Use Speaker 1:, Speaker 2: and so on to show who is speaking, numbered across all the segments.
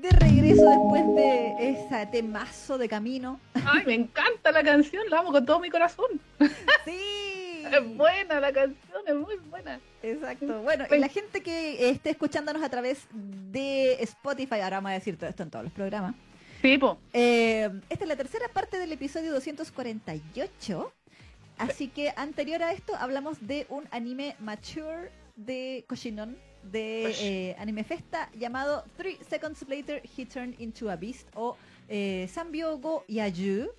Speaker 1: de regreso después de ese temazo de camino.
Speaker 2: Ay, me encanta la canción, la amo con todo mi corazón.
Speaker 1: Sí.
Speaker 2: Es buena la canción, es muy buena.
Speaker 1: Exacto. Bueno, y la gente que esté escuchándonos a través de Spotify, ahora vamos a decir todo esto en todos los programas.
Speaker 2: Sí, po.
Speaker 1: Eh, esta es la tercera parte del episodio 248. Así que anterior a esto hablamos de un anime mature de Koshinon de eh, Anime Festa llamado Three Seconds Later He Turned Into a Beast o eh, Sanbyogo Yayu.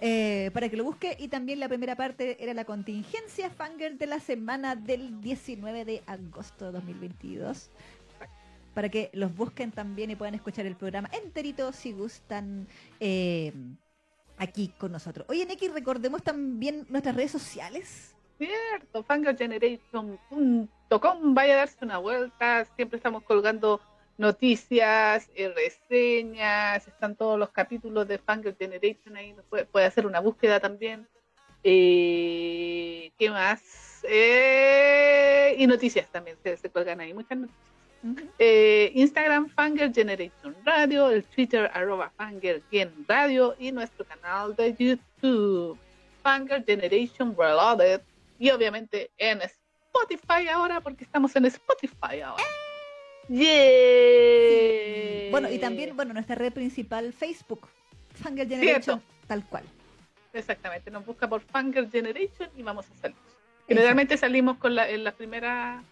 Speaker 1: Eh, para que lo busque y también la primera parte era la contingencia Fangirl de la semana del 19 de agosto de 2022 para que los busquen también y puedan escuchar el programa enterito si gustan eh, aquí con nosotros. Oye, Neki, recordemos también nuestras redes sociales.
Speaker 2: Cierto, fangirlgeneration.com, vaya a darse una vuelta, siempre estamos colgando noticias, eh, reseñas, están todos los capítulos de Fangirl Generation ahí, puede, puede hacer una búsqueda también. Eh, ¿Qué más? Eh, y noticias también se, se cuelgan ahí, muchas noticias. Eh, Instagram Fangirl Generation Radio, el Twitter arroba Fangirl Radio y nuestro canal de YouTube Fangirl Generation Reloaded y obviamente en Spotify ahora porque estamos en Spotify ahora. Yeah.
Speaker 1: Bueno, y también, bueno, nuestra red principal, Facebook, Fangirl Generation,
Speaker 2: Cierto.
Speaker 1: tal cual.
Speaker 2: Exactamente, nos busca por Fangirl Generation y vamos a salir. Generalmente salimos con la, en las primeras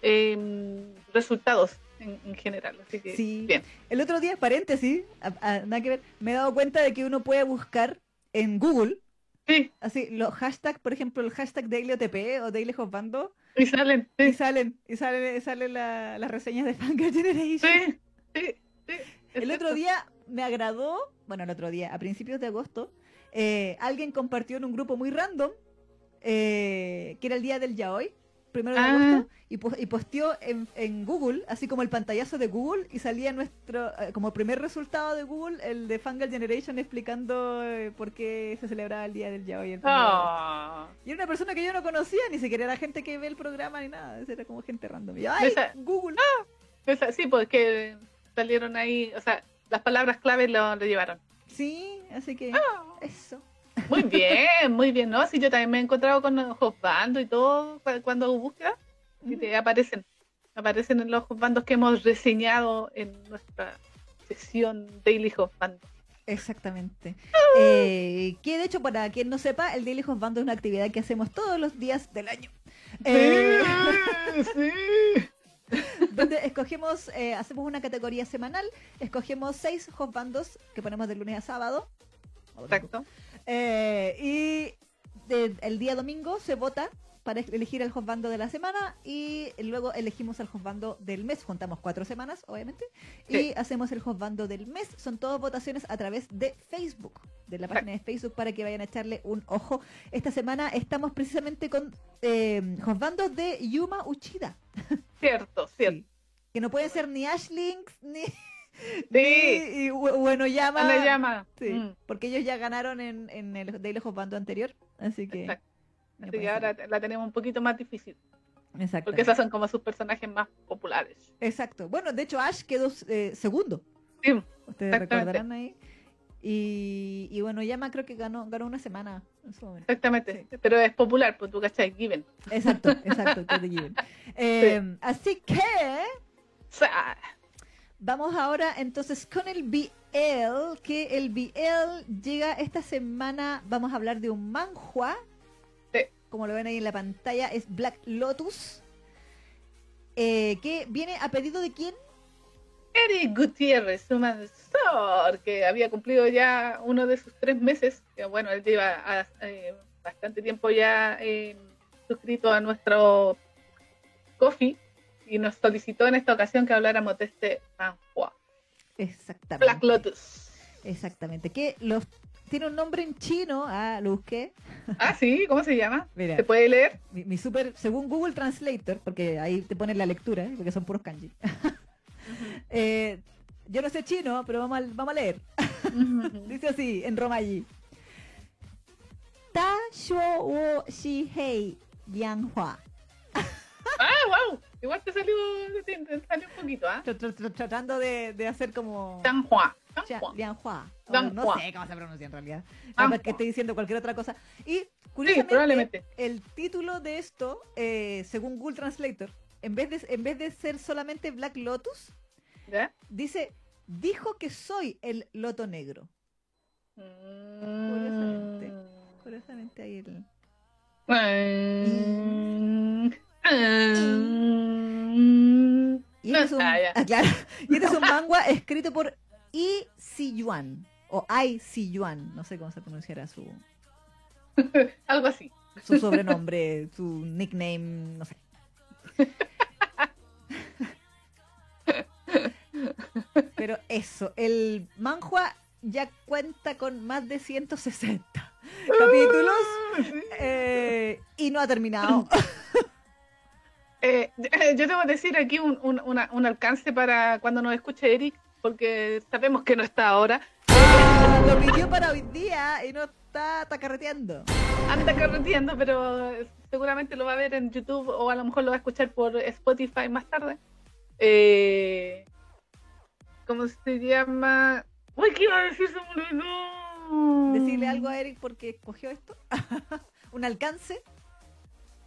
Speaker 2: em, resultados en, en general, así que
Speaker 1: Sí.
Speaker 2: bien.
Speaker 1: El otro día, paréntesis, a- a- nada que ver, me he dado cuenta de que uno puede buscar en Google,
Speaker 2: Sí,
Speaker 1: así, los hashtags, por ejemplo, el hashtag DailyOTP o Daily Hotbando,
Speaker 2: y salen,
Speaker 1: y
Speaker 2: sí,
Speaker 1: salen, y salen, salen la- las reseñas de Fangirl Generation.
Speaker 2: sí, sí, sí,
Speaker 1: El otro día me agradó, bueno, el otro día, a principios de agosto, eh, alguien compartió en un grupo muy random, eh, que era el día del yaoi, primero de
Speaker 2: Ah.
Speaker 1: agosto, y, po- y posteó en, en Google, así como el pantallazo de Google, y salía nuestro, eh, como primer resultado de Google, el de Fangirl Generation explicando eh, por qué se celebraba el día del yaoi. el agosto.
Speaker 2: Ah,
Speaker 1: Y era una persona que yo no conocía, ni siquiera era gente que ve el programa ni nada, era como gente random. Y yo, ¡ay,
Speaker 2: Esa-
Speaker 1: Google!
Speaker 2: esa- sí, pues que salieron ahí, o sea, las palabras clave lo, lo llevaron.
Speaker 1: Sí, así que eso.
Speaker 2: Muy bien, muy bien, ¿no? Sí, yo también me he encontrado con los bandos y todo cu- cuando hago búsqueda y te aparecen, aparecen en los bandos que hemos reseñado en nuestra sesión Daily Band.
Speaker 1: Exactamente. Eh, que de hecho, para quien no sepa, el Daily Bando es una actividad que hacemos todos los días del año. Eh,
Speaker 2: sí.
Speaker 1: donde escogemos, eh, hacemos una categoría semanal, escogemos seis bandos que ponemos de lunes a sábado.
Speaker 2: Exacto.
Speaker 1: Eh, y de- el día domingo se vota para elegir el bando de la semana y luego elegimos el bando del mes. Juntamos cuatro semanas, obviamente, y hacemos el bando del mes. Son todas votaciones a través de Facebook, de la página de Facebook, para que vayan a echarle un ojo. Esta semana estamos precisamente con eh, de Yuma Uchida,
Speaker 2: Cierto, cierto.
Speaker 1: Sí. que no pueden ser ni Ashlinks ni,
Speaker 2: Sí.
Speaker 1: y Bu- Bueno Llama.
Speaker 2: ¿Cómo le llama?
Speaker 1: Sí,
Speaker 2: Mm,
Speaker 1: porque ellos ya ganaron en, en el Daily Bando anterior, así que...
Speaker 2: exacto. Así que ahora la tenemos un poquito más difícil,
Speaker 1: Exacto.
Speaker 2: porque esos son como sus personajes más populares.
Speaker 1: Exacto. Bueno, de hecho Ash quedó eh, segundo.
Speaker 2: Sí,
Speaker 1: Ustedes recordarán ahí. Y, y bueno, Yama creo que ganó, ganó una semana en su momento.
Speaker 2: exactamente. Pero es popular, pues tú cachai, Given.
Speaker 1: Exacto, exacto. que es de Given. Eh, Así que
Speaker 2: O sea,
Speaker 1: vamos ahora entonces con el BL, que el BL llega esta semana, vamos a hablar de un manhua,
Speaker 2: Sí.
Speaker 1: como lo ven ahí en la pantalla, es Black Lotus, eh, que viene a pedido de quién?
Speaker 2: Eric Gutiérrez, su mansor, que había cumplido ya uno de sus tres meses, que bueno, él lleva ah, eh, bastante tiempo ya eh, suscrito a nuestro coffee y nos solicitó en esta ocasión que habláramos de este manhua,
Speaker 1: Exactamente.
Speaker 2: Black Lotus.
Speaker 1: Exactamente. Que los tiene un nombre en chino. Ah, lo busqué.
Speaker 2: Ah, sí, ¿cómo se llama?
Speaker 1: Mira,
Speaker 2: ¿Se puede leer?
Speaker 1: mi, mi super, según Google Translator, porque ahí te ponen la lectura, ¿eh? porque son puros kanji. Eh, yo no sé chino, pero vamos a, vamos a leer. Dice así, en romaji. Ta shuo wo shi hei yang hua.
Speaker 2: ah, wow. Igual te salió, te salió un poquito, ¿ah?
Speaker 1: Tratando de, de hacer como...
Speaker 2: Changhua.
Speaker 1: Lianhua.
Speaker 2: No
Speaker 1: sé cómo se pronuncia en realidad. Capaz que estoy diciendo cualquier otra cosa. Y
Speaker 2: curiosamente, probablemente.
Speaker 1: el título de esto, eh, según Google Translator, en vez de, en vez de ser solamente Black Lotus, dice, dijo que soy el loto negro. Curiosamente.
Speaker 2: Mm.
Speaker 1: Curiosamente ahí el... Y este, es un, ah, y este es un manga escrito por I Si Yuan o Ai Si Yuan, no sé cómo se pronunciará su
Speaker 2: algo así.
Speaker 1: Su sobrenombre, su nickname, no sé. Pero eso, el manhua ya cuenta con más de 160 capítulos eh, y no ha terminado.
Speaker 2: Eh, yo debo decir aquí un, un, alcance para cuando nos escuche Eric, porque sabemos que no está ahora.
Speaker 1: Ah, lo pidió para hoy día y no está, está carreteando.
Speaker 2: Anda carreteando, pero seguramente lo va a ver en YouTube o a lo mejor lo va a escuchar por Spotify más tarde. Eh, ¿Cómo se llama? Uy, ¿qué iba a decir?
Speaker 1: Decirle algo a Eric porque escogió esto. Un alcance.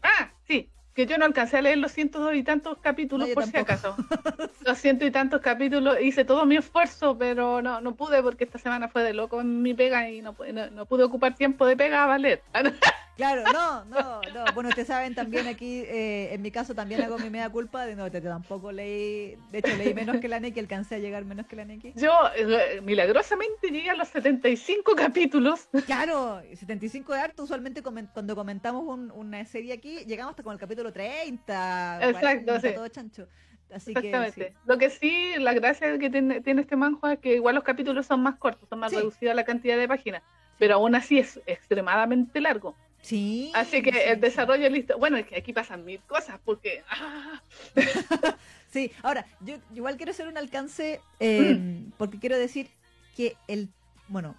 Speaker 2: Ah, sí, que yo no alcancé a leer los cientos y tantos capítulos por si acaso. los cientos y tantos capítulos, hice todo mi esfuerzo, pero no, no pude porque esta semana fue de loco en mi pega y no, no, pude ocupar tiempo de pega a valer.
Speaker 1: Claro, no, no, no. Bueno, ustedes saben también aquí, eh, en mi caso también hago mi media culpa de no, te, tampoco leí, de hecho leí menos que la Neki, alcancé a llegar menos que la Neki.
Speaker 2: Yo eh, milagrosamente llegué a los 75 capítulos.
Speaker 1: Claro, 75 de harto, usualmente cuando comentamos una serie aquí, llegamos hasta con el capítulo 30.
Speaker 2: Exacto, sí.
Speaker 1: Todo chancho. Así
Speaker 2: Exactamente. Que, Lo que sí, la gracia que tiene, tiene este manjo es que igual los capítulos son más cortos, son más reducidos la cantidad de páginas, pero aún así es extremadamente largo.
Speaker 1: Sí.
Speaker 2: Así que el desarrollo listo. Bueno, es que aquí pasan mil cosas porque. ¡ah!
Speaker 1: sí, ahora, yo igual quiero hacer un alcance em, porque quiero decir que el. Bueno,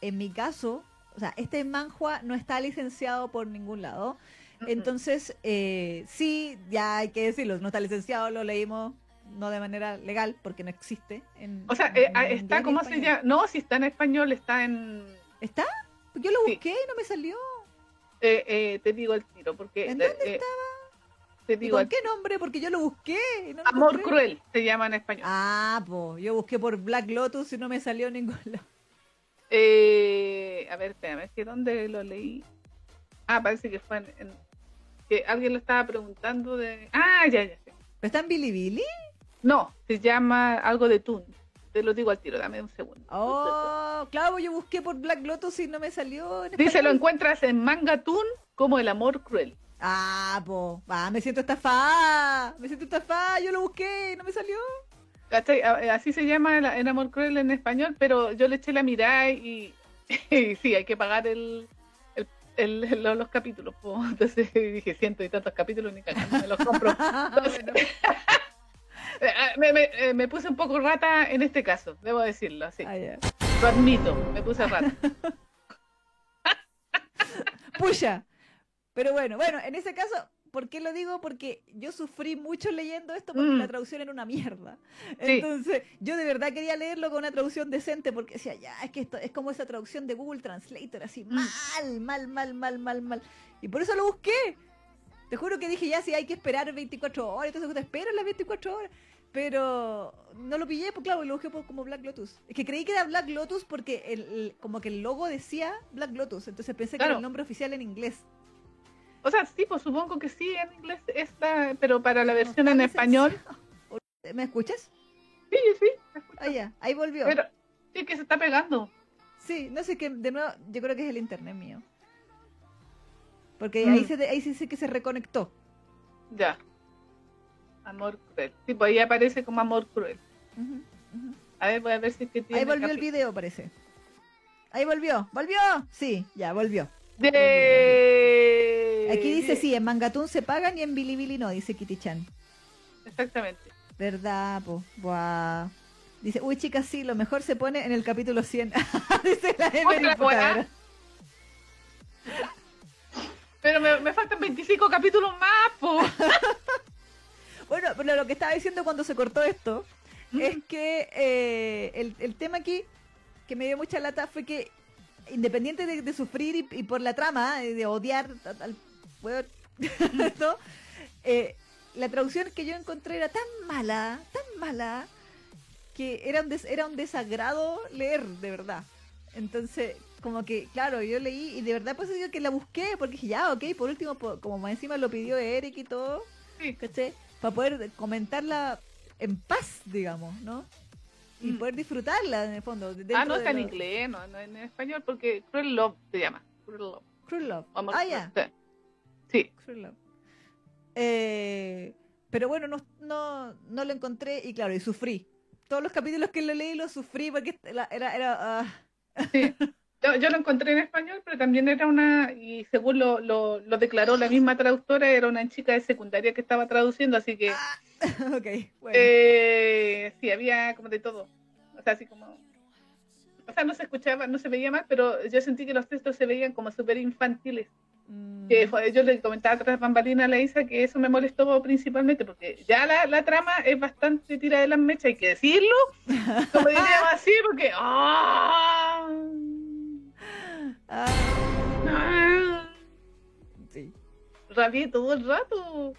Speaker 1: en mi caso, o sea, este manhua no está licenciado por ningún lado. Entonces, eh, sí, ya hay que decirlo, no está licenciado, lo leímos no de manera legal porque no existe. En,
Speaker 2: o sea, eh, ah, está, ¿cómo se llama? No, si está en español, está en.
Speaker 1: ¿Está? Yo lo busqué y no me salió.
Speaker 2: Eh, eh, te digo el tiro, porque...
Speaker 1: ¿En dónde eh, estaba?
Speaker 2: Te digo
Speaker 1: ¿Por qué nombre? Porque yo lo busqué.
Speaker 2: Amor Cruel se llama en español.
Speaker 1: Ah, pues yo busqué por Black Lotus y no me salió ningún lado.
Speaker 2: Eh, a ver, espérame, es que ¿dónde lo leí? Ah, parece que fue en, que alguien lo estaba preguntando de... Ah, ya, ya.
Speaker 1: ¿Pero está en Bilibili?
Speaker 2: No, se llama algo de Toon. Te lo digo al tiro, dame un segundo.
Speaker 1: Oh, claro, yo busqué por Black Lotus y no me salió.
Speaker 2: Dice, lo encuentras en Mangatun como el amor cruel.
Speaker 1: Ah, po, ah, me siento estafada, me siento estafada, yo lo busqué y no me salió.
Speaker 2: Así se llama el, amor cruel en español, pero yo le eché la mirada y, sí, hay que pagar el, los, capítulos. Entonces dije, ciento y tantos capítulos, ni cagando, me los compro. Eh, eh, eh, me, puse un poco rata en este caso, debo decirlo así. Ah, lo admito, me puse rata.
Speaker 1: Puya. Pero bueno, bueno, en ese caso, ¿por qué lo digo? Porque yo sufrí mucho leyendo esto porque la mm. traducción era una mierda. Entonces, yo de verdad quería leerlo con una traducción decente porque decía, ya, es que esto es como esa traducción de Google Translator, así, mm. mal, mal, mal, mal, mal, mal. Y por eso lo busqué. Te juro que dije, ya, si hay que esperar 24 horas, entonces te espero las 24 horas. Pero no lo pillé, pues claro, lo busqué como Black Lotus. Es que creí que era Black Lotus porque el, como que el logo decía Black Lotus, entonces pensé que era el nombre oficial en inglés.
Speaker 2: O sea, sí, pues supongo que sí, en inglés está, pero para la versión en español.
Speaker 1: ¿Me escuchas?
Speaker 2: Sí, sí.
Speaker 1: Ah, ya, ahí volvió.
Speaker 2: Pero sí que se está pegando.
Speaker 1: Sí, no sé qué, de nuevo, yo creo que es el internet mío. Porque ahí, mm. se, ahí sí sé que se reconectó.
Speaker 2: Ya. Amor cruel. Sí, pues ahí aparece como amor cruel. A ver, voy a ver si es que tiene.
Speaker 1: Ahí volvió el video, parece. Ahí volvió. ¿Volvió? Sí, ya, volvió. Aquí dice sí, en Mangatún se pagan y en Bilibili no, dice Kitty Chan.
Speaker 2: Exactamente.
Speaker 1: ¿Verdad? Po? Buah. Dice, uy chicas, sí, lo mejor se pone en el capítulo 100. dice la Emery
Speaker 2: Pero me, me, faltan 25 capítulos más, po.
Speaker 1: Bueno, pero lo que estaba diciendo cuando se cortó esto es que eh, el, el tema aquí que me dio mucha lata fue que independiente de, de sufrir y, y por la trama, eh, de odiar al- weón, ¿no? Eh, la traducción que yo encontré era tan mala, tan mala, que era un, des- era un desagrado leer, de verdad. Entonces, como que, claro, yo leí y de verdad pues digo que la busqué, porque dije, ya, ok, por último, como más encima lo pidió Eric y todo,
Speaker 2: Sí.
Speaker 1: ¿cachai? Para poder comentarla en paz, digamos, ¿no? Y
Speaker 2: Mm.
Speaker 1: poder disfrutarla en el fondo.
Speaker 2: Ah, no está en
Speaker 1: lo-
Speaker 2: inglés, no, no en español, porque Cruel Love se llama. Cruel Love.
Speaker 1: Cruel Love.
Speaker 2: Amor
Speaker 1: ah, ya.
Speaker 2: Cruel. Sí,
Speaker 1: Cruel Love. Eh, pero bueno, no, no, no lo encontré y claro, y sufrí. Todos los capítulos que lo leí los sufrí porque era... era, ah,
Speaker 2: sí. Yo, yo lo encontré en español, pero también era una, y según lo, lo, lo declaró la misma traductora, era una chica de secundaria que estaba traduciendo, así que
Speaker 1: ok, bueno.
Speaker 2: eh, sí, había como de todo. O sea, así como... O sea, no se escuchaba, no se veía mal, pero yo sentí que los textos se veían como súper infantiles.
Speaker 1: Mm,
Speaker 2: que fue- yo le comentaba tras bambalina a la Isa que eso me molestó principalmente porque ya la, la trama es bastante tira de las mechas, hay que decirlo, como diríamos así, porque ¡ah!
Speaker 1: ah,
Speaker 2: ¡ah!
Speaker 1: sí.
Speaker 2: rabié todo el rato.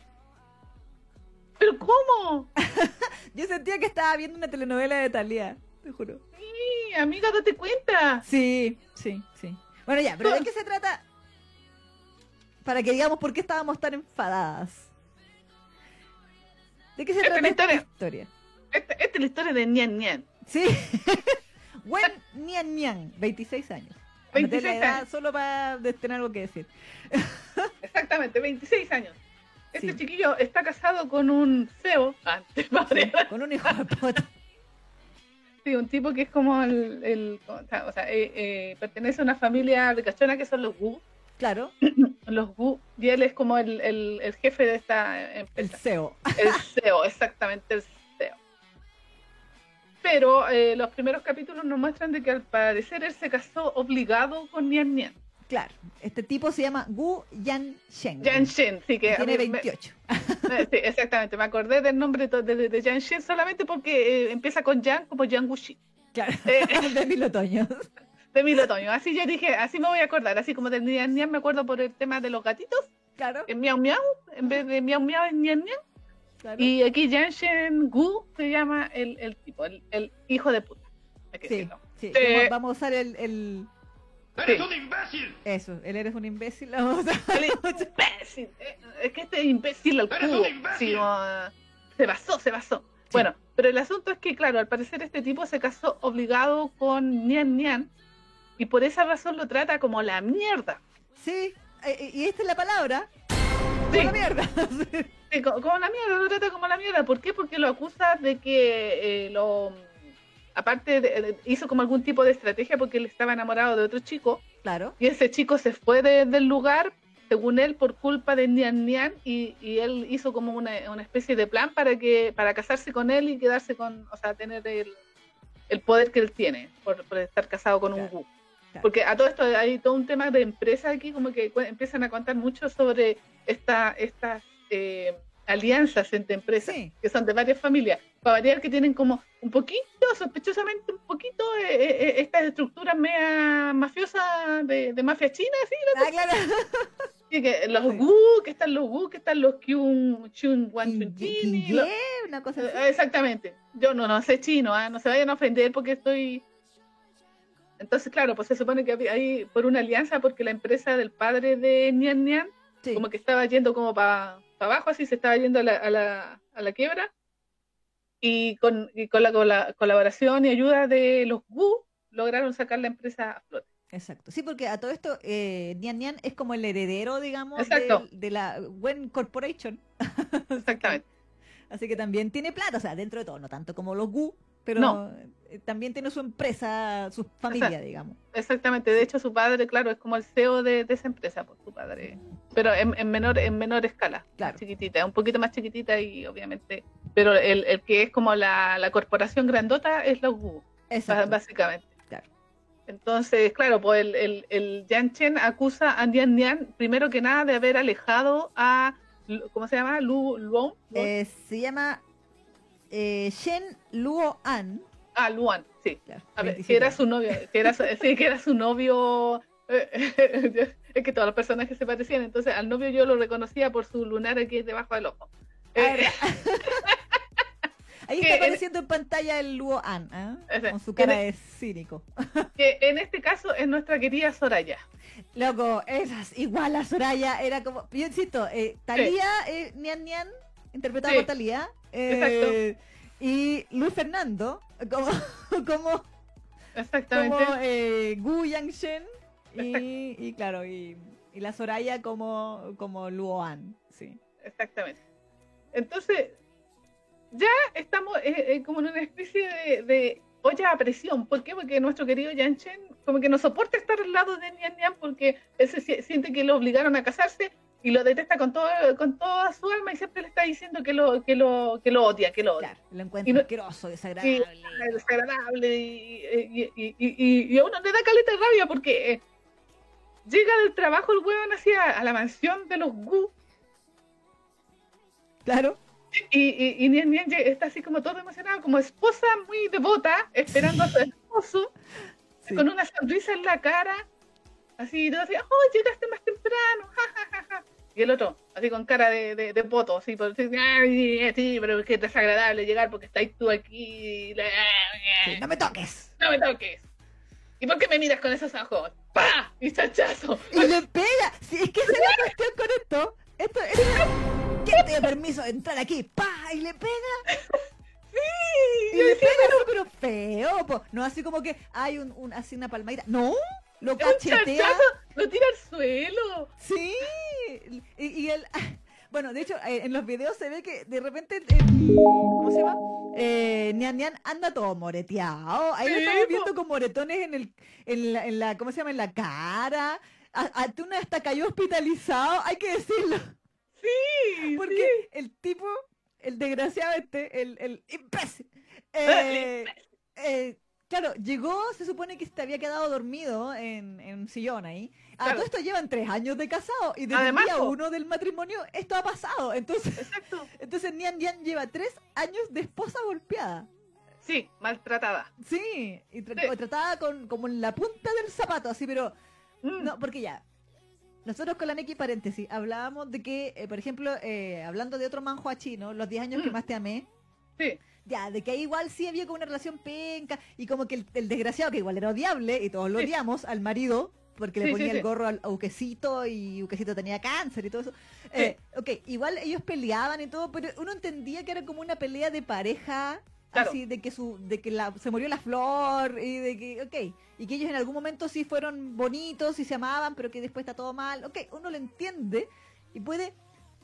Speaker 2: ¿Pero cómo?
Speaker 1: Yo sentía que estaba viendo una telenovela de Talía, te juro.
Speaker 2: Sí, amiga, date cuenta.
Speaker 1: Sí, sí, sí. Bueno, ya, pero ¿de qué se trata? Para que digamos por qué estábamos tan enfadadas. ¿De qué se
Speaker 2: Esta
Speaker 1: trata
Speaker 2: la
Speaker 1: esta
Speaker 2: historia.
Speaker 1: historia?
Speaker 2: Esta, esta es la historia de Nian Nian.
Speaker 1: Sí. Wen Nian Nian, 26 años.
Speaker 2: 26
Speaker 1: Anoté la edad
Speaker 2: años.
Speaker 1: Solo para tener algo que decir.
Speaker 2: Exactamente, 26 años. Este
Speaker 1: Sí.
Speaker 2: chiquillo está casado con un CEO,
Speaker 1: Sí, con un hijo de puta.
Speaker 2: Sí, un tipo que es como el, el- o sea, eh, eh, pertenece a una familia ricachona que son los Wu,
Speaker 1: Claro,
Speaker 2: los Wu, y él es como el, el- el jefe de esta
Speaker 1: el
Speaker 2: empresa,
Speaker 1: CEO.
Speaker 2: el, CEO, exactamente el CEO. Pero eh, los primeros capítulos nos muestran de que al parecer él se casó obligado con Nian Nian.
Speaker 1: Claro, este tipo se llama Gu Yan Shen.
Speaker 2: Yan Shen, sí que
Speaker 1: Tiene
Speaker 2: mí me-
Speaker 1: 28.
Speaker 2: eh, sí, exactamente, me acordé del nombre de, de, de Yan Shen solamente porque eh, empieza con Yan como Yang Wuxi.
Speaker 1: Claro,
Speaker 2: Eh,
Speaker 1: de mil otoños.
Speaker 2: de Mil Otoño. Así yo dije, así me voy a acordar, así como de Nian Nian me acuerdo por el tema de los gatitos,
Speaker 1: Claro,
Speaker 2: en Miau Miau, en vez de Miau Miau es Nian Nian.
Speaker 1: Claro.
Speaker 2: Y aquí Yanshen Gu se llama el, el tipo, el, el hijo de puta. Hay que
Speaker 1: Sí, sí.
Speaker 2: Eh,
Speaker 1: Vamos, a usar el, el-
Speaker 2: Sí.
Speaker 3: ¡Eres un imbécil!
Speaker 1: Eso, él eres un imbécil. Vamos a usar-
Speaker 2: El imbécil. eh, Es que este imbécil al
Speaker 3: Eres un
Speaker 2: cubo.
Speaker 3: imbécil.
Speaker 2: sí, no, se basó, se basó. Bueno, pero el asunto es que, claro, al parecer este tipo se casó obligado con Nian Nian y por esa razón lo trata como la mierda.
Speaker 1: Sí, eh, y esta es la palabra.
Speaker 2: Sí.
Speaker 1: La mierda.
Speaker 2: Sí, co- como la mierda, lo trata como la mierda. ¿Por qué? Porque lo acusa de que eh, lo. Aparte, de- hizo como algún tipo de estrategia porque él estaba enamorado de otro chico
Speaker 1: claro,
Speaker 2: y ese chico se fue de- del lugar, según él, por culpa de Nian Nian y, y él hizo como una, una especie de plan para que para casarse con él y quedarse con, o sea, tener el, el poder que él tiene por, por estar casado con un Wu.
Speaker 1: claro.
Speaker 2: Porque a todo esto hay todo un tema de empresa aquí, como que empiezan a contar mucho sobre esta, estas eh, alianzas entre empresas,
Speaker 1: Sí.
Speaker 2: que son de varias familias, para variar que tienen como un poquito, sospechosamente un poquito, eh, eh, eh, estas estructuras mea mafiosas de, de mafia china, ¿sí?
Speaker 1: Ah, claro.
Speaker 2: Y que los
Speaker 1: Sí.
Speaker 2: Wu, que están los Wu, que están los Kyun, Chun, Wan Chun Chin, los-
Speaker 1: una cosa
Speaker 2: eh,
Speaker 1: así.
Speaker 2: Exactamente. Yo no, no sé chino, ¿ah? no se vayan a ofender porque estoy... Entonces, claro, pues se supone que ahí por una alianza porque la empresa del padre de Nian Nian
Speaker 1: Sí.
Speaker 2: como que estaba yendo como para abajo, así se estaba yendo a la, a la, a la quiebra. Y con, y con la, cola- colaboración y ayuda de los Wu lograron sacar la empresa a flote.
Speaker 1: Exacto. Sí, porque a todo esto, eh, Nian Nian es como el heredero, digamos, de, de la Wen Corporation.
Speaker 2: Exactamente.
Speaker 1: Así que también tiene plata, o sea, dentro de todo, no tanto como los Gu, pero
Speaker 2: No.
Speaker 1: eh, también tiene su empresa, su familia, digamos.
Speaker 2: Exactamente. De hecho, su padre, claro, es como el CEO de, de esa empresa, por su padre. Pero en, en menor en menor escala,
Speaker 1: Claro.
Speaker 2: chiquitita, un poquito más chiquitita y obviamente. Pero el, el que es como la, la corporación grandota es Wu.
Speaker 1: Exacto.
Speaker 2: básicamente.
Speaker 1: Claro.
Speaker 2: Entonces, claro, pues el, el, el Yan Chen acusa a Nian Nian, primero que nada, de haber alejado a ¿cómo se llama? Lu, Luon.
Speaker 1: Eh, se llama eh, Shen Luo An.
Speaker 2: Ah, Luan, sí. a ver, que era su novio, que era, sí, que era su novio. es que todos los personajes se parecían, entonces al novio yo lo reconocía por su lunar aquí debajo del ojo. Eh,
Speaker 1: Ahí está apareciendo en pantalla el Luo An, ¿eh? con su cara de cínico.
Speaker 2: Que en este caso es nuestra querida Soraya.
Speaker 1: Loco, esas igual a Soraya, era como, yo insisto, eh, Talía, eh, Nian Nian, interpretada por Talía, eh, y Luis Fernando, como, como,
Speaker 2: Exactamente.
Speaker 1: como eh, Gu Yangshen, y, y claro, y, y, la Soraya como, como Luoan, sí.
Speaker 2: Exactamente. Entonces, ya estamos eh, eh, como en una especie de, olla a presión. ¿Por qué? Porque nuestro querido Yan Chen como que no soporta estar al lado de Nian Nian porque él se siente que lo obligaron a casarse y lo detesta con todo, con toda su alma y siempre le está diciendo que lo, que lo, que lo odia, que lo odia.
Speaker 1: Claro, lo encuentra asqueroso, desagradable.
Speaker 2: desagradable y, y, y, y, a uno le da caleta de rabia porque eh, llega del trabajo el huevón hacia a la mansión de los Gu.
Speaker 1: Claro
Speaker 2: y, y, Nian Nian está así como todo emocionado, como esposa muy devota, esperando a su esposo, con una sonrisa en la cara, así, todo así, oh, llegaste más temprano, Y el otro, así con cara de, de, de poto, así, por decir, sí, pero es que es desagradable llegar porque estáis tú aquí.
Speaker 1: no me toques.
Speaker 2: No me toques. ¿Y por qué me miras con esos ojos? ¡Pah! Y chachazo.
Speaker 1: Y le pega. Sí, es que esa es la cuestión con esto. Esto es ¿Quién te dio permiso de entrar aquí? ¡Pa! Y le pega.
Speaker 2: Sí,
Speaker 1: y le pega pero feo, no así como que hay un, un así una palmadita. No, lo cachetea.
Speaker 2: lo tira al suelo.
Speaker 1: Sí, y, y el bueno, de hecho, eh, en los videos se ve que de repente, el, ¿cómo se llama? Eh, Nian Nian anda todo moreteado. Ahí lo estamos viendo con moretones en el, en la, en la, ¿cómo se llama? En la cara. A, a Tuna hasta cayó hospitalizado, hay que decirlo.
Speaker 2: Sí.
Speaker 1: Porque el tipo, el desgraciado este, el, el imbécil. Eh, eh, claro, llegó, se supone que se había quedado dormido en, en un sillón ahí. A todo esto llevan tres años de casado y desde el día uno del matrimonio esto ha pasado. Entonces,
Speaker 2: Exacto.
Speaker 1: entonces Nian Nian lleva tres años de esposa golpeada.
Speaker 2: Sí, maltratada.
Speaker 1: Sí, y tratada con, como en la punta del zapato, así, pero... Mm. No, porque ya, nosotros con la Neki paréntesis hablábamos de que, eh, por ejemplo, eh, hablando de otro manhua chino, los 10 años que mm. más te amé.
Speaker 2: Sí.
Speaker 1: Ya, de que igual sí había como una relación penca y como que el, desgraciado, que igual era odiable y todos lo odiamos, al marido, porque le ponía el gorro al Uquecito y Uquecito tenía cáncer y todo eso. Eh, ok, igual ellos peleaban y todo, pero uno entendía que era como una pelea de pareja Así de que su, de que la, se murió la flor y de que, ok, y que ellos en algún momento sí fueron bonitos y se amaban, pero que después está todo mal, ok, uno lo entiende y puede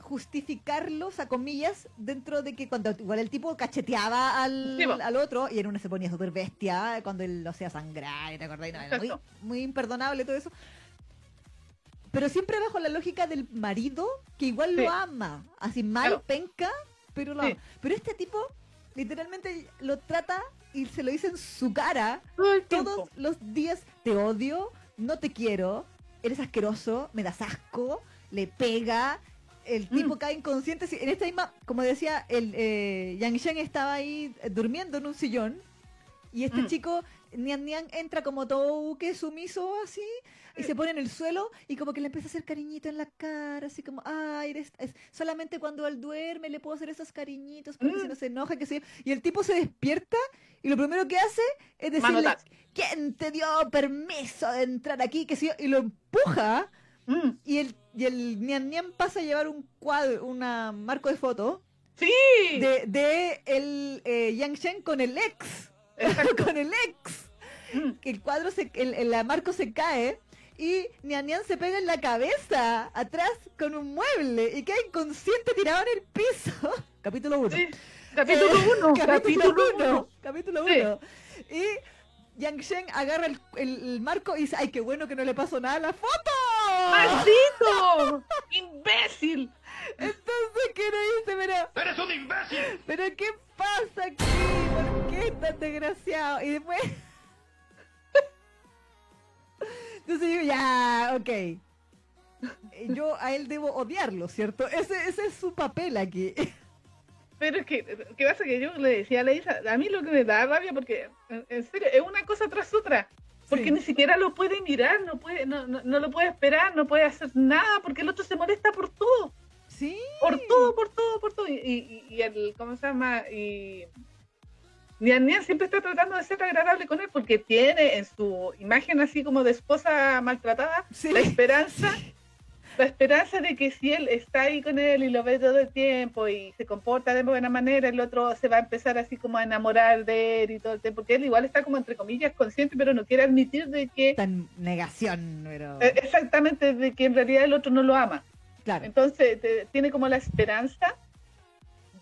Speaker 1: justificarlos a comillas dentro de que cuando igual el tipo cacheteaba al, al otro y en una se ponía súper bestia cuando él lo hacía sangrar, ¿te acordás? muy, muy imperdonable todo eso. Pero siempre bajo la lógica del marido que igual lo ama, así mal, penca, pero lo ama. Pero este tipo literalmente lo trata y se lo dice en su cara todos los días. Te odio, no te quiero, eres asqueroso, me das asco, le pega. El mm. tipo cae inconsciente. En esta misma, como decía, el eh, Yang Shen estaba ahí eh, durmiendo en un sillón. Y este mm. chico, Nian Nian, entra como todo que sumiso así y se pone en el suelo y como que le empieza a hacer cariñito en la cara, así como, ay, eres, es, solamente cuando él duerme le puedo hacer esos cariñitos porque si mm. no se enoja, que se... Y el tipo se despierta y lo primero que hace es decirle, ¿quién te dio permiso de entrar aquí? Que si y lo empuja mm. y el y el Nian Nian pasa a llevar un cuadro, una marco de foto.
Speaker 2: Sí.
Speaker 1: De, de el eh, Yang Shen con el ex. con el ex. Mm. El cuadro se, el, el marco se cae y Nian se pega en la cabeza atrás con un mueble y queda inconsciente tirado en el piso. capítulo 1.
Speaker 2: Capítulo 1.
Speaker 1: Eh, capítulo 1. Capítulo 1. Y Yang Shen agarra el, el, marco y dice, ay, qué bueno que no le pasó nada a la foto.
Speaker 2: ¡Maldito! ¡Imbécil!
Speaker 1: Entonces, ¿qué no dice?
Speaker 3: Pero... ¡Eres un imbécil!
Speaker 1: ¿Pero qué pasa aquí? ¿Por qué tan desgraciado? Y después... Entonces digo, ya, ok. yo a él debo odiarlo, ¿cierto? Ese, ese es su papel aquí.
Speaker 2: Pero es que, ¿qué pasa? Que yo le decía a la Isa, a mí lo que me da rabia, porque en, serio, es una cosa tras otra. Porque
Speaker 1: Sí.
Speaker 2: ni siquiera lo puede mirar, no puede, no, no, no lo puede esperar, no puede hacer nada, porque el otro se molesta por todo,
Speaker 1: Sí.
Speaker 2: por todo, por todo, por todo. Y, y, y el, ¿cómo se llama? Y Nian Nian siempre está tratando de ser agradable con él, porque tiene en su imagen así como de esposa maltratada
Speaker 1: Sí.
Speaker 2: la esperanza la esperanza de que si él está ahí con él y lo ve todo el tiempo y se comporta de buena manera, el otro se va a empezar así como a enamorar de él y todo el tiempo, porque él igual está como entre comillas consciente, pero no quiere admitir de que
Speaker 1: Tan negación, pero.
Speaker 2: eh, exactamente de que en realidad el otro no lo ama.
Speaker 1: claro.
Speaker 2: Entonces te- tiene como la esperanza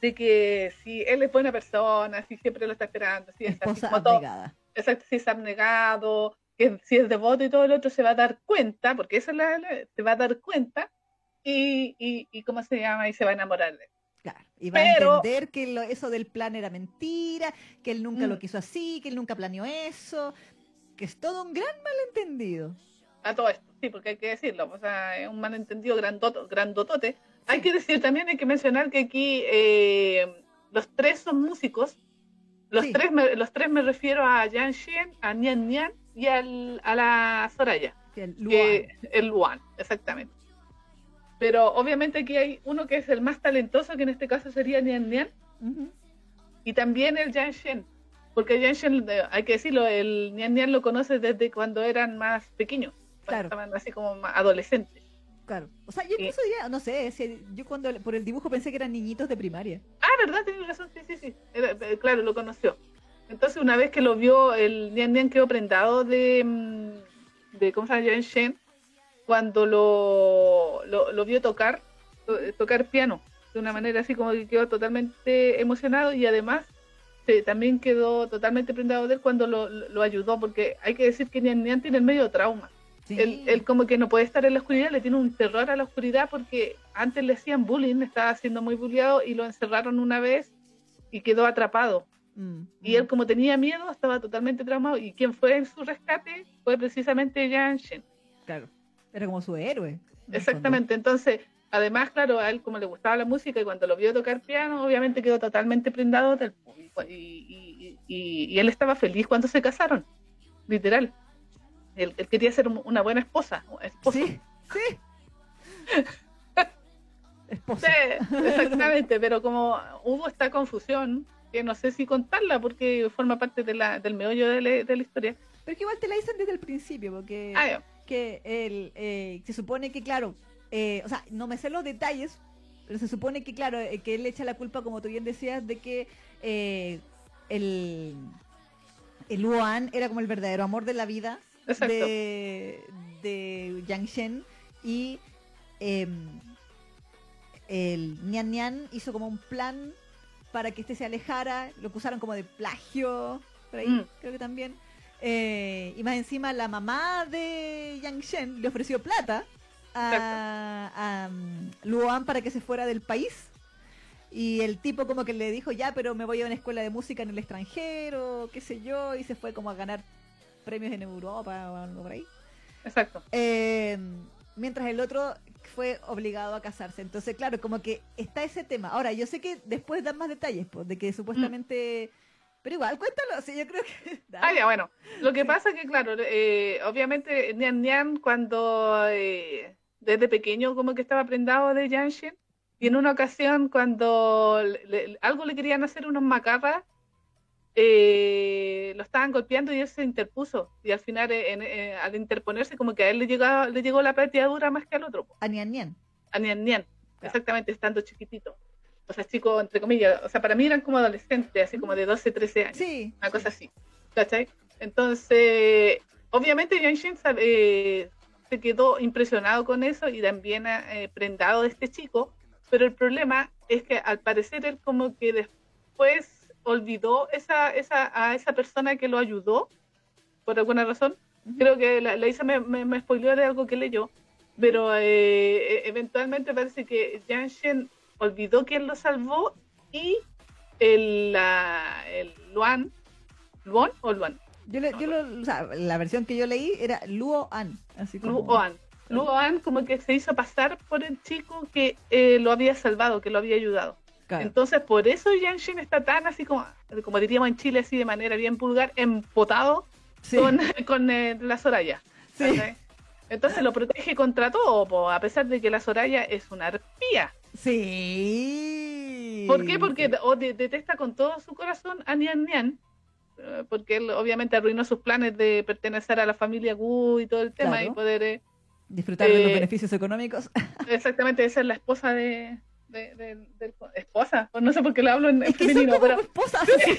Speaker 2: de que si él es buena persona, si siempre lo está esperando, si es así
Speaker 1: Esposa
Speaker 2: como todo, exacto, si es abnegado, que si es devoto y todo el otro se va a dar cuenta, porque eso es la, la- se va a dar cuenta y, y, y cómo se llama y se va a enamorar de él.
Speaker 1: Claro. Y va
Speaker 2: Pero-
Speaker 1: a entender que lo- eso del plan era mentira, que él nunca
Speaker 2: Mm.
Speaker 1: lo quiso así, que él nunca planeó eso, que es todo un gran malentendido.
Speaker 2: A todo esto, sí, porque hay que decirlo, o sea, es un malentendido grandoto, grandotote. Hay que decir también, hay que mencionar que aquí eh, los tres son músicos. Los,
Speaker 1: Sí.
Speaker 2: tres me, los tres me refiero a Yan Shen, a Nian Nian y al, a la Soraya.
Speaker 1: el
Speaker 2: que
Speaker 1: Luan.
Speaker 2: el Luan, exactamente. Pero obviamente aquí hay uno que es el más talentoso, que en este caso sería Nian Nian, y también el Yan Shen. Porque Yan Shen, eh, hay que decirlo, el Nian Nian lo conoce desde cuando eran más pequeños,
Speaker 1: Claro.
Speaker 2: estaban así como más adolescentes.
Speaker 1: Claro. O sea, yo incluso diría, no sé, si yo cuando por el dibujo pensé que eran niñitos de primaria.
Speaker 2: Ah, ¿verdad? Tienes razón, sí, sí, sí. Era- eh, claro, lo conoció. Entonces, una vez que lo vio, el Nian Nian quedó prendado de, mm, de ¿cómo se llama? Shen, cuando lo, lo, lo vio tocar, to- tocar piano, de una manera así como que quedó totalmente emocionado y además eh, también quedó totalmente prendado de él cuando lo, lo- ayudó, porque hay que decir que Nian Nian tiene el medio trauma.
Speaker 1: Sí.
Speaker 2: Él, él como que no puede estar en la oscuridad, le tiene un terror a la oscuridad porque antes le hacían bullying, estaba siendo muy bulleado y lo encerraron una vez y quedó atrapado.
Speaker 1: Mm,
Speaker 2: Y él como tenía miedo, estaba totalmente traumado. Y quien fue en su rescate fue precisamente Yan Shen.
Speaker 1: Claro. Era como su héroe.
Speaker 2: Exactamente. Entonces, además, claro, a él como le gustaba la música y cuando lo vio tocar piano, obviamente quedó totalmente prendado del público. Y, y- y- y él estaba feliz cuando se casaron, literal. Él, él quería ser un- una buena esposa. esposo.
Speaker 1: Sí, sí. Esposa.
Speaker 2: Sí, exactamente, pero como hubo esta confusión, que no sé si contarla porque forma parte de la, del meollo de la, de la historia.
Speaker 1: Pero que igual te la dicen desde el principio, porque
Speaker 2: Ah,
Speaker 1: que él, eh, se supone que, claro, eh, o sea, no me sé los detalles, pero se supone que, claro, eh, que él le echa la culpa, como tú bien decías, de que el, el Luan era como el verdadero amor de la vida
Speaker 2: Exacto.
Speaker 1: de, de Yang Shen y em, el Nian Nian hizo como un plan para que este se alejara, lo acusaron como de plagio, por ahí,
Speaker 2: Mm.
Speaker 1: creo que también. Eh, y más encima la mamá de Yang Shen le ofreció plata a, a, um, Luan para que se fuera del país. Y el tipo como que le dijo, ya, pero me voy a una escuela de música en el extranjero, qué sé yo, y se fue como a ganar premios en Europa o algo por ahí.
Speaker 2: Exacto.
Speaker 1: Eh, mientras el otro fue obligado a casarse. Entonces, claro, como que está ese tema. Ahora, yo sé que después dan más detalles, pues, de que supuestamente... Pero igual, cuéntalo, sí, yo creo que...
Speaker 2: Ah, ya, bueno. Lo que pasa es que, claro, eh, obviamente Nian Nian cuando eh, desde pequeño como que estaba prendado de Yanshin y en una ocasión cuando le- le- algo le querían hacer unos macarras, eh, lo estaban golpeando y él se interpuso y al final eh, en- eh, al interponerse como que a él le, llegaba, le llegó la pateadura más que al otro.
Speaker 1: A Nian Nian.
Speaker 2: a Nian Nian,
Speaker 1: Claro.
Speaker 2: exactamente, estando chiquitito. O sea, chico, entre comillas, o sea, para mí eran como adolescentes, así como de 12, 13 años,
Speaker 1: Sí.
Speaker 2: una cosa así, ¿cachai? Entonces, obviamente Yanshin eh, se quedó impresionado con eso y también eh, prendado de este chico, pero el problema es que al parecer él como que después olvidó esa, esa, a esa persona que lo ayudó, por alguna razón, creo que la, la Isa me, me, me spoileó de algo que leyó, pero eh, e- eventualmente parece que Yanshin olvidó quién lo salvó y el, la, el Luan, ¿Luan o Luan?
Speaker 1: Yo, le- yo lo, o sea, la versión que yo leí era Luo An, así como...
Speaker 2: Luan. Luan como que se hizo pasar por el chico que eh, lo había salvado, que lo había ayudado. Entonces, por eso Yanshin está tan así como, como diríamos en Chile, así de manera bien pulgar, empotado con, con eh, la Soraya. Entonces lo protege contra todo, a pesar de que la Soraya es una arpía.
Speaker 1: Sí.
Speaker 2: ¿Por qué? Porque detesta con todo su corazón a Nian Nian, eh, porque él obviamente arruinó sus planes de pertenecer a la familia Gu y todo el tema y poder... Eh,
Speaker 1: Disfrutar de los beneficios económicos.
Speaker 2: exactamente, esa es la esposa de, de, esposa, pues no sé por qué le hablo en, femenino, pero
Speaker 1: esposa,
Speaker 2: sí,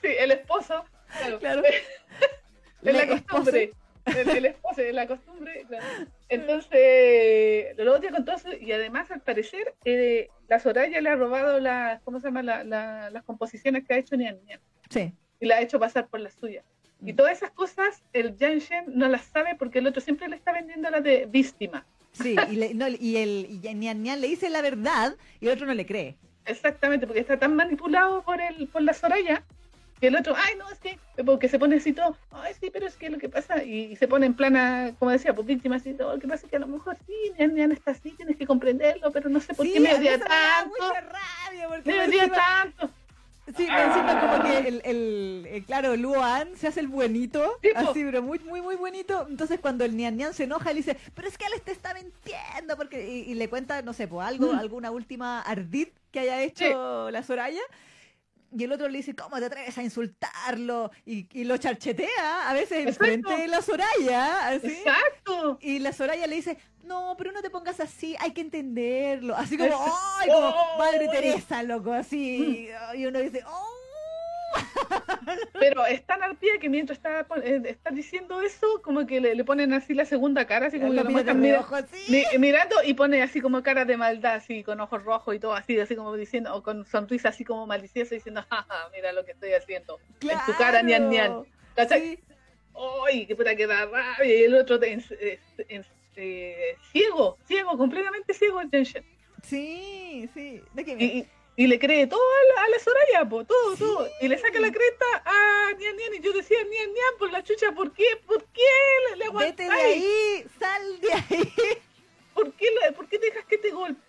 Speaker 2: sí, el esposo, claro, claro. es la costumbre, el, esposo, es la costumbre, claro. Entonces, lo odia con todo eso, y además al parecer eh, la Soraya le ha robado las, ¿cómo se llama? La, la, las composiciones que ha hecho Nian Nian.
Speaker 1: Sí.
Speaker 2: Y la ha hecho pasar por las suyas. Y mm. todas esas cosas el Shen no las sabe porque el otro siempre le está vendiendo la de víctima.
Speaker 1: Sí, y, le, no, y el y Nian Nian le dice la verdad y el otro no le cree.
Speaker 2: Exactamente, porque está tan manipulado por el por la Soraya que el otro, ay, no, es que, porque se pone así todo, ay, sí, pero es que lo que pasa, y, se pone en plana, como decía, pues víctima así todo, lo que pasa es que a lo mejor sí, Nian Nian está así, tienes que comprenderlo, pero no sé por qué me odia tanto. Me, me odia tanto.
Speaker 1: Sí, encima como que el, el, claro, Luan se hace el buenito, así, pero muy, muy, muy buenito. Entonces cuando el Nian Nian se enoja, le dice, pero es que él te está mintiendo, porque y, le cuenta, no sé, pues algo, mm. alguna última ardid que haya hecho la Soraya. Y el otro le dice, ¿cómo te atreves a insultarlo? Y, y lo charchetea a veces en frente de la Soraya. Así.
Speaker 2: Exacto.
Speaker 1: Y la Soraya le dice, no, pero no te pongas así, hay que entenderlo. Así como, ¡ay! Como oh. Madre Teresa, loco, así. Y uno dice, ¡oh!
Speaker 2: Pero es tan arpía que mientras está, eh, está diciendo eso, como que le, ponen así la segunda cara, así como que lo mirando y pone así como cara de maldad, así con ojos rojos y todo así, así como diciendo, o con sonrisa así como maliciosa, diciendo, jaja, mira lo que estoy haciendo. En tu cara, nian, nian. ¿Cachai? ¡Ay, qué puta que da rabia! Y el otro en, eh, ciego, ciego, completamente ciego
Speaker 1: Sí, sí. ¿De qué
Speaker 2: y, le cree todo a la, Soraya, po, todo, todo. Y le saca la cresta a Nian Nian. Y yo decía, Nian Nian, por la chucha, ¿por qué? ¿Por qué le, le
Speaker 1: Vete de ahí, sal de ahí.
Speaker 2: ¿Por qué, ¿por qué dejas que te golpee?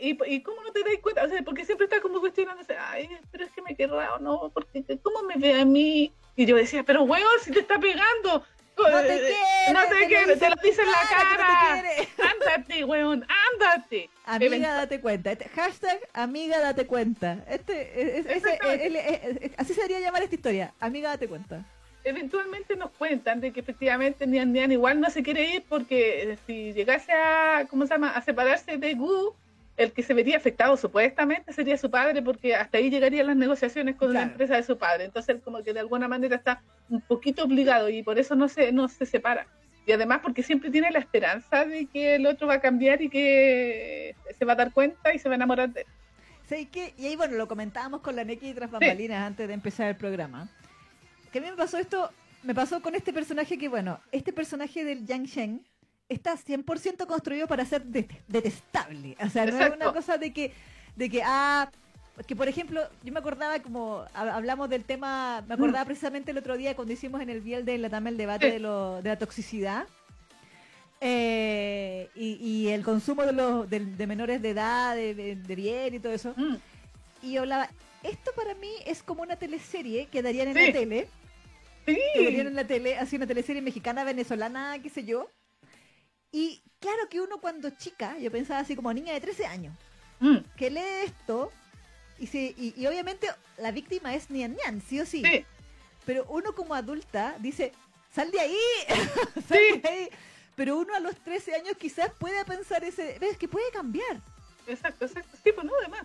Speaker 2: ¿Y, ¿Y cómo no te das cuenta? O sea, porque siempre está como cuestionándose, ay, pero es que me querrá o no, porque ¿cómo me ve a mí? Y yo decía, pero weón, si te está pegando,
Speaker 1: no te quiere.
Speaker 2: No te, quiere, te lo dice en la cara. ándate, weón, ándate.
Speaker 1: Amiga, date cuenta. Este, hashtag amiga, date cuenta. Este, es, así se debería llamar esta historia. Amiga, date cuenta.
Speaker 2: Eventualmente nos cuentan de que efectivamente Nian Nian igual no se quiere ir porque si llegase a, ¿cómo se llama?, a separarse de Gu, el que se vería afectado supuestamente sería su padre, porque hasta ahí llegarían las negociaciones con la empresa de su padre. Entonces, él como que de alguna manera está un poquito obligado y por eso no se, no se separa. Y además porque siempre tiene la esperanza de que el otro va a cambiar y que se va a dar cuenta y se va a enamorar de él.
Speaker 1: Sí, que, y ahí bueno, lo comentábamos con la Neki tras bambalinas antes de empezar el programa. Que a mí me pasó esto, me pasó con este personaje que bueno, este personaje del Yang Shen, está 100% construido para ser detestable. O sea, no es una cosa de que, de que, ah, que por ejemplo, yo me acordaba como hablamos del tema, me acordaba mm. precisamente el otro día cuando hicimos en el Biel de la el debate de, lo, de la toxicidad. Eh, y, el consumo de los de, menores de edad, de, bien y todo eso. Mm. Y hablaba, esto para mí es como una teleserie que darían en la tele.
Speaker 2: Sí.
Speaker 1: Que darían en la tele, así una teleserie mexicana, venezolana, qué sé yo y claro que uno cuando chica, yo pensaba así como niña de 13 años, mm. que lee esto y, se, y, obviamente la víctima es Nian Nian, sí o sí. Pero uno como adulta dice, sal de ahí, sal de ahí. Pero uno a los 13 años quizás pueda pensar ese, ves que puede cambiar.
Speaker 2: Exacto, exacto. Sí, pues no, además.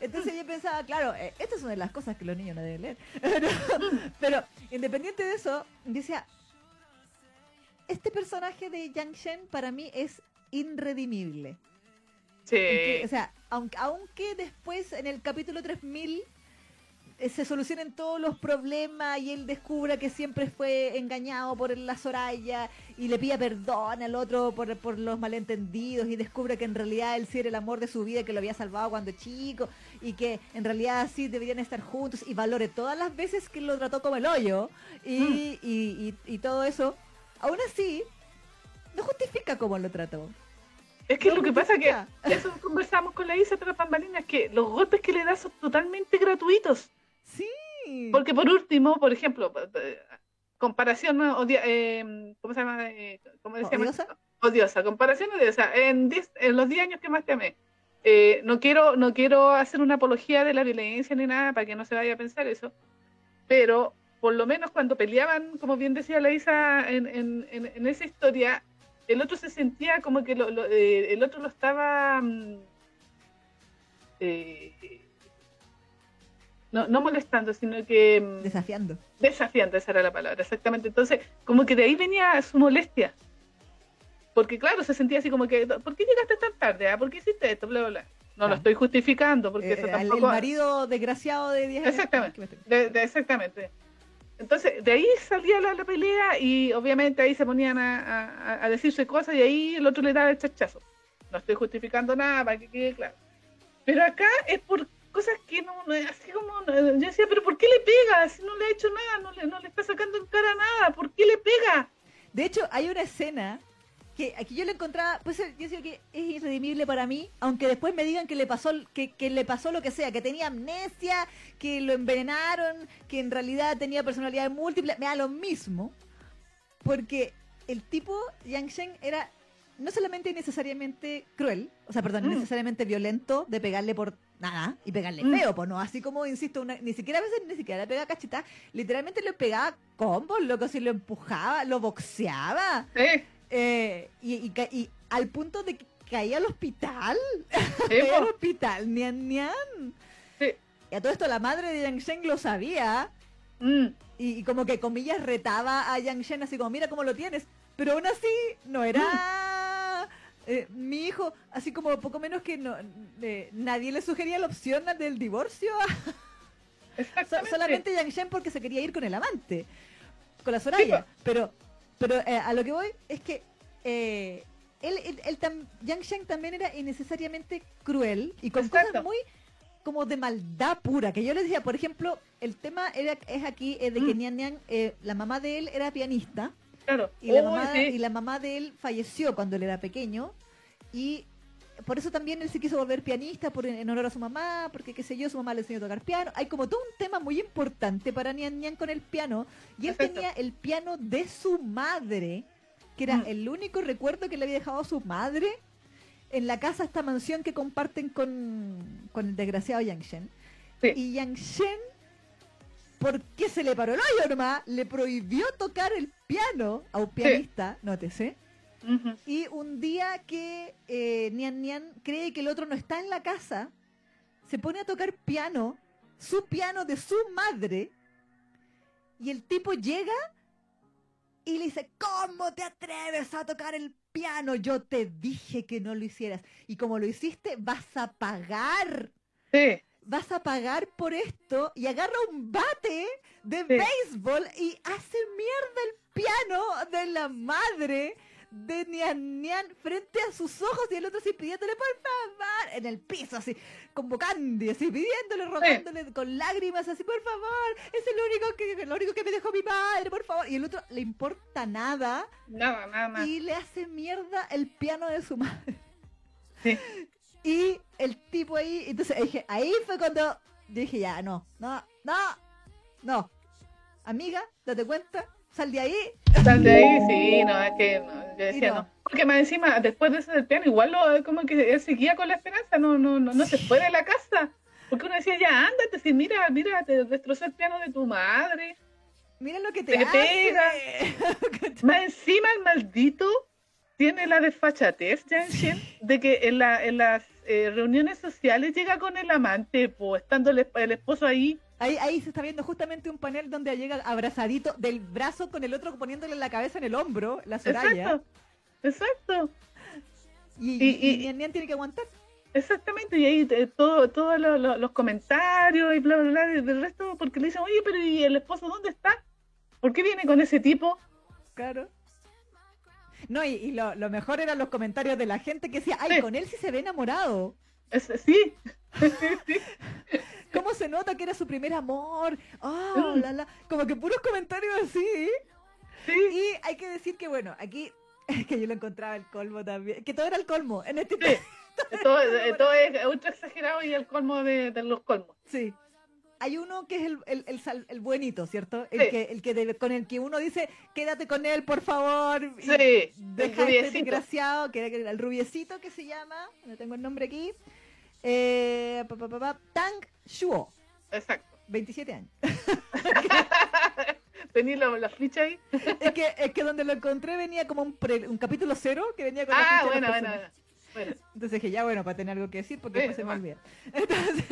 Speaker 1: Entonces yo pensaba, claro, eh, estas son de las cosas que los niños no deben leer. pero independiente de eso, decía, este personaje de Yang Shen para mí es irredimible.
Speaker 2: Sí.
Speaker 1: o sea, aunque, aunque después en el capítulo 3000 eh, se solucionen todos los problemas y él descubra que siempre fue engañado por la Soraya y le pida perdón al otro por, por los malentendidos y descubra que en realidad él sí era el amor de su vida que lo había salvado cuando chico y que en realidad sí deberían estar juntos y valore todas las veces que lo trató como el hoyo y, mm. y todo eso aún así, no justifica cómo lo trató.
Speaker 2: Es que
Speaker 1: No
Speaker 2: lo que pasa que eso conversamos con la Isa tras bambalinas, que los golpes que le da son totalmente gratuitos.
Speaker 1: Sí.
Speaker 2: Porque por último, por ejemplo, comparación odia- eh, ¿cómo se llama? Eh, ¿Cómo?
Speaker 1: ¿Odiosa?
Speaker 2: Odiosa, comparación odiosa. En, 10 en los 10 años que más te amé. Eh, no quiero no quiero hacer una apología de la violencia ni nada para que no se vaya a pensar eso, pero por lo menos cuando peleaban, como bien decía la Isa en, en, en, en esa historia, el otro se sentía como que lo- lo- eh, el otro lo estaba mm, eh, no, no molestando, sino que mm,
Speaker 1: Desafiando.
Speaker 2: desafiante, esa era la palabra, exactamente. Entonces, como que de ahí venía su molestia. Porque claro, se sentía así como que, ¿por qué llegaste tan tarde? ah? ¿Por qué hiciste esto? Bla, bla, bla. No lo estoy justificando, porque
Speaker 1: Eh,
Speaker 2: eso
Speaker 1: al- el
Speaker 2: tampoco...
Speaker 1: marido desgraciado de 10 años.
Speaker 2: Exactamente.
Speaker 1: ¿Qué me estoy-
Speaker 2: de- de- exactamente. Entonces, de ahí salía la, pelea y obviamente ahí se ponían a, a- a decirse cosas y ahí el otro le daba el chachazo. No estoy justificando nada para que quede claro. Pero acá es por cosas que no, así como, yo decía, pero ¿por qué le pega? Si no le ha hecho nada, no le, no le está sacando en cara nada, ¿por qué le pega?
Speaker 1: De hecho, hay una escena que aquí yo la encontraba, pues yo decía que es irredimible para mí, aunque después me digan que le pasó que, que le pasó lo que sea, que tenía amnesia, que lo envenenaron, que en realidad tenía personalidad múltiple, me da lo mismo, porque el tipo Yang Shen era no solamente innecesariamente cruel, o sea, perdón,
Speaker 2: Mm.
Speaker 1: necesariamente violento de pegarle por nada y pegarle
Speaker 2: Mm.
Speaker 1: feo, pues no, así como insisto, una- ni siquiera a veces ni siquiera le pegaba cacheta, literalmente le pegaba combos, loco, si lo empujaba, lo boxeaba.
Speaker 2: Sí,
Speaker 1: Eh, y, y ca- y al punto de que caía al hospital. al hospital, nian, nian.
Speaker 2: Sí.
Speaker 1: Y a todo esto la madre de Yang Shen lo sabía.
Speaker 2: Mm,
Speaker 1: Y, y como que comillas retaba a Yang Shen así como, mira cómo lo tienes. Pero aún así no era eh, mi hijo, así como poco menos que no, eh, nadie le sugería la opción del divorcio. So- solamente Yang Shen porque se quería ir con el amante, con la Soraya.
Speaker 2: Sí,
Speaker 1: pero pero eh, a lo que voy es que eh, él, él- él tam- Yang Shen también era innecesariamente cruel y con
Speaker 2: Exacto.
Speaker 1: cosas muy como de maldad pura. Que yo les decía, por ejemplo, el tema era, es aquí eh, de que
Speaker 2: Mm.
Speaker 1: Nian Nian, la mamá de él era pianista
Speaker 2: Claro.
Speaker 1: y la,
Speaker 2: Uy,
Speaker 1: mamá,
Speaker 2: sí.
Speaker 1: y la mamá de él falleció cuando él era pequeño y por eso también él se quiso volver pianista por, en honor a su mamá, porque qué sé yo, su mamá le enseñó a tocar piano. Hay como todo un tema muy importante para Nian Nian con el piano y él tenía el piano de su madre, que era
Speaker 2: Mm.
Speaker 1: el único recuerdo que le había dejado a su madre en la casa, esta mansión que comparten con, con el desgraciado Yang Shen.
Speaker 2: Sí.
Speaker 1: Y Yang Shen, ¿por qué se le paró el hoyo nomás? Le prohibió tocar el piano a un pianista, nótese. Y un día que eh, Nian Nian cree que el otro no está en la casa, se pone a tocar piano, su piano de su madre, y el tipo llega y le dice, ¿cómo te atreves a tocar el piano? Yo te dije que no lo hicieras. Y como lo hiciste, vas a pagar.
Speaker 2: Sí,
Speaker 1: Vas a pagar por esto y agarra un bate de
Speaker 2: Sí.
Speaker 1: béisbol y hace mierda el piano de la madre de Nian Nian frente a sus ojos y el otro así pidiéndole por favor en el piso así convocando y así pidiéndole rogándole con lágrimas así por favor es el único que lo único que me dejó mi madre por favor y el otro le importa nada
Speaker 2: nada, nada más.
Speaker 1: y le hace mierda el piano de su madre
Speaker 2: Sí.
Speaker 1: y el tipo ahí entonces dije ahí fue cuando dije ya no no no no amiga date cuenta sal de ahí
Speaker 2: Sal de ahí, sí, no, es que no, yo decía
Speaker 1: no.
Speaker 2: no. Porque más encima, después de eso del piano, igual lo, como que él seguía con la esperanza, no, no, no, no se fue de la casa. Porque uno decía, ya, ándate, si mira, mira, te destrozó el piano de tu madre.
Speaker 1: mira lo que te,
Speaker 2: Te
Speaker 1: hace.
Speaker 2: pega. Más encima el maldito tiene la desfachatez, Yanshin, de que en, la, en las eh, reuniones sociales llega con el amante, pues, estando el esposo ahí.
Speaker 1: Ahí, ahí se está viendo justamente un panel donde llega abrazadito del brazo con el otro poniéndole la cabeza en el hombro, la Soraya.
Speaker 2: Exacto, exacto.
Speaker 1: Y,
Speaker 2: Y-
Speaker 1: y, tiene que aguantar.
Speaker 2: Exactamente, y ahí eh, todo, todos lo- lo- los comentarios y bla, bla, bla, del resto, porque le dicen, oye, pero ¿y el esposo dónde está? ¿Por qué viene con ese tipo?
Speaker 1: Claro. No, y, y lo, lo mejor eran los comentarios de la gente que decía, ay,
Speaker 2: Sí.
Speaker 1: con él sí se ve enamorado.
Speaker 2: Es- sí, sí,
Speaker 1: ¿Cómo se nota que era su primer amor? Ah,
Speaker 2: Mm.
Speaker 1: la, la. Como que puros comentarios así.
Speaker 2: sí,
Speaker 1: Y hay que decir que, bueno, aquí Es que yo lo encontraba el colmo también. Que todo era el colmo en este
Speaker 2: Sí. Todo, eh, todo es ultra exagerado y el colmo de, de los colmos.
Speaker 1: Sí. Hay uno que es el, el, el, sal- el buenito, ¿cierto? El
Speaker 2: Sí.
Speaker 1: que, el que con el que uno dice, quédate con él, por favor. y
Speaker 2: Sí, el
Speaker 1: Deja a este
Speaker 2: rubiecito.
Speaker 1: desgraciado, que era el rubiecito que se llama, no tengo el nombre aquí, eh, pa, pa, pa, Tang Shuo,
Speaker 2: Exacto.
Speaker 1: 27 años.
Speaker 2: Tení la, la ficha ahí.
Speaker 1: es, que, es que donde lo encontré venía como un, pre- un capítulo cero que venía con la
Speaker 2: Ah,
Speaker 1: ficha de los
Speaker 2: bueno, bueno, bueno.
Speaker 1: Entonces dije, ya bueno, para tener algo que decir, porque después se me olvida. Entonces,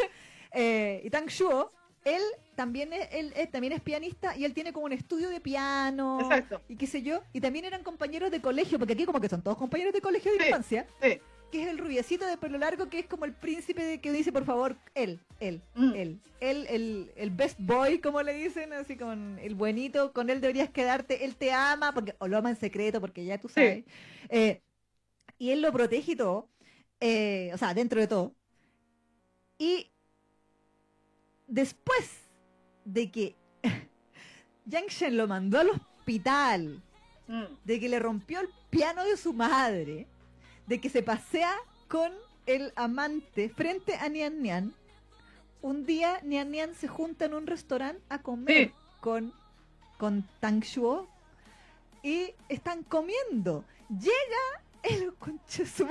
Speaker 1: eh, y Tang Shuo, él también es, él, él también es pianista y él tiene como un estudio de piano
Speaker 2: Exacto.
Speaker 1: y qué sé yo. Y también eran compañeros de colegio, porque aquí como que son todos compañeros de colegio de
Speaker 2: Sí.
Speaker 1: infancia,
Speaker 2: Sí.
Speaker 1: Que es el rubiecito de pelo largo, que es como el príncipe de- que dice, por favor, él, él,
Speaker 2: Mm.
Speaker 1: él, él, el, el best boy, como le dicen, así con el buenito, con él deberías quedarte, él te ama, porque o lo ama en secreto, porque ya tú
Speaker 2: Sí.
Speaker 1: sabes. Eh, y él lo protege y todo, eh, o sea, dentro de todo. Y después de que Yang Shen lo mandó al hospital,
Speaker 2: Mm.
Speaker 1: de que le rompió el piano de su madre, de que se pasea con el amante frente a Nian Nian, un día Nian Nian se junta en un restaurante a comer
Speaker 2: Sí.
Speaker 1: con, con Tang Shuo y están comiendo. Llega el conche
Speaker 2: Sí,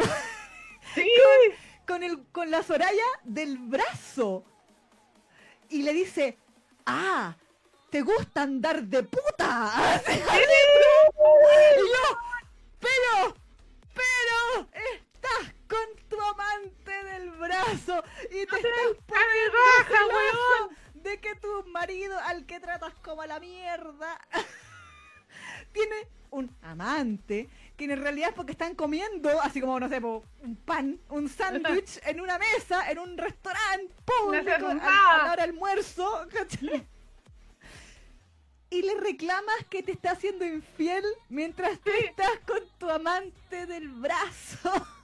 Speaker 1: con, el, con la Soraya del brazo y le dice, ah, ¿te gusta andar de puta? Y yo, pero, amante del brazo y te estás poniendo de que tu marido al que tratas como a la mierda tiene un amante que en realidad es porque están comiendo, así como, no sé, un pan, un sándwich en una mesa, en un restaurante público,
Speaker 2: Una
Speaker 1: a,
Speaker 2: cerrada.
Speaker 1: a la hora del almuerzo, ¿cachai? Y le reclamas que te está haciendo infiel mientras tú estás con tu amante del brazo.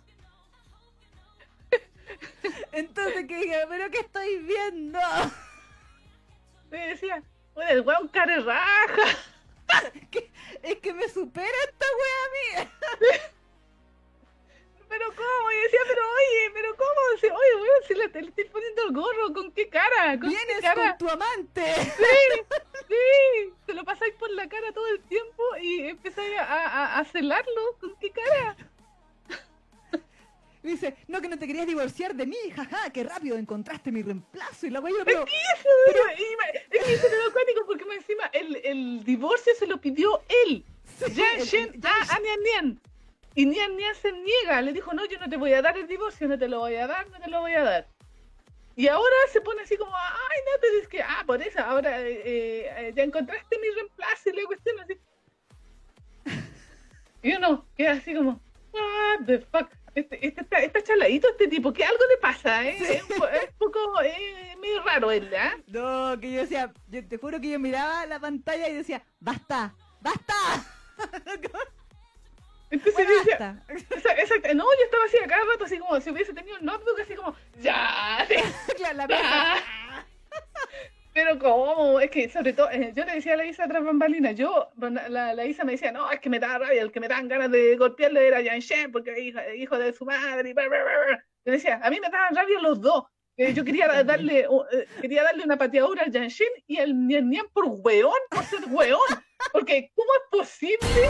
Speaker 1: Entonces que dije, pero ¿qué estoy viendo?
Speaker 2: me decía, el weón care raja.
Speaker 1: Es que me supera esta wea mía.
Speaker 2: Pero cómo, y decía, pero oye, pero cómo, Si- oye, weón, si le, le estoy poniendo el gorro, ¿con qué cara? ¿Con
Speaker 1: Vienes
Speaker 2: qué cara?
Speaker 1: con tu amante.
Speaker 2: Sí, te lo pasáis por la cara todo el tiempo y empezáis a, a, a celarlo, ¿con qué cara?
Speaker 1: Y dice, no que no te querías divorciar de mí, jaja, qué rápido encontraste mi reemplazo. Y la wea, pero,
Speaker 2: Eso, pero, y me- es que eso es acuático porque más encima el, el divorcio se lo pidió él.
Speaker 1: Sí,
Speaker 2: Yan
Speaker 1: el-
Speaker 2: Shen
Speaker 1: el-
Speaker 2: a, a Nian Nian. Y Nian Nian se niega, le dijo, no, yo no te voy a dar el divorcio, no te lo voy a dar, no te lo voy a dar. Y ahora se pone así como, ay, no, pero es que, ah, por eso, ahora eh, eh, ya encontraste mi reemplazo y la cuestión así. Y uno queda así como, what the fuck. Este, este está, está chaladito este tipo, que algo le pasa, ¿eh? Es, es poco, eh, medio raro él, ¿ah?
Speaker 1: No, que yo decía, yo te juro que yo miraba la pantalla y decía, basta, basta.
Speaker 2: Entonces
Speaker 1: Bueno, basta.
Speaker 2: Esa- Exacto, no, yo estaba así a cada rato, así como si hubiese tenido un notebook, así como, ya,
Speaker 1: Claro, la.
Speaker 2: pero cómo, es que sobre todo, eh, yo le decía a la Isa tras bambalina, yo, la, la Isa me decía, no, es que me daba rabia, el que me daban ganas de golpearle era Yan Shen, porque era hijo, hijo de su madre, y bla, bla, bla. Yo decía, a mí me daban rabia los dos, Eh, yo quería da- darle, eh, quería darle una pateadura al Yan Shen y al Nian Nian por weón, por ser weón, porque ¿cómo es posible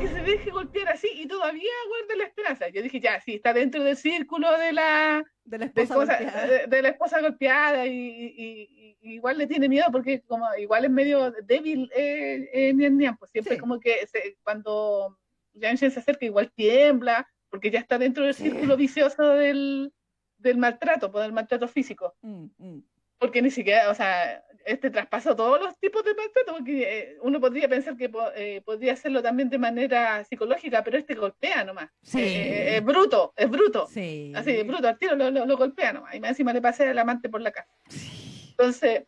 Speaker 2: que se deje golpear así y todavía guarde la esperanza? Yo dije, ya, sí, está dentro del círculo de la,
Speaker 1: De la
Speaker 2: de,
Speaker 1: esposa golpeada.
Speaker 2: de- de la esposa golpeada y, y- y- igual le tiene miedo porque como igual es medio débil eh, eh, Nian Nian, pues siempre
Speaker 1: Sí.
Speaker 2: como que se- cuando Yan Shen se acerca igual tiembla porque ya está dentro del
Speaker 1: Sí.
Speaker 2: círculo vicioso del, del maltrato, pues, del maltrato físico,
Speaker 1: Mm, mm.
Speaker 2: porque ni siquiera, o sea, este traspasó todos los tipos de maltrato, porque eh, uno podría pensar que po- eh, podría hacerlo también de manera psicológica, pero este golpea nomás,
Speaker 1: Sí.
Speaker 2: Eh, es bruto, es bruto.
Speaker 1: Sí.
Speaker 2: Así, bruto, al tiro lo, lo, lo golpea nomás. Y más encima le pasé al amante por la casa. Entonces,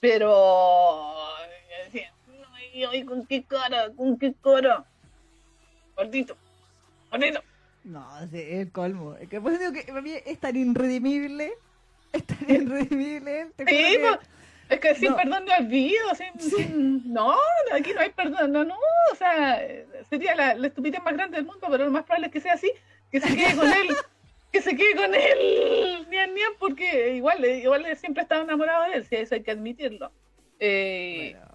Speaker 2: pero. yo decía, "Ay, ay, ¿con qué cara? ¿Con qué cara? Gordito, gordito.
Speaker 1: No, sí, es el colmo. Es que por eso digo que para mí es tan irredimible. Es tan irredimible. Te juro
Speaker 2: Sí,
Speaker 1: que
Speaker 2: pues, Es que sin
Speaker 1: No.
Speaker 2: perdón ni olvido, sin, sin- no, aquí no hay perdón, no, no, o sea, sería la, la estupidez más grande del mundo, pero lo más probable es que sea así, que se quede con él, que se quede con él, Nian Nian, porque igual, igual siempre ha estado enamorado de él, si eso hay que admitirlo. Eh,
Speaker 1: Bueno,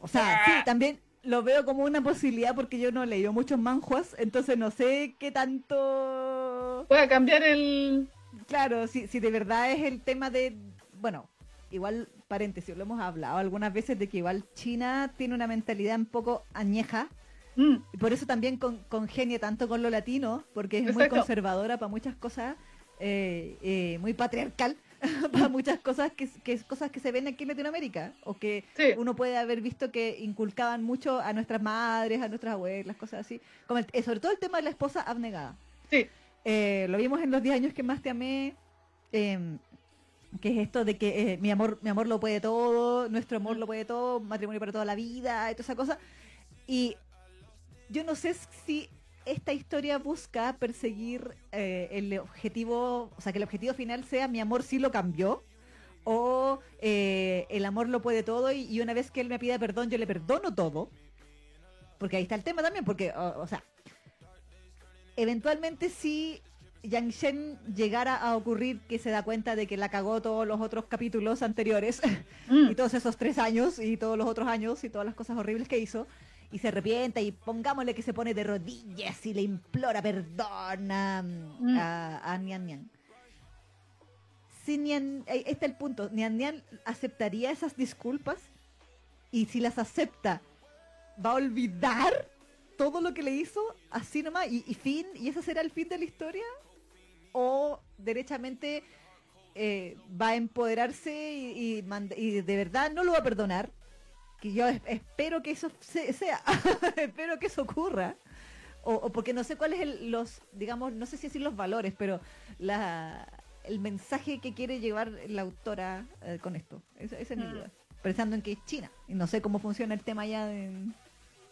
Speaker 1: o sea, sí, también lo veo como una posibilidad porque yo no leí muchos manjuas, entonces no sé qué tanto...
Speaker 2: Pueda cambiar el...
Speaker 1: Claro, si, si de verdad es el tema de... Bueno, igual, paréntesis, lo hemos hablado algunas veces de que igual China tiene una mentalidad un poco añeja.
Speaker 2: Mm,
Speaker 1: y por eso también con, congenia tanto con lo latino, porque es muy conservadora para muchas cosas, eh, eh, muy patriarcal para muchas cosas que, que cosas que se ven aquí en Latinoamérica o que
Speaker 2: sí,
Speaker 1: uno puede haber visto que inculcaban mucho a nuestras madres, a nuestras abuelas, cosas así. Como el- eh, sobre todo el tema de la esposa abnegada.
Speaker 2: sí,
Speaker 1: Eh, lo vimos en los 10 años que más te amé, em, que es esto de que eh, mi amor mi amor lo puede todo, nuestro amor lo puede todo, matrimonio para toda la vida, y toda esa cosa. Y yo no sé si esta historia busca perseguir eh, el objetivo, o sea, que el objetivo final sea mi amor sí lo cambió, o eh, el amor lo puede todo y, y una vez que él me pida perdón yo le perdono todo. Porque ahí está el tema también, porque, o, o sea, eventualmente si Yang Shen llegara a ocurrir que se da cuenta de que la cagó todos los otros capítulos anteriores
Speaker 2: mm,
Speaker 1: y todos esos tres años y todos los otros años y todas las cosas horribles que hizo y se arrepienta y pongámosle que se pone de rodillas y le implora perdón a,
Speaker 2: Mm.
Speaker 1: a, a Nian Nian. Si Nian, ahí está el punto, Nian Nian aceptaría esas disculpas y si las acepta, va a olvidar todo lo que le hizo así nomás y, y fin, y ese será el fin de la historia o derechamente eh, va a empoderarse y, y mand- y de verdad no lo va a perdonar. Que yo es- espero que eso se- sea, espero que eso ocurra. O, o porque no sé cuáles el, los, digamos, no sé si decir los valores, pero la, el mensaje que quiere llevar la autora eh, con esto. Esa, esa es mi
Speaker 2: Mm.
Speaker 1: duda. Pensando en que es China. Y no sé cómo funciona el tema allá de...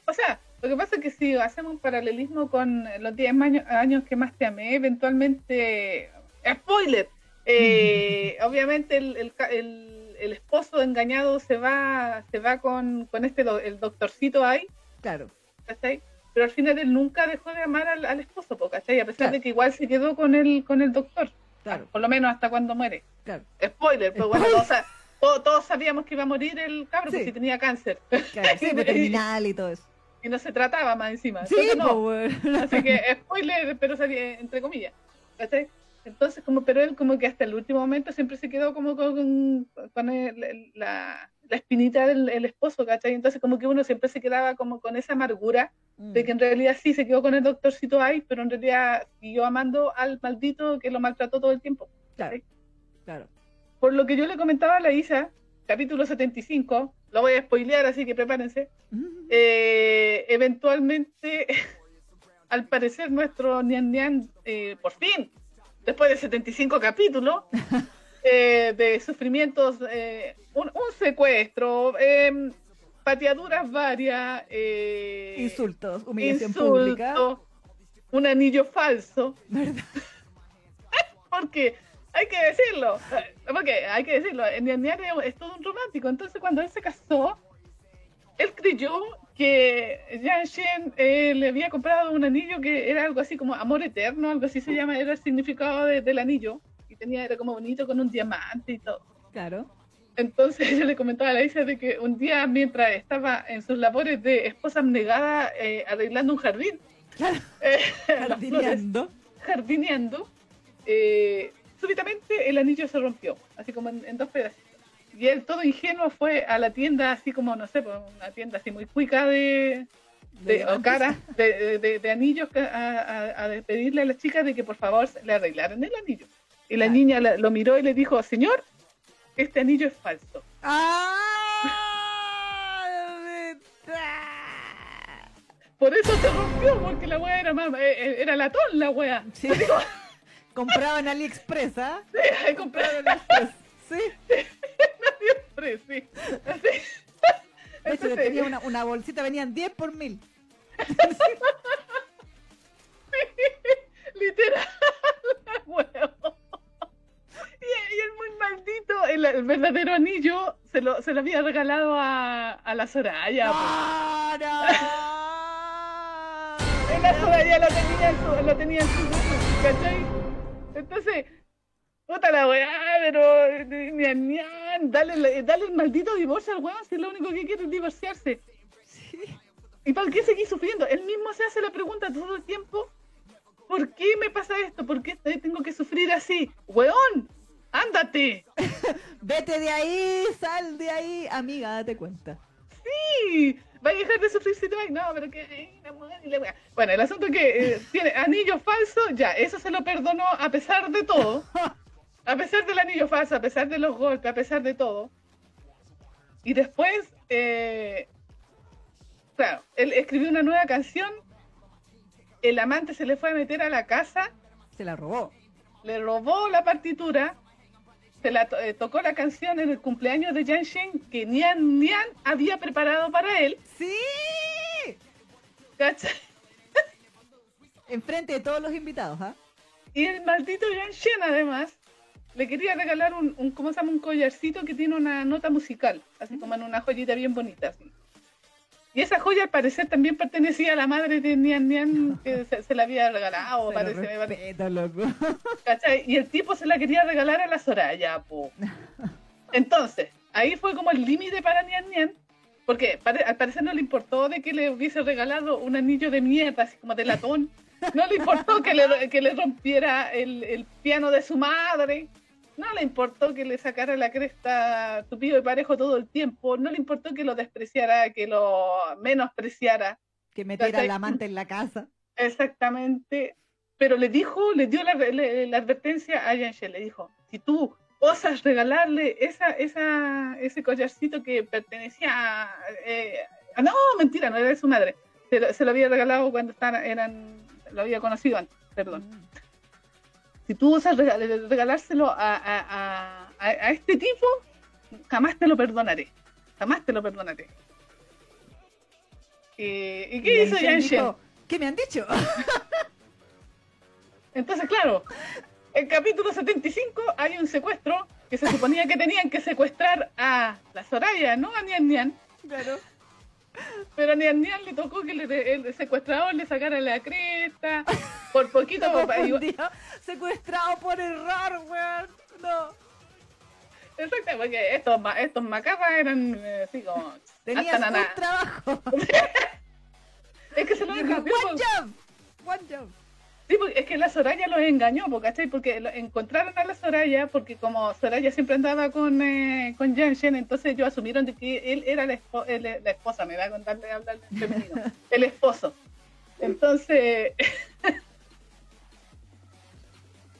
Speaker 2: O sea, lo que pasa es que si hacemos un paralelismo con los 10 años, años que más te amé, eventualmente. ¡Spoiler! Eh, obviamente el, el, ca- el- el esposo engañado se va se va con, con este do- el doctorcito ahí,
Speaker 1: Claro.
Speaker 2: ¿cachai? Pero al final él nunca dejó de amar al, al esposo, po, ¿cachai? A pesar
Speaker 1: Claro.
Speaker 2: de que igual se quedó con el, con el doctor,
Speaker 1: Claro,
Speaker 2: por lo menos hasta cuando muere.
Speaker 1: claro.
Speaker 2: Spoiler, pero bueno, todos, todos, sabíamos que iba a morir el cabro
Speaker 1: Sí.
Speaker 2: porque si tenía cáncer
Speaker 1: claro sí, pues, terminal y todo eso.
Speaker 2: Y no se trataba más encima.
Speaker 1: Sí,
Speaker 2: Entonces, no. Así que spoiler, pero sabía, entre comillas. ¿cachai? Entonces, como, pero él como que hasta el último momento siempre se quedó como con, con el- el- la, la espinita del el esposo, ¿cachai? Entonces como que uno siempre se quedaba como con esa amargura de que en realidad sí se quedó con el doctorcito ahí, pero en realidad siguió amando al maldito que lo maltrató todo el tiempo.
Speaker 1: Claro, claro.
Speaker 2: Por lo que yo le comentaba a la Isa, capítulo 75, lo voy a spoilear, así que prepárense. Eh, eventualmente, al parecer, nuestro Nian Nian, eh, por fin, después de 75 capítulos eh, de sufrimientos, eh, un, un secuestro, eh, pateaduras varias, eh,
Speaker 1: Insultos, humillación
Speaker 2: insultos,
Speaker 1: pública.
Speaker 2: un anillo falso,
Speaker 1: ¿Verdad?
Speaker 2: porque hay que decirlo, eh, porque hay que decirlo, Nian es- todo un romántico, entonces cuando él se casó, él creyó que Yang Shen eh, le había comprado un anillo que era algo así como amor eterno, algo así se llama, era el significado de- del anillo, y tenía, era como bonito con un diamante y todo.
Speaker 1: Claro.
Speaker 2: Entonces yo le comentaba a la Isa de que un día mientras estaba en sus labores de esposa abnegada eh, arreglando un jardín,
Speaker 1: Claro.
Speaker 2: eh, flores,
Speaker 1: Jardineando.
Speaker 2: jardineando, eh, súbitamente el anillo se rompió, así como en, en dos pedacitos. Y él todo ingenuo fue a la tienda, así como, no sé, pues, una tienda así muy cuica de, de, o cara de, de- de anillos a, a- a pedirle a la chica de que por favor le arreglaran el anillo. Y la niña la- lo miró y le dijo, señor, este anillo es falso.
Speaker 1: ¡Ah!
Speaker 2: Por eso se rompió, porque la wea era, más, eh, eh, era latón la wea.
Speaker 1: Sí. Compraba en AliExpress, ¿ah?
Speaker 2: Que comprar
Speaker 1: Compraba en AliExpress. Sí.
Speaker 2: siempre, sí.
Speaker 1: De hecho, yo
Speaker 2: Entonces,
Speaker 1: tenía una, una bolsita, venían 10 por mil.
Speaker 2: Literal, huevo. Y, y el muy maldito, el, el verdadero anillo se lo, se lo había regalado a, a la Soraya.
Speaker 1: ¡No, no!
Speaker 2: Y la Soraya lo tenía en su, lo tenía en su ¿cachai? Entonces, puta la weá, pero nian, nian, dale, el- dale el maldito divorcio al weón si lo único que quiere es divorciarse.
Speaker 1: Sí.
Speaker 2: ¿Y para qué seguir sufriendo? Él mismo se hace la pregunta todo el tiempo. ¿Por qué me pasa esto? ¿Por qué tengo que sufrir así? ¡Weón! ¡Ándate!
Speaker 1: Vete de ahí, sal de ahí, amiga, date cuenta.
Speaker 2: ¡Sí! ¿Va a dejar de sufrir si te vas? No, pero que... la mujer y la weá. Bueno, el asunto es que eh, tiene anillo falso, ya, eso se lo perdonó a pesar de todo. A pesar del anillo falso, a pesar de los golpes, a pesar de todo. Y después, eh, claro, él escribió una nueva canción. El amante se le fue a meter a la casa,
Speaker 1: Se la robó.
Speaker 2: le robó la partitura, se la eh, tocó la canción en el cumpleaños de Yan Shen que Nian Nian había preparado para él.
Speaker 1: ¡Sí!
Speaker 2: ¿cachai?
Speaker 1: Enfrente de todos los invitados, ¿ah?
Speaker 2: Y el maldito Yan Shen además le quería regalar un, un, ¿cómo se llama? Un collarcito que tiene una nota musical, así como en una joyita bien bonita. Así. Y esa joya al parecer también pertenecía a la madre de Nian Nian que se, se la había regalado,
Speaker 1: Se lo
Speaker 2: parece, me parece.
Speaker 1: respeto, loco.
Speaker 2: ¿cachai? Y el tipo se la quería regalar a la Soraya, po. Entonces, ahí fue como el límite para Nian Nian, porque al parecer no le importó de que le hubiese regalado un anillo de mierda, así como de latón. No le importó que le, que le rompiera el, el piano de su madre. No le importó que le sacara la cresta tupido y parejo todo el tiempo. No le importó que lo despreciara, que lo menospreciara.
Speaker 1: Que metiera al amante en la casa.
Speaker 2: Exactamente. Pero le dijo, le dio la, le- la advertencia a Yanshe, le dijo, si tú osas regalarle esa, esa, ese collarcito que pertenecía a, eh, a- No, mentira, no era de su madre. Se lo, se lo había regalado cuando estaban, eran, lo había conocido antes, perdón.
Speaker 1: Mm.
Speaker 2: Si tú osas rega- regalárselo a, a, a, este tipo, jamás te lo perdonaré. Jamás te lo perdonaré. ¿Y, y qué hizo
Speaker 1: Yanshen ¿Qué me han dicho?
Speaker 2: Entonces, claro, en capítulo 75 hay un secuestro que se suponía que tenían que secuestrar a la Soraya, no a Nian Nian.
Speaker 1: Claro.
Speaker 2: Pero a Nian le tocó que le- el secuestrador le sacara la cresta. Por poquito,
Speaker 1: Estaba
Speaker 2: pa- igual-
Speaker 1: confundido. Secuestrado por error, weón. No.
Speaker 2: exacto, porque estos, estos macarras eran eh, así como. Hasta
Speaker 1: un trabajo.
Speaker 2: Es que se lo
Speaker 1: one job. One job.
Speaker 2: Sí, porque es que la Soraya los engañó, ¿cachai? Porque lo- encontraron a la Soraya, porque como Soraya siempre andaba con, eh, con Yanshen, entonces ellos asumieron de que él era la, espo- él- la esposa, me da con darle hablar en femenino, el esposo. Entonces,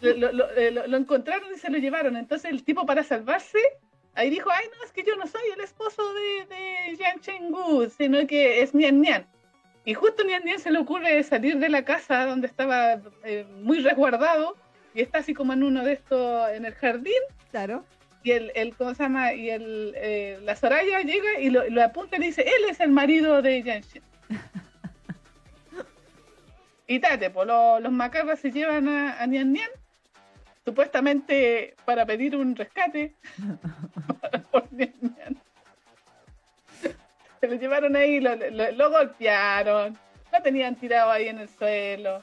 Speaker 2: lo, eh, lo- lo encontraron y se lo llevaron. Entonces el tipo para salvarse, ahí dijo, ay no, es que yo no soy el esposo de, de Yan Chenggu, sino que es Nian Nian. Y justo Nian Nian se le ocurre salir de la casa donde estaba eh, muy resguardado y está así como en uno de estos, en el jardín,
Speaker 1: Claro.
Speaker 2: y el, el ¿cómo se llama? Y el, eh, la Soraya llega y lo, lo apunta y le dice, él es el marido de Yanshin. y tate, pues lo- los macarras se llevan a, a Nian Nian, supuestamente para pedir un rescate por Nian Nian. Se lo llevaron ahí, lo, lo- lo golpearon, lo tenían tirado ahí en el suelo.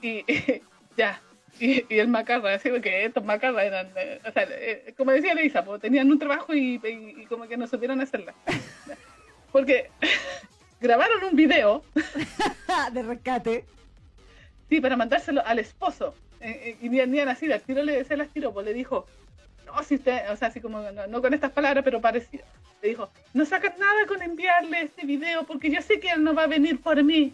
Speaker 2: Y ya, y, y el macarra, así que estos macarras eran, eh, o sea, eh, como decía Leisa, pues, tenían un trabajo y, y- y como que no supieron hacerla. Porque grabaron un video,
Speaker 1: de rescate.
Speaker 2: sí, para mandárselo al esposo. Eh, eh, y Nian Nian así, al tiro le, se las tiró, pues le dijo, no, si usted, o sea, así como, no, no con estas palabras, pero parecido. Le dijo, no sacas nada con enviarle este video porque yo sé que él no va a venir por mí.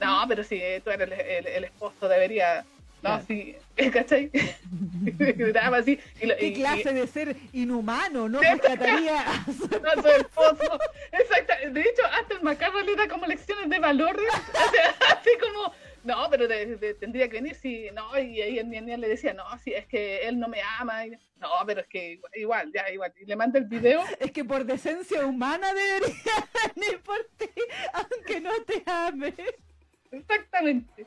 Speaker 2: No, pero si eh, tú eres el, el- el esposo, debería... No,
Speaker 1: Claro.
Speaker 2: sí, ¿cachai? Así. Y, lo-
Speaker 1: ¿Qué
Speaker 2: y- y-
Speaker 1: clase de ser inhumano no
Speaker 2: Sí.
Speaker 1: rescataría a su
Speaker 2: su esposo. Exacto. De hecho, hasta el macarro le da como lecciones de valores. O sea, así como, no, pero de- tendría que venir si, no, y ahí el niño le decía, no, si es que él no me ama. y- no, pero es que igual, ya, igual. Y le manda el video.
Speaker 1: Es que por decencia humana debería venir por ti, aunque no te ame.
Speaker 2: Exactamente.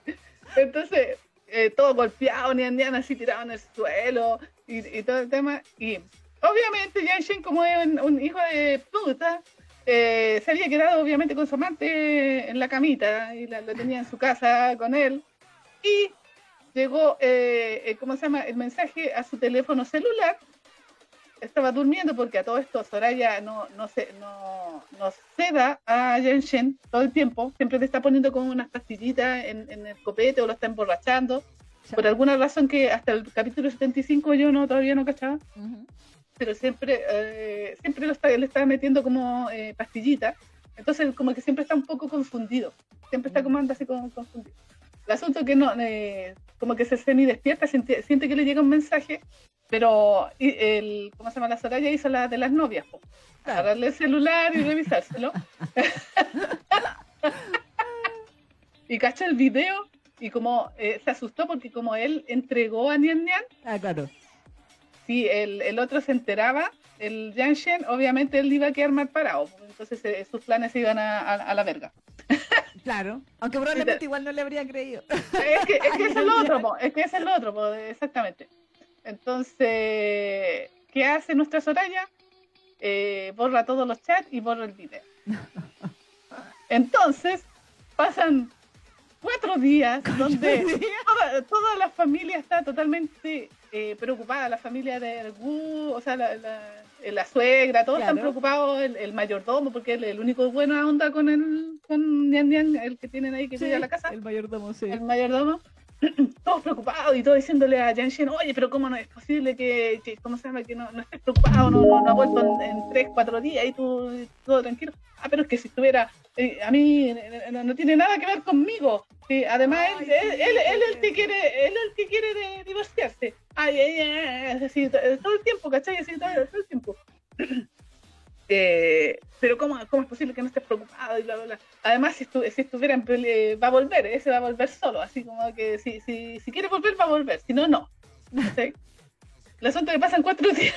Speaker 2: Entonces, eh, todo golpeado, ni así tirado en el suelo y, y todo el tema. Y obviamente Yanshin, como es un, hijo de puta, eh, se había quedado obviamente con su amante en la camita y la, tenía en su casa con él. Y llegó, eh, eh, ¿cómo se llama?, el mensaje a su teléfono celular. Estaba durmiendo porque a todo esto Soraya no, no, se, no, no ceda a Yanshin todo el tiempo. Siempre te está poniendo como unas pastillitas en, en el copete o lo está emborrachando por alguna razón que hasta el capítulo 75 yo no todavía no cachaba, pero siempre eh, siempre lo está, le estaba metiendo como eh, pastillita, entonces como que siempre está un poco confundido, siempre está como anda así como confundido. El asunto que no, eh, como que se semi despierta, siente, siente, que le llega un mensaje, pero el, ¿cómo se llama? La Soraya hizo la de las novias, agarrarle el celular y revisárselo. y cacha el video y como eh, se asustó porque como él entregó a Nian Nian.
Speaker 1: Ah, claro.
Speaker 2: Si el, el otro se enteraba, el Yanshen, obviamente él iba a quedar mal parado. Entonces eh, sus planes se iban a, a, la verga.
Speaker 1: Claro, aunque probablemente igual no le habría creído.
Speaker 2: Es que, es que es el otro, es que es el otro, exactamente. Entonces, ¿qué hace nuestra Soraya? Eh, borra todos los chats y borra el video. Entonces, pasan cuatro días donde toda, la familia está totalmente eh, preocupada, la familia de Gu, o sea, la, la, suegra, todos están preocupados, el, mayordomo, porque es el único buena onda con el, con Nian Nian, el que tienen ahí que sí, a la casa.
Speaker 1: El mayordomo, sí.
Speaker 2: El mayordomo. todos preocupados y todos diciéndole a Shen, oye, pero cómo no es posible que, ¿cómo se llama? Que no, no estés preocupado, no, no, ha vuelto en, tres, cuatro días y tú todo tranquilo. Ah, pero es que si estuviera, eh, a mí no, tiene nada que ver conmigo. Sí, además, él, él, él, el que quiere, él el que quiere divorciarse. Ay, ay, ay, así, todo el tiempo, ¿cachai? Así, todo, todo el tiempo. Eh, pero ¿cómo, ¿cómo, es posible que no estés preocupado? Y bla, bla, Además, si, estu si estuviera en va a volver, ese va a volver solo, así como que si, si, si quiere volver, va a volver, si no, no. ¿Sí? El asunto que pasan cuatro días,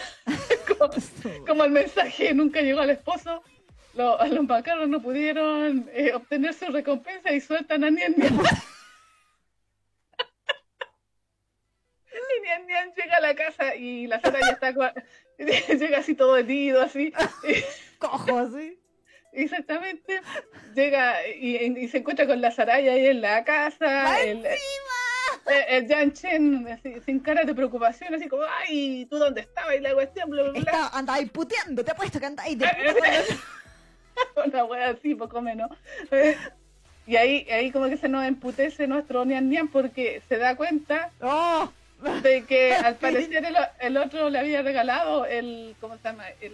Speaker 2: como, el mensaje nunca llegó al esposo, los macarros no pudieron eh, obtener su recompensa y sueltan a Nian Nian. Y Nian Nian llega a la casa y la Sara ya está llega así todo herido, así.
Speaker 1: Cojo, así.
Speaker 2: Exactamente. Llega y, se encuentra con la Saraya ahí en la casa. El, el, Jan Chen sin cara de preocupación, así como, ay, ¿tú dónde estabas? Y la cuestión, bla, bla,
Speaker 1: bla. anda ahí puteando, te apuesto que anda ahí de
Speaker 2: Una wea así, poco menos. Y ahí, ahí como que se nos emputece nuestro Nian Nian porque se da cuenta
Speaker 1: ¡Oh!
Speaker 2: De que al parecer el, otro le había regalado el, ¿cómo se llama? El,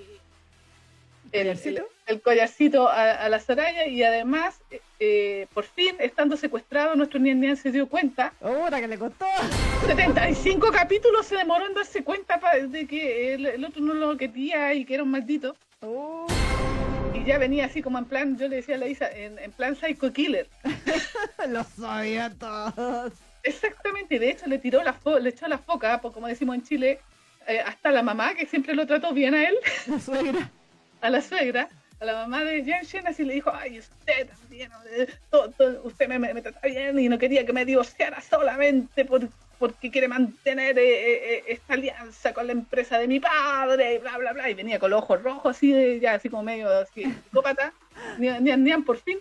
Speaker 2: el, collarcito, a, la Soraya y además, eh, por fin, estando secuestrado, nuestro Nian Nian se dio cuenta.
Speaker 1: ¡Ahora que le costó!
Speaker 2: 75 capítulos se demoró en darse cuenta de que el, otro no lo quería y que era un maldito.
Speaker 1: Oh.
Speaker 2: Y ya venía así como en plan, yo le decía a la Isa, en, en plan Psycho Killer.
Speaker 1: lo sabía todos.
Speaker 2: Exactamente, de hecho le tiró la le echó la foca, como decimos en Chile, eh, hasta la mamá, que siempre lo trató bien a él.
Speaker 1: La suegra.
Speaker 2: a la suegra, a la mamá de Jen así le dijo, ay, usted también, eh, usted me, trata bien y no quería que me divorciara solamente por, porque quiere mantener eh, esta alianza con la empresa de mi padre, y bla, bla, bla. Y venía con los ojos rojos, así, ya así como medio así, psicópata. Nian, Nian, por fin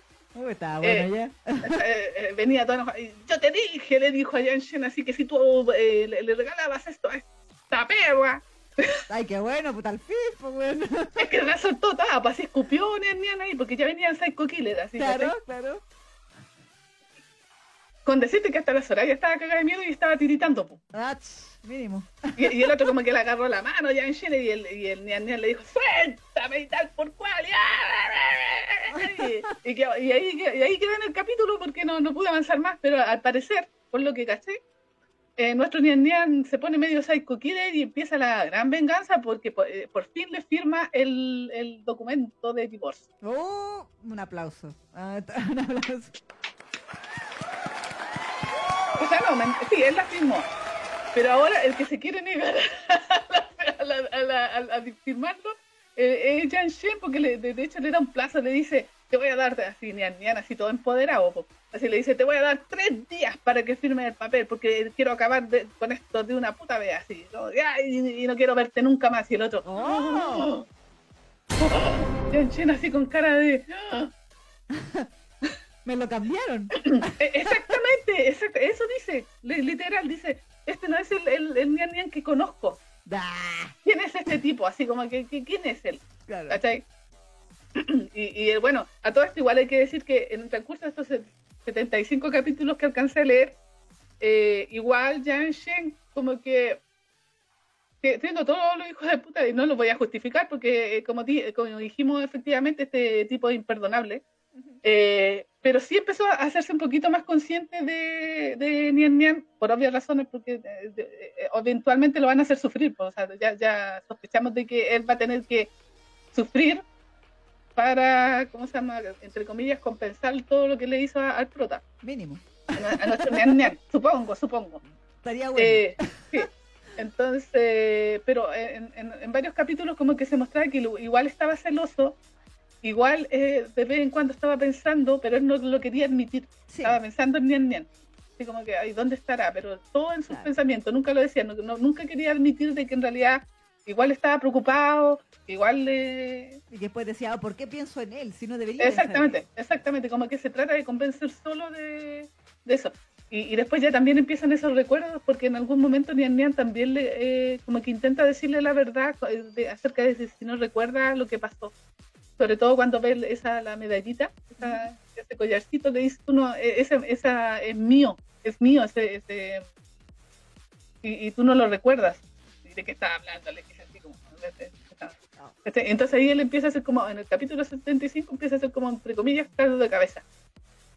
Speaker 1: estaba bueno
Speaker 2: ya. Eh, eh, venía todo enojado. Yo te dije, le dijo a Yanshin, así que si tú eh, le, regalabas esto a esta perra.
Speaker 1: Ay, qué bueno, puta al fin, pues bueno.
Speaker 2: Es que la soltó tapa, así escupió Nian ahí, porque ya venían Psycho Killer, así.
Speaker 1: Claro, claro.
Speaker 2: Con decirte que hasta la Soraya estaba cagada de miedo y estaba tiritando, pues.
Speaker 1: Mínimo.
Speaker 2: Y, el otro como que le agarró la mano ya en y el, y el Nian le dijo, suéltame y tal por cual. Y, y, ahí, y ahí quedó en el capítulo porque no, no pude avanzar más, pero al parecer, por lo que caché, eh, nuestro Nian Nian se pone medio psycho killer y empieza la gran venganza porque por, eh, fin le firma el, el, documento de divorcio.
Speaker 1: Oh, un aplauso. Ah, un aplauso.
Speaker 2: O sea, no, sí, él la firmó. Pero ahora el que se quiere negar a, firmarlo eh, es Jan Shen, porque le, de, hecho le da un plazo, le dice, te voy a dar, así, Nian Nian, así todo empoderado, po. así le dice, te voy a dar tres días para que firme el papel, porque quiero acabar de- con esto de una puta vez, así, ¿no? Y, y no quiero verte nunca más, y el otro,
Speaker 1: Oh.
Speaker 2: Shen así con cara de.
Speaker 1: Me lo cambiaron.
Speaker 2: E- exactamente, exact- eso dice, li- literal, dice, este no es el, el, el Nian Nian que conozco. ¿quién es este tipo? Así como que, que- ¿quién es él?
Speaker 1: Claro.
Speaker 2: ¿Cachai? Y, y, bueno, a todo esto igual hay que decir que en el transcurso de estos se- 75 capítulos que alcancé a leer, eh, igual Jan Shen como que tengo todos los hijos de puta y no los voy a justificar porque eh, como, di- como dijimos efectivamente este tipo es imperdonable Eh, pero sí empezó a hacerse un poquito más consciente de, de Nian Nian por obvias razones porque eh, de- eh, eventualmente lo van a hacer sufrir pues, o sea, ya, ya sospechamos de que él va a tener que sufrir para, ¿cómo se llama? Entre comillas, compensar todo lo que le hizo a- al prota,
Speaker 1: Mínimo.
Speaker 2: a, a nuestro Nian Nian, supongo, supongo.
Speaker 1: Estaría bueno.
Speaker 2: Eh, sí. Entonces, pero en, en- en varios capítulos como que se mostraba que igual estaba celoso, igual eh, de vez en cuando estaba pensando, pero él no lo quería admitir,
Speaker 1: sí.
Speaker 2: estaba pensando en Nian Nian. Así como que, ay, ¿dónde estará? Pero todo en sus
Speaker 1: Claro.
Speaker 2: pensamientos, nunca lo decía, no- no- nunca quería admitir de que en realidad igual estaba preocupado, igual le...
Speaker 1: Y después decía, "Ah, ¿por qué pienso en él? Si no debería.
Speaker 2: Exactamente,
Speaker 1: él?".
Speaker 2: exactamente, como que se trata de convencer solo de, de eso. Y, y después ya también empiezan esos recuerdos porque en algún momento Nian Nian también le, eh, como que intenta decirle la verdad eh, de- acerca de si no recuerda lo que pasó. Sobre todo cuando ve esa la medallita, esa- ese collarcito, le dice, tú no, eh, ese, esa es mío, es mío, ese, ese y, y tú no lo recuerdas. ¿Y de qué está hablando? Le así como, Entonces ahí él empieza a hacer como, en el capítulo 75 empieza a hacer como, entre comillas, caldo de cabeza.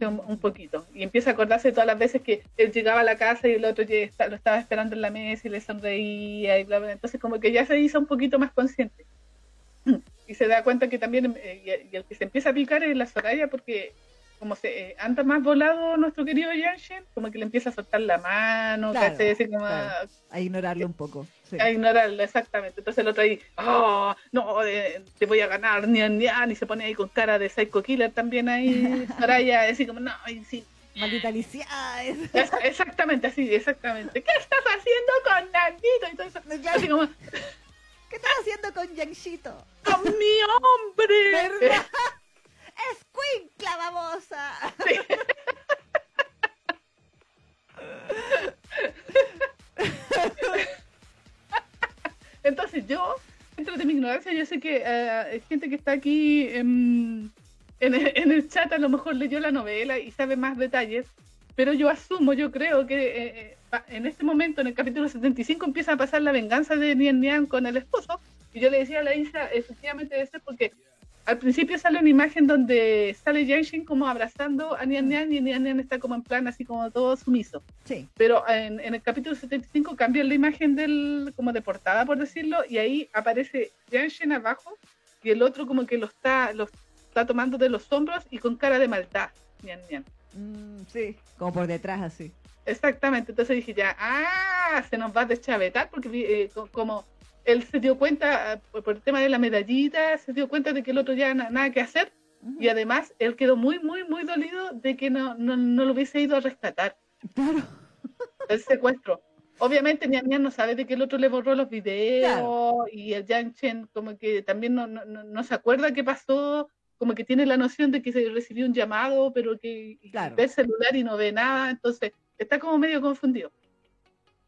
Speaker 2: Un, un poquito. Y empieza a acordarse de todas las veces que él llegaba a la casa y el otro lo estaba esperando en la mesa y le sonreía y bla, bla. Entonces como que ya se hizo un poquito más consciente. Y se da cuenta que también, eh, y, el que se empieza a picar es la Soraya porque como se eh, anda más volado nuestro querido Yanshin, como que le empieza a soltar la mano,
Speaker 1: Claro,
Speaker 2: ¿cachai? Así como,
Speaker 1: claro. A ignorarlo un poco. sí.
Speaker 2: a ignorarlo, exactamente. Entonces el otro ahí, oh, no, eh, te voy a ganar, ni ni y se pone ahí con cara de Psycho Killer también ahí, Soraya, así como, no, y sí.
Speaker 1: Maldita Es-
Speaker 2: exactamente, así, exactamente. ¿Qué estás haciendo con Nandito? Y todo eso. Así como,
Speaker 1: ¿Qué estás haciendo con Yanchito?
Speaker 2: ¡con mi hombre!
Speaker 1: ¿Verdad? ¡Escuincla, babosa!
Speaker 2: Entonces yo, dentro de mi ignorancia, yo sé que eh, hay gente que está aquí en el, en el chat a lo mejor leyó la novela y sabe más detalles, pero yo asumo, yo creo que eh, eh, en este momento, en el capítulo 75, empieza a pasar la venganza de Nian Nian con el esposo. Y yo le decía a la Isa, efectivamente debe ser porque al principio sale una imagen donde sale Yanshin como abrazando a Nian Nian y Nian Nian está como en plan así como todo sumiso.
Speaker 1: Sí,
Speaker 2: Pero en, en el capítulo 75 cambian la imagen del como de portada, por decirlo, y ahí aparece Yanshin abajo y el otro como que lo está, lo está tomando de los hombros y con cara de maldad. Nian, nian.
Speaker 1: Mm, sí. Como por detrás, así.
Speaker 2: Exactamente, entonces dije ya, ah, se nos va a deschavetar porque eh, co- como él se dio cuenta, ah, por, el tema de la medallita, se dio cuenta de que el otro ya na- nada que hacer
Speaker 1: Ujú.
Speaker 2: y además él quedó muy, muy, muy dolido de que no, no, no lo hubiese ido a rescatar.
Speaker 1: Claro.
Speaker 2: el secuestro. Obviamente Nian no sabe de que el otro le borró los videos
Speaker 1: Claro.
Speaker 2: y el Yang Chen como que también no, no- no se acuerda qué pasó, como que tiene la noción de que se recibió un llamado, pero que
Speaker 1: Claro.
Speaker 2: ve el celular y no ve nada, entonces está como medio confundido.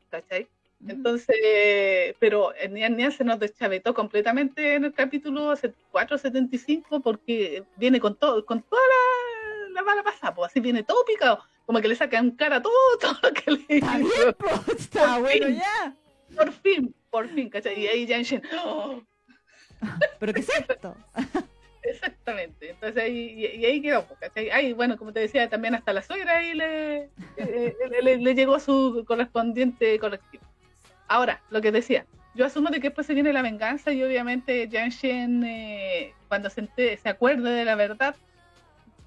Speaker 2: ¿Cachai?
Speaker 1: Ujú.
Speaker 2: Entonces, pero Nian se nos deschavetó completamente en el capítulo 74-75 porque viene con todo, con toda la, la mala pasada, pues así viene todo picado, como que le saca en cara todo, todo lo que le
Speaker 1: Está bien, po, está bueno
Speaker 2: fin.
Speaker 1: ya.
Speaker 2: Por fin, por fin, ¿cachai? Y ahí Yanshin, ¡oh!
Speaker 1: ¿Pero qué es esto?
Speaker 2: exactamente, entonces ahí, y, ahí quedó, ¿cachai? Ahí, bueno, como te decía, también hasta la suegra ahí le, le, le- le llegó su correspondiente correctivo. Ahora, lo que decía, yo asumo de que después se viene la venganza y obviamente Yanshin, eh, cuando se, se acuerde de la verdad,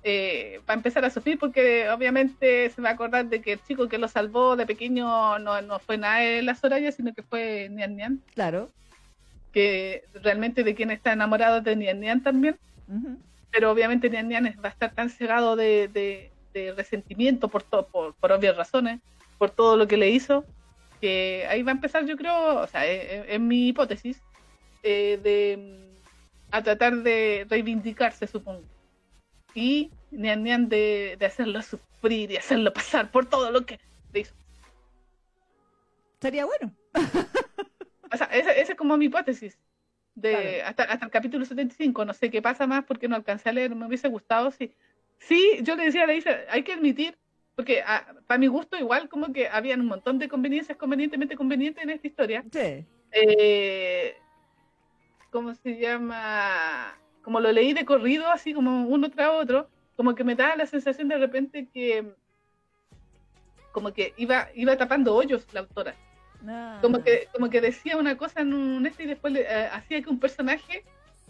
Speaker 2: eh, va a empezar a sufrir porque obviamente se va a acordar de que el chico que lo salvó de pequeño no, no fue nada de la Soraya, sino que fue Nian Nian,
Speaker 1: Claro.
Speaker 2: Que realmente de quien está enamorado de Nian Nian también.
Speaker 1: Ujú.
Speaker 2: pero obviamente Nian Nian va a estar tan cegado de, de, de resentimiento por, to- por, por obvias razones, por todo lo que le hizo, que ahí va a empezar, yo creo, o sea, es, es mi hipótesis, eh, de mm, a tratar de reivindicarse, supongo. Y Nian Nian de, de hacerlo sufrir y hacerlo pasar por todo lo que le hizo.
Speaker 1: Sería bueno.
Speaker 2: O sea, esa, esa es como mi hipótesis. De,
Speaker 1: Claro.
Speaker 2: hasta, hasta el capítulo 75, no sé qué pasa más porque no alcancé a leer, me hubiese gustado. Sí, sí yo le decía a la Isa, hay que admitir, porque para mi gusto igual como que habían un montón de conveniencias convenientemente convenientes en esta historia.
Speaker 1: Sí.
Speaker 2: Eh, ¿Cómo se llama? Como lo leí de corrido, así como uno tras otro, como que me daba la sensación de repente que como que iba, iba tapando hoyos la autora
Speaker 1: Ah.
Speaker 2: como que como que decía una cosa en un este y después le, eh, hacía que un personaje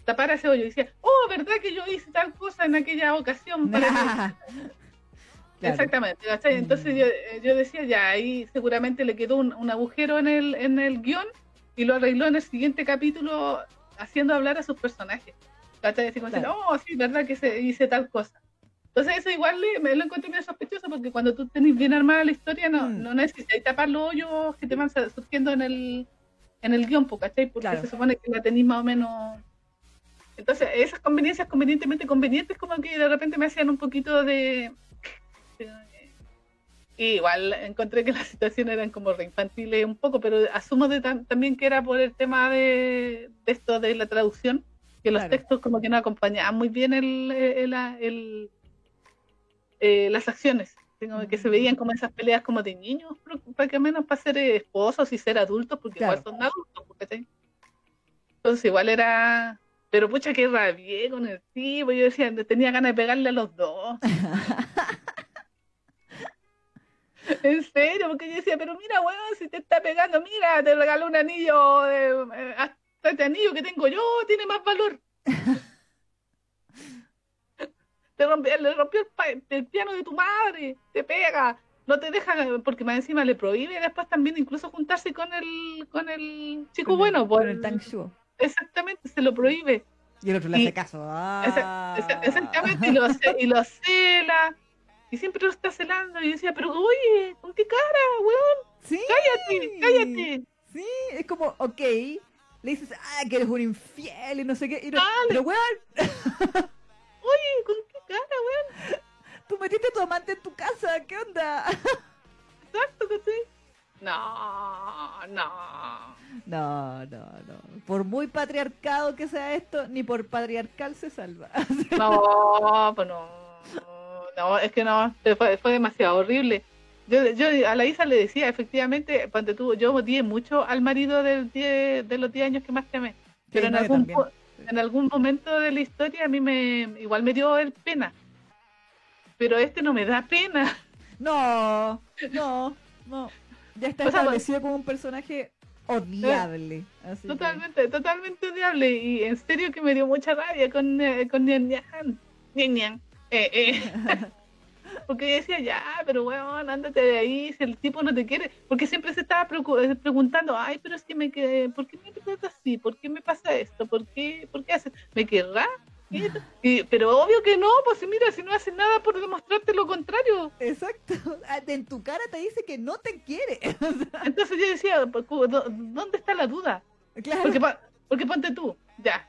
Speaker 2: tapara ese hoyo y decía oh verdad que yo hice tal cosa en aquella ocasión para que-".
Speaker 1: Claro.
Speaker 2: exactamente ¿cachai?
Speaker 1: Mm.
Speaker 2: entonces yo, eh, yo decía ya ahí seguramente le quedó un, un agujero en el en el guion y lo arregló en el siguiente capítulo haciendo hablar a sus personajes ¿cachai? Así como
Speaker 1: Claro.
Speaker 2: oh sí verdad que se, hice tal cosa entonces eso igual le- me lo encontré medio sospechoso porque cuando tú tenés bien armada la historia no,
Speaker 1: Mm.
Speaker 2: no necesitas tapar los hoyos que te van surgiendo en el, en el guion, po, ¿cachai? Porque
Speaker 1: Claro.
Speaker 2: se supone que la tenéis más o menos... Entonces esas conveniencias convenientemente convenientes como que de repente me hacían un poquito de... Y igual encontré que las situaciones eran como reinfantiles un poco, pero asumo de tam- también que era por el tema de, de esto de la traducción, que los textos como que no acompañaban muy bien el, el- el- eh, las acciones, como que se veían como esas peleas como de niños, para que menos para ser eh, esposos y ser adultos, porque
Speaker 1: Claro.
Speaker 2: igual son adultos, ¿cachai? Entonces igual era... Pero pucha que rabié con el tipo, yo decía, tenía ganas de pegarle a los dos. En serio, porque yo decía, pero mira, weón, si te está pegando, mira, te regaló un anillo, de, eh, hasta este anillo que tengo yo tiene más valor. te rompió, le rompió el, pa- el piano de tu madre, te pega, no te deja, porque más encima le prohíbe después también incluso juntarse con el, con el chico
Speaker 1: Con el-
Speaker 2: bueno, por
Speaker 1: con el Tang Shuo.
Speaker 2: exactamente, se lo prohíbe.
Speaker 1: Y el otro le hace caso. Ah.
Speaker 2: esa- exactamente, y lo, y lo cela, y siempre lo está celando, y decía, pero oye, ¿con qué cara, weón?
Speaker 1: Sí.
Speaker 2: Cállate, cállate.
Speaker 1: Sí, es como, ok. Le dices, ah, que eres un infiel y no sé qué. Y no,
Speaker 2: Dale.
Speaker 1: pero weón,
Speaker 2: Oye, ¿con cara, weón?
Speaker 1: tú metiste a tu amante en tu casa, ¿qué onda?
Speaker 2: Exacto, ¿cachai? No, no.
Speaker 1: No, no, no. Por muy patriarcado que sea esto, ni por patriarcal se salva.
Speaker 2: No, pues no. No, es que no, fue, fue demasiado horrible. Yo, yo a la Isa le decía, efectivamente, cuando tú, yo odié mucho al marido del die- de los 10 años que más te amé. Pero en,
Speaker 1: no, yo
Speaker 2: algún. En algún momento de la historia a mí me igual me dio el pena. Pero este no me da pena.
Speaker 1: No, no, no. Ya está
Speaker 2: O sea,
Speaker 1: establecido como un personaje odiable. así que-
Speaker 2: Totalmente, totalmente odiable. Y en serio que me dio mucha rabia con, eh, con Nian Nian. Nian Nian. Eh, eh. Porque decía, ya, pero weón, ándate de ahí, si el tipo no te quiere. Porque siempre se estaba eh, preguntando, ay, pero es que me quedé, ¿por qué me tratas así? ¿Por qué me pasa esto? ¿Por qué, por qué haces? ¿Me querrá? Y pero obvio que no, pues mira, si no hace nada por demostrarte lo contrario.
Speaker 1: Exacto. Ah, En tu cara te dice que no te quiere.
Speaker 2: Entonces yo decía, pues, cu- ¿dó- ¿dónde está la duda?
Speaker 1: claro.
Speaker 2: Porque, porque ponte tú, ya.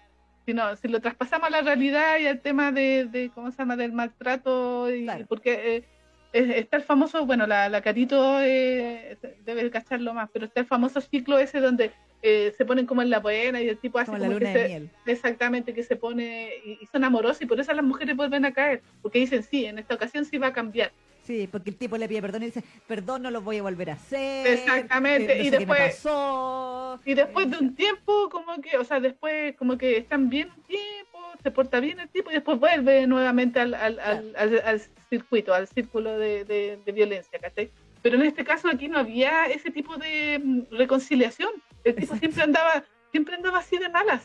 Speaker 2: Si, no, si lo traspasamos a la realidad y al tema de, de ¿cómo se llama?, del maltrato, y,
Speaker 1: Claro.
Speaker 2: porque eh, es- está el famoso, bueno, la, la Carito eh, debe cacharlo más, pero está el famoso ciclo ese donde eh, se ponen como en la buena y el tipo hace
Speaker 1: como la luna
Speaker 2: que
Speaker 1: de
Speaker 2: se-
Speaker 1: miel.
Speaker 2: exactamente que se pone y, y son amorosos y por eso las mujeres vuelven a caer, porque dicen, sí, en esta ocasión sí va a cambiar.
Speaker 1: Sí, porque el tipo le pide perdón y dice, perdón, no lo voy a volver a hacer.
Speaker 2: Exactamente,
Speaker 1: eh, no
Speaker 2: y después-. Y después de un tiempo, como que, o sea, después como que están bien un tiempo, se porta bien el tipo y después vuelve nuevamente al, al, al, al- al circuito, al círculo de, de, de violencia, ¿cachai? Pero en este caso aquí no había ese tipo de mm, reconciliación. El tipo
Speaker 1: Exacto.
Speaker 2: siempre andaba, siempre andaba así de malas.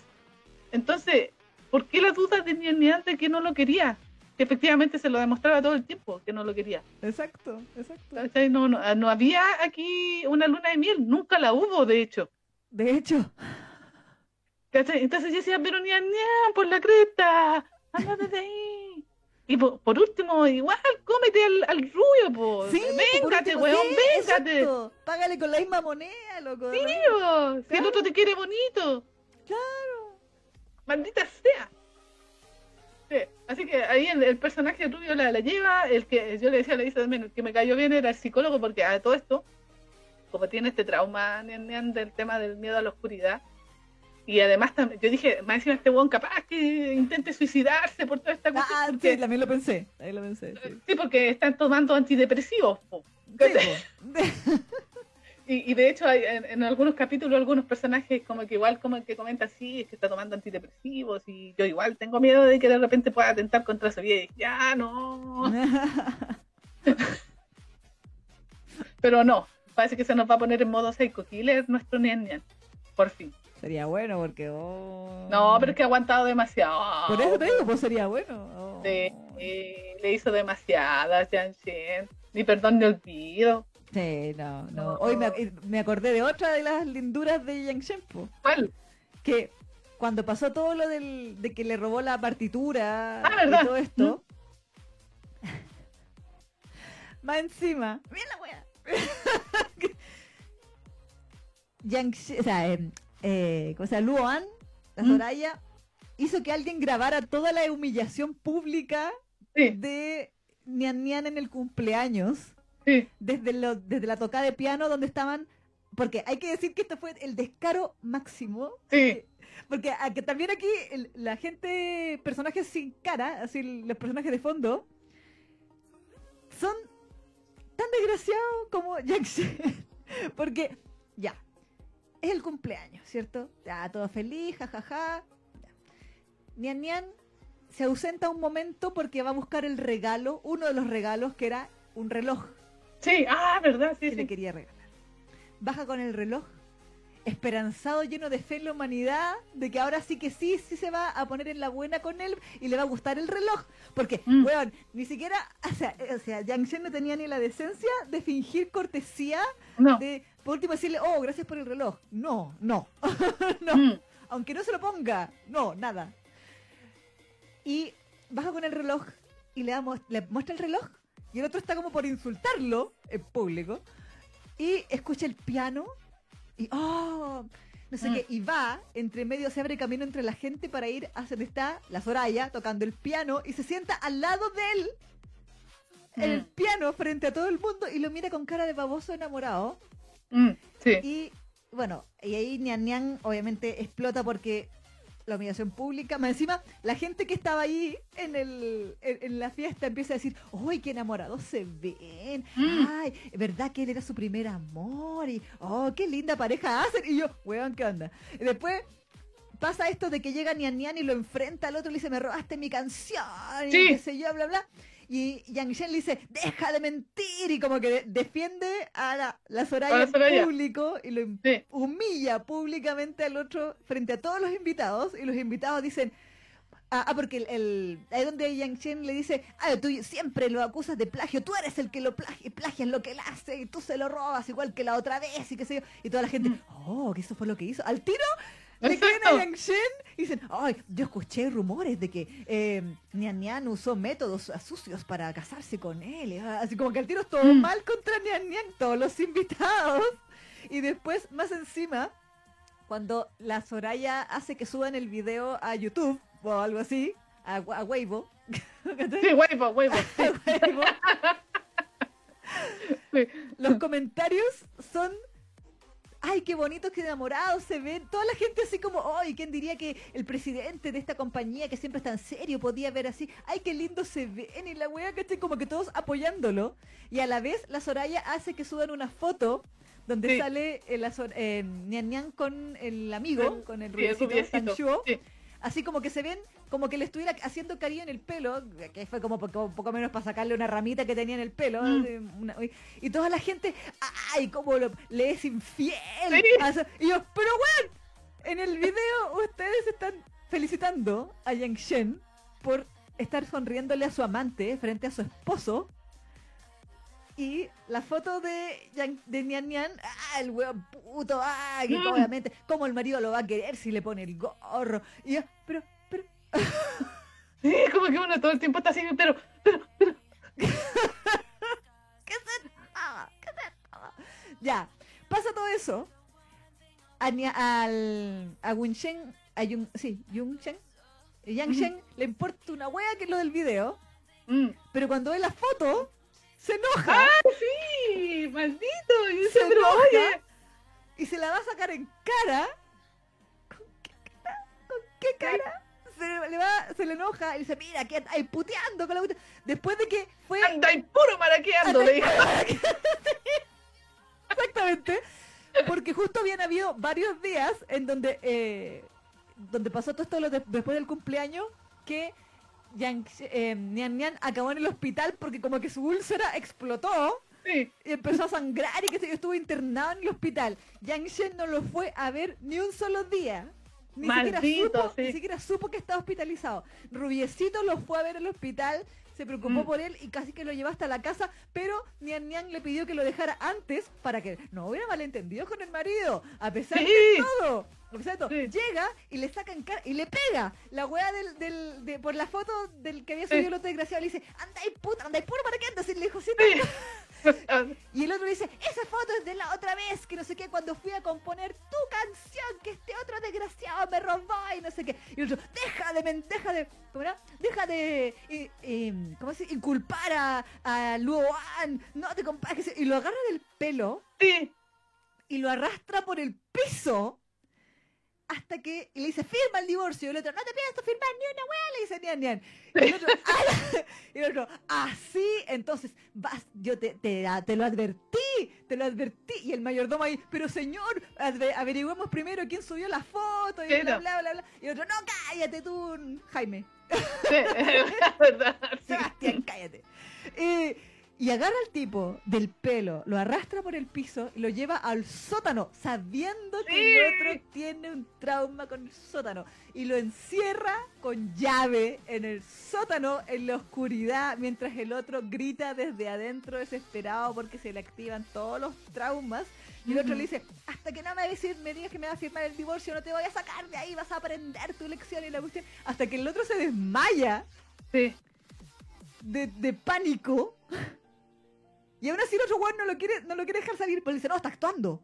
Speaker 2: Entonces, ¿por qué la duda de Nian Nian de que no lo quería? Que efectivamente se lo demostraba todo el tiempo que no lo quería.
Speaker 1: Exacto, exacto.
Speaker 2: No, no, no había aquí una luna de miel, nunca la hubo, de hecho.
Speaker 1: De hecho.
Speaker 2: Entonces yo decía, pero Nian, por la cresta, Ándate de ahí. Y por, por último, igual, cómete al, al rubio, po.
Speaker 1: Sí,
Speaker 2: véngate, weón,
Speaker 1: sí,
Speaker 2: véngate.
Speaker 1: exacto. Págale con la misma moneda, loco.
Speaker 2: Sí,
Speaker 1: ¿no?
Speaker 2: si el otro te quiere bonito.
Speaker 1: Claro.
Speaker 2: Maldita sea. Sí, Así que ahí el, el personaje rubio la, la lleva, el que yo le decía la Isa también, el que me cayó bien era el psicólogo, porque a todo esto, como tiene este trauma del tema del miedo a la oscuridad, y además también, yo dije, más encima este weón capaz que intente suicidarse por toda esta cuestión,
Speaker 1: Ah,
Speaker 2: porque-
Speaker 1: sí, también lo pensé. También lo pensé. Sí.
Speaker 2: sí, porque están tomando antidepresivos. po.
Speaker 1: Sí, po.
Speaker 2: Y, y de hecho hay, en, en algunos capítulos algunos personajes como que igual como el que comenta sí, es que está tomando antidepresivos y yo igual tengo miedo de que de repente pueda atentar contra su vida y ya no, pero no, parece que se nos va a poner en modo psycho killer nuestro Nian Nian, por fin.
Speaker 1: Sería bueno porque. oh.
Speaker 2: No, pero es que ha aguantado demasiado.
Speaker 1: Por eso te digo, pues sería bueno. Oh.
Speaker 2: Sí, eh, le hizo demasiadas, Shen. Ni perdón ni olvido.
Speaker 1: Sí, no, no. Hoy me, me acordé de otra de las linduras de Yang Shen, po,
Speaker 2: ¿Cuál?
Speaker 1: que cuando pasó todo lo del, de que le robó la partitura
Speaker 2: Ah,
Speaker 1: y todo esto, más encima, mira la wea. Yang o sea, eh, eh, o sea, Luan, la
Speaker 2: ¿Mm?
Speaker 1: Soraya, hizo que alguien grabara toda la humillación pública
Speaker 2: Sí,
Speaker 1: de Nian Nian en el cumpleaños
Speaker 2: sí,
Speaker 1: desde, lo, desde la tocada de piano donde estaban, porque hay que decir que esto fue el descaro máximo,
Speaker 2: sí.
Speaker 1: porque también aquí el- la gente, personajes sin cara, así los personajes de fondo, son tan desgraciados como Jack Shen. porque ya, es el cumpleaños, ¿cierto? Ya, todo feliz, jajaja. ya. Nian Nian se ausenta un momento porque va a buscar el regalo, uno de los regalos que era un reloj
Speaker 2: Sí, ah, verdad, sí,
Speaker 1: que le quería regalar. Baja con el reloj, esperanzado, lleno de fe en la humanidad, de que ahora sí que sí, sí se va a poner en la buena con él y le va a gustar el reloj. Porque,
Speaker 2: Mm.
Speaker 1: weón, ni siquiera, o sea, eh, o sea, Yang Shen no tenía ni la decencia de fingir cortesía,
Speaker 2: No.
Speaker 1: de por último decirle, oh, gracias por el reloj. No, no, no.
Speaker 2: Mm,
Speaker 1: Aunque no se lo ponga, no, nada. Y baja con el reloj y le, damos, le muestra el reloj y el otro está como por insultarlo en público y escucha el piano y oh no sé
Speaker 2: Mm.
Speaker 1: qué y va entre medio se abre camino entre la gente para ir a donde está la Soraya tocando el piano y se sienta al lado de él en el
Speaker 2: Mm.
Speaker 1: piano frente a todo el mundo y lo mira con cara de baboso enamorado
Speaker 2: mm, sí.
Speaker 1: y bueno, y ahí Nian Nian obviamente explota porque la humillación pública, más encima, la gente que estaba ahí en, el, en, en la fiesta empieza a decir, ¡ay, qué enamorados se ven!
Speaker 2: Mm.
Speaker 1: ¡Ay, verdad que él era su primer amor! Y ¡oh, qué linda pareja hacen! Y yo, weón, ¿qué onda? Y después pasa esto de que llega Nian Nian y lo enfrenta al otro y le dice, me robaste mi canción, y qué sé yo, bla, bla. Y Yang Shen le dice, deja de mentir, y como que de- defiende a la, la Soraya en público y lo
Speaker 2: Sí.
Speaker 1: humilla públicamente al otro frente a todos los invitados y los invitados dicen ah, ah, porque el, el- ahí donde Yang Chen le dice ah, tú siempre lo acusas de plagio tú eres el que lo plagia, plagias lo que él hace y tú se lo robas igual que la otra vez y qué sé yo y toda la gente
Speaker 2: Mm.
Speaker 1: oh que eso fue lo que hizo al tiro le creen a. Yang Chen y dicen ay yo escuché rumores de que eh, Nian Nian usó métodos sucios para casarse con él ah, así como que al tiro es todo
Speaker 2: Mm.
Speaker 1: mal contra Nian Nian todos los invitados y después, más encima, cuando la Soraya hace que suban el video a YouTube o algo así, a, a Weibo,
Speaker 2: Sí,
Speaker 1: Weibo,
Speaker 2: sí.
Speaker 1: los comentarios son ay, qué bonitos, qué enamorados se ven. Toda la gente así como, ay, ¿quién diría que el presidente de esta compañía que siempre es tan serio podía ver así? Ay, qué lindo se ven. Y la wea, ¿cachai? Como que todos apoyándolo. Y a la vez la Soraya hace que suban una foto donde
Speaker 2: Sí.
Speaker 1: sale Sor- eh, Nian Nian con el amigo,
Speaker 2: El-
Speaker 1: con el
Speaker 2: el
Speaker 1: rubiecito.
Speaker 2: Sí.
Speaker 1: Así como que se ven como que le estuviera haciendo cariño en el pelo, que fue como poco, poco menos para sacarle una ramita que tenía en el pelo.
Speaker 2: Mm.
Speaker 1: una- y toda la gente, ¡ay, cómo lo- le es infiel!
Speaker 2: Sí.
Speaker 1: Y yo, pero weón, en el video ustedes están felicitando a Yang Shen por estar sonriéndole a su amante frente a su esposo. Y la foto de, Yang- de Nian Nian, ¡ah, el weón puto! ¡ah! Que
Speaker 2: Mm.
Speaker 1: obviamente, ¿cómo el marido lo va a querer si le pone el gorro? Y yo, pero, pero,
Speaker 2: Sí, uno todo el tiempo está así, pero, pero, pero.
Speaker 1: ¿Qué se ah, ¿Qué se. Ya, pasa todo eso. A, al, a Winshen, a Yun, sí, Yunshen, Yangshen le importa una wea que es lo del video,
Speaker 2: Mm.
Speaker 1: pero cuando ve la foto, se enoja
Speaker 2: ¡Ah, sí! ¡Maldito! Y dice,
Speaker 1: Se
Speaker 2: pero
Speaker 1: enoja.
Speaker 2: oye,
Speaker 1: y se la va a sacar en cara. ¿Con qué cara? ¿Con qué cara? Se le, va, se le enoja y dice, mira, que hay puteando con la puta-". Después de que fue
Speaker 2: anda y puro maraqueando, le dijo.
Speaker 1: Exactamente. Porque justo habían habido varios días en donde eh, donde pasó todo esto después del cumpleaños que Yang, eh, Nian Nian acabó en el hospital porque como que su úlcera explotó
Speaker 2: Sí.
Speaker 1: y empezó a sangrar y que se estuvo internado en el hospital. Yang Shen no lo fue a ver ni un solo día. Ni siquiera, supo,
Speaker 2: sí.
Speaker 1: ni siquiera supo que estaba hospitalizado. Rubiecito lo fue a ver al hospital, se preocupó
Speaker 2: Mm.
Speaker 1: por él y casi que lo llevó hasta la casa, pero Nian Nian le pidió que lo dejara antes para que no hubiera malentendidos con el marido. A pesar
Speaker 2: Sí.
Speaker 1: de todo,
Speaker 2: Sí.
Speaker 1: llega y le saca en cara y le pega la weá del, del, de, por la foto del que había
Speaker 2: Sí.
Speaker 1: subido el otro desgraciado. Le dice, anda ahí puta, anda ahí puro para qué andas, y le dijo, "Sí, y el otro dice, esa foto es de la otra vez, que no sé qué, cuando fui a componer tu canción, que este otro desgraciado me robó y no sé qué. Y el otro, deja de, men- deja de, ¿cómo era? Deja de, eh, eh, ¿cómo se? Inculpar a, a Luoan, no te compares. Y lo agarra del pelo
Speaker 2: sí.
Speaker 1: y lo arrastra por el piso hasta que le dice, firma el divorcio. Y el otro, no te pienso firmar ni una weá, le dice Nian Nian. Y el otro, "Ah", y el otro, así, entonces, vas, yo te, te, te lo advertí, te lo advertí. Y el mayordomo ahí, pero señor, averigüemos primero quién subió la foto y bla, bla, bla, bla. Y el otro, no, cállate tú, Jaime.
Speaker 2: Sí, es verdad. sí.
Speaker 1: Sebastián, cállate. Eh, y agarra al tipo del pelo, lo arrastra por el piso y lo lleva al sótano, sabiendo que el otro tiene un trauma con el sótano. Y lo encierra con llave en el sótano, en la oscuridad, mientras el otro grita desde adentro desesperado porque se le activan todos los traumas. Y el otro le dice, hasta que no me, decir, me digas que me vas a firmar el divorcio, no te voy a sacar de ahí, vas a aprender tu lección y la cuestión. Hasta que el otro se desmaya
Speaker 2: Sí.
Speaker 1: de, de pánico. Y aún así el otro weón no lo quiere, no lo quiere dejar salir, porque dice, no, está actuando.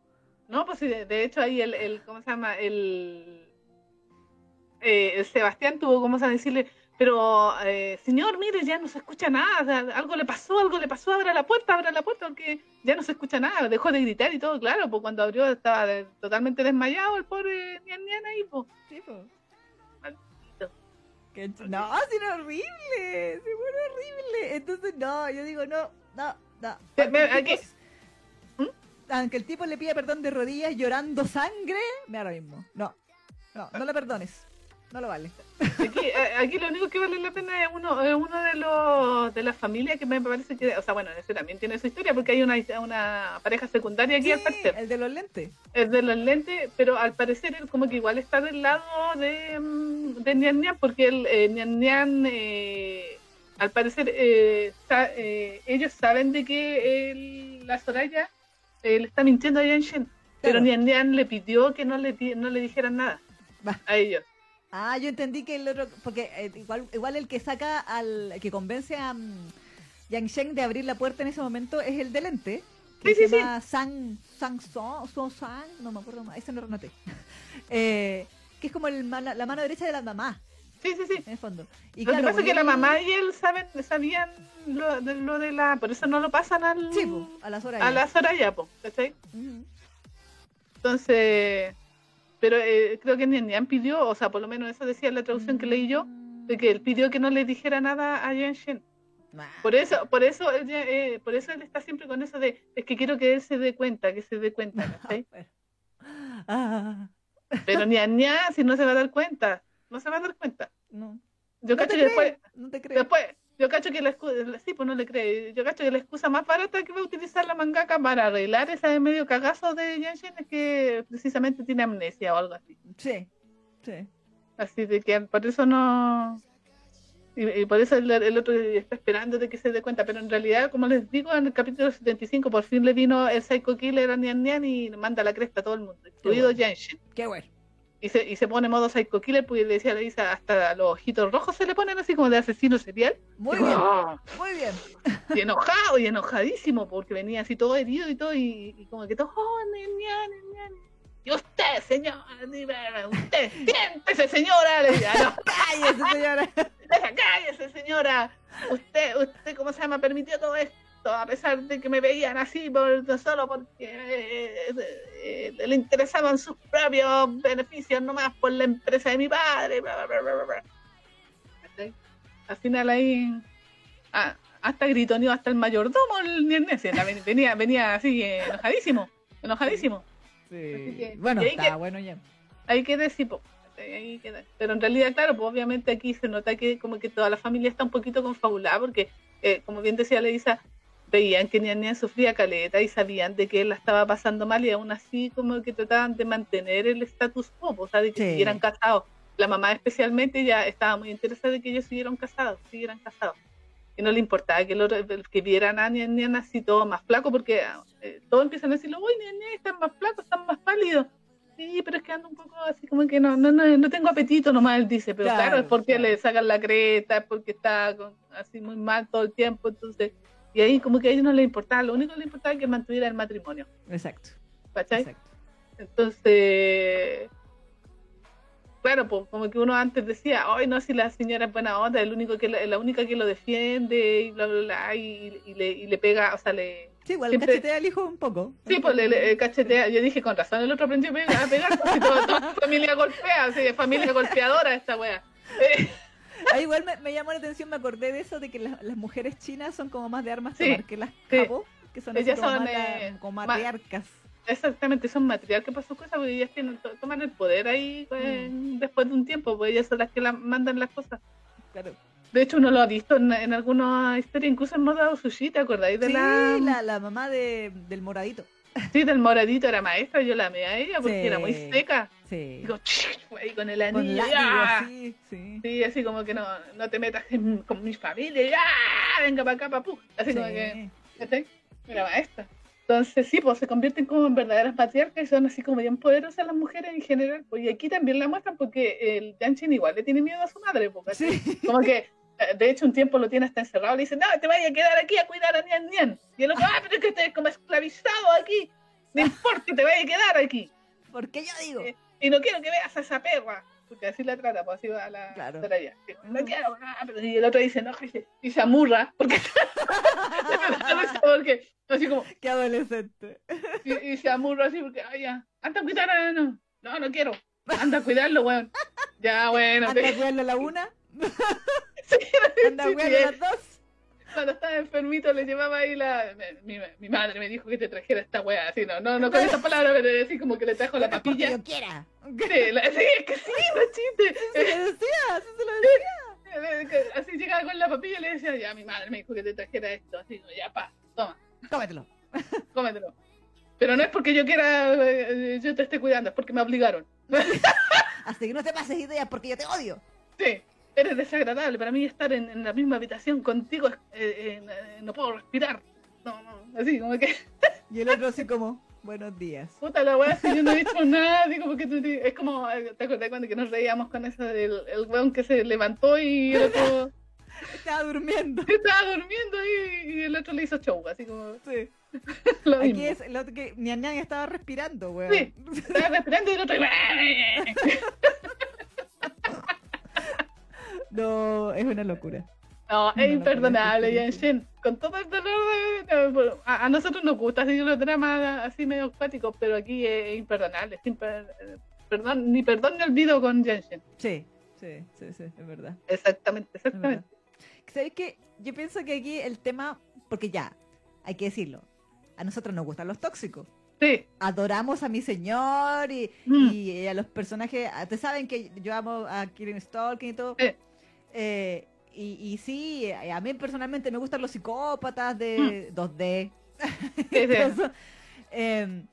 Speaker 2: No, pues sí, de, de hecho ahí el, el, ¿cómo se llama? El, eh, el Sebastián tuvo, ¿cómo se llama? Decirle, pero eh, señor, mire, ya no se escucha nada, o sea, algo le pasó, algo le pasó, abra la puerta, abra la puerta, porque ya no se escucha nada, dejó de gritar y todo, claro, pues cuando abrió estaba de- totalmente desmayado el pobre Nian Nian ahí, pues.
Speaker 1: Sí, po.
Speaker 2: Maldito.
Speaker 1: Ch- No, era horrible, sí, fue horrible. Entonces, no, yo digo, no, no, Aunque el, tipo,
Speaker 2: aquí- ¿Mm?
Speaker 1: aunque el tipo le pida perdón de rodillas llorando sangre, me da lo mismo. No, no, no le perdones. No lo vale.
Speaker 2: Aquí, eh, aquí lo único que vale la pena es uno, es uno de los de las familias que me parece que, o sea, bueno, ese también tiene su historia porque hay una, una pareja secundaria aquí al parecer.
Speaker 1: el de los lentes.
Speaker 2: Es de los lentes, pero al parecer él como que igual está del lado de, mm, de Nian Nian, porque el eh, Nian Nian, eh, al parecer, eh, sa- eh, ellos saben de que el- la Soraya eh, le está mintiendo a Yan Shen, pero. Nian Nian le pidió que no le, no le dijeran nada
Speaker 1: Va.
Speaker 2: a ellos.
Speaker 1: Ah, yo entendí que el otro, porque eh, igual, igual el que saca al, que convence a mm, Yang Sheng de abrir la puerta en ese momento es el de lente, que
Speaker 2: Sí,
Speaker 1: se
Speaker 2: sí,
Speaker 1: llama Sang, Sang Song, Song Sang, no me acuerdo más, ese no lo noté. Eh, que es como el la mano derecha de la mamá,
Speaker 2: Sí, sí, sí.
Speaker 1: en el fondo. Y
Speaker 2: lo
Speaker 1: claro,
Speaker 2: que pasa es que la mamá y él saben, sabían lo de, lo de la... Por eso no lo pasan al,
Speaker 1: Sí, po, a las horas.
Speaker 2: a la Soraya, po, ¿cachai? Entonces, pero eh, creo que Nian pidió, o sea, por lo menos eso decía la traducción que leí yo, de que él pidió que no le dijera nada a Yan Shen.
Speaker 1: Ah,
Speaker 2: Por eso, por eso, él, ya, eh, por eso él está siempre con eso de, es que quiero que él se dé cuenta, que se dé cuenta.
Speaker 1: Ah,
Speaker 2: Pero Nian Nian, si no se va a dar cuenta, no se va a dar cuenta.
Speaker 1: no.
Speaker 2: Yo
Speaker 1: no
Speaker 2: cacho que después,
Speaker 1: creo, no te creo.
Speaker 2: después, yo cacho que la excusa, sí, pues no le cree, yo cacho que la excusa más barata que va a utilizar la mangaka para arreglar ese medio cagazo de Yan Shen es que precisamente tiene amnesia o algo así.
Speaker 1: Sí, sí.
Speaker 2: Así de que por eso no. Y, y por eso el, el otro está esperando de que se dé cuenta. Pero en realidad, como les digo, en el capítulo 75 por fin le vino el Psycho Killer a Nian Nian y manda la cresta a todo el mundo, incluido
Speaker 1: bueno.
Speaker 2: Yanshin.
Speaker 1: Qué bueno.
Speaker 2: Y se, y se pone modo psycho killer, pues le decía a Lisa, hasta los ojitos rojos se le ponen así como de asesino serial.
Speaker 1: Muy
Speaker 2: Y,
Speaker 1: bien,
Speaker 2: ¡oh!
Speaker 1: muy bien.
Speaker 2: y enojado y enojadísimo porque venía así todo herido y todo y, y como que todo, oh, niña, niña, niña". Y usted, señora, usted, siéntese, señora. Le decía, no,
Speaker 1: Cállese, señora.
Speaker 2: cállese, señora. Usted, usted, ¿cómo se llama? Permitió todo esto, a pesar de que me veían así, por, solo porque eh, eh, le interesaban sus propios beneficios nomás por la empresa de mi padre. Al final ahí, ah, hasta gritoneó hasta el mayordomo, el Niernes, venía, venía así, eh, enojadísimo, enojadísimo.
Speaker 1: Sí.
Speaker 2: que-
Speaker 1: Bueno, está
Speaker 2: que-
Speaker 1: bueno ya.
Speaker 2: Po, ahí queda. Pero en realidad, claro, pues obviamente aquí se nota que como que toda la familia está un poquito confabulada porque, eh, como bien decía Leisa, veían que Nian Nian sufría caleta y sabían de que él la estaba pasando mal y aún así como que trataban de mantener el status quo, o sea, de que
Speaker 1: Sí.
Speaker 2: siguieran casados. La mamá especialmente ya estaba muy interesada de que ellos siguieran casados, siguieran casados. Y no le importaba que, otro- que vieran a Nian Nian así todo más flaco porque eh, todos empiezan a decirlo, uy, Nian Nian, están más flacos, están más pálidos. Sí, pero es que ando un poco así como que no, no, no, no tengo apetito nomás, él dice, pero claro,
Speaker 1: Claro,
Speaker 2: es porque
Speaker 1: claro.
Speaker 2: le sacan la creta, es porque está con- así muy mal todo el tiempo, entonces, y ahí como que a ellos no les importaba, lo único que les importaba es que mantuviera el matrimonio,
Speaker 1: Exacto.
Speaker 2: ¿cachai?
Speaker 1: Exacto.
Speaker 2: Entonces, claro, pues como que uno antes decía, ay no, si la señora es buena onda, es el único que la, la única que lo defiende y bla bla bla y, y le, y le pega, o sea, le
Speaker 1: Sí, igual
Speaker 2: Siempre-
Speaker 1: cachetea al hijo un poco.
Speaker 2: Sí, pues le, le- cachetea. Yo dije, con razón, el otro aprendió a pegar, porque toda, toda familia golpea, así, familia golpeadora esta wea. Eh,
Speaker 1: Ah, igual me, me llamó la atención, me acordé de eso, de que las, las mujeres chinas son como más de armas
Speaker 2: Sí,
Speaker 1: tomar que las
Speaker 2: sí.
Speaker 1: capos, que son
Speaker 2: Ellas
Speaker 1: como,
Speaker 2: son,
Speaker 1: más la-
Speaker 2: eh,
Speaker 1: como matriarcas.
Speaker 2: exactamente, son matriarcas para sus cosas, porque ellas tienen, to- toman el poder ahí eh, después de un tiempo, pues ellas son las que la, mandan las cosas.
Speaker 1: Claro.
Speaker 2: De hecho, uno lo ha visto en, en alguna historia, incluso en Moda Sushi, ¿te acordáis de
Speaker 1: Sí,
Speaker 2: la,
Speaker 1: la, la mamá de, del moradito.
Speaker 2: Sí, del moradito era maestra, yo la amé a ella porque
Speaker 1: Sí.
Speaker 2: era muy seca.
Speaker 1: Sí.
Speaker 2: Digo, ahí con el
Speaker 1: Con
Speaker 2: anillo,
Speaker 1: látigo,
Speaker 2: ¡ah!
Speaker 1: así, sí.
Speaker 2: Sí, así como que no, no te metas en- con mi familia, ¡ah! venga para acá, papu. Así como
Speaker 1: Sí.
Speaker 2: que, ¿cachai? Mira, maestra. Entonces, sí, pues se convierten como en verdaderas patriarcas y son así como bien poderosas las mujeres en general. Pues, y aquí también la muestran porque el Yanchin igual le tiene miedo a su madre, porque
Speaker 1: Sí.
Speaker 2: como que, de hecho, un tiempo lo tiene hasta encerrado. Le dice, no, te vayas a quedar aquí a cuidar a Nian Nian. Y el otro, ah, pero es que estoy como esclavizado aquí. No importa, te vayas a quedar aquí.
Speaker 1: Porque yo digo.
Speaker 2: Eh, Y no quiero que veas a esa perra. Porque así la trata, pues así va a la
Speaker 1: Claro.
Speaker 2: No quiero, ah, pero y el otro dice, no, y se- amurra. Porque, porque así como,
Speaker 1: Qué adolescente.
Speaker 2: y, y se amurra así porque, ay, ya, anda a cuidar a, no, no, no quiero. Anda a cuidarlo, weón. Ya, bueno.
Speaker 1: Anda a cuidarlo a la una,
Speaker 2: sí,
Speaker 1: anda
Speaker 2: sí, sí,
Speaker 1: las dos.
Speaker 2: cuando estaba enfermito le llevaba ahí la mi, mi- madre me dijo que te trajera esta weá así no no no con esa palabra pero así como que le trajo la papilla
Speaker 1: yo quiera.
Speaker 2: sí, la- sí, es que sí no chiste
Speaker 1: Se le decía, sí se lo decía.
Speaker 2: Que Así llegaba con la papilla y le decía, ya mi madre me dijo que te trajera esto, así, ya pa, toma,
Speaker 1: Cómetelo.
Speaker 2: cómetelo. Pero no es porque yo quiera, eh, yo te esté cuidando, es porque me obligaron.
Speaker 1: Así que no te pases ideas porque yo te odio.
Speaker 2: Sí, eres desagradable, para mí estar en, en la misma habitación contigo, es- eh, eh, no puedo respirar. No, no, así como que,
Speaker 1: Y el otro así como, buenos días.
Speaker 2: puta la weá, si yo no he dicho nada, tú, te- es como, eh, ¿te acordás cuando que nos reíamos con eso del el weón que se levantó y el otro
Speaker 1: Estaba durmiendo.
Speaker 2: estaba durmiendo y, y el otro le hizo show, así como
Speaker 1: Sí.
Speaker 2: lo
Speaker 1: Aquí
Speaker 2: mismo.
Speaker 1: es otro que Nian Nian estaba respirando, weón.
Speaker 2: Sí. Estaba respirando y el otro
Speaker 1: No, es una locura.
Speaker 2: No, es
Speaker 1: no,
Speaker 2: imperdonable, Yanshin. Con todo el dolor de- a, nosotros nos gusta así los dramas así medio acuáticos, pero aquí es imperdonable. sin per- perdón, ni perdón ni olvido con Yanshin.
Speaker 1: Sí, sí, sí, sí, es verdad.
Speaker 2: Exactamente, exactamente.
Speaker 1: ¿Sabes qué? Yo pienso que aquí el tema, porque ya, hay que decirlo, a nosotros nos gustan los tóxicos.
Speaker 2: Sí.
Speaker 1: Adoramos a mi señor y,
Speaker 2: Mm.
Speaker 1: y a los personajes. ah, Ustedes saben que yo amo a Kirin Stalking y todo.
Speaker 2: Sí.
Speaker 1: Eh, y, y sí, eh, a mí personalmente me gustan los psicópatas de 2D.
Speaker 2: Sí, sí.
Speaker 1: Eso. Em,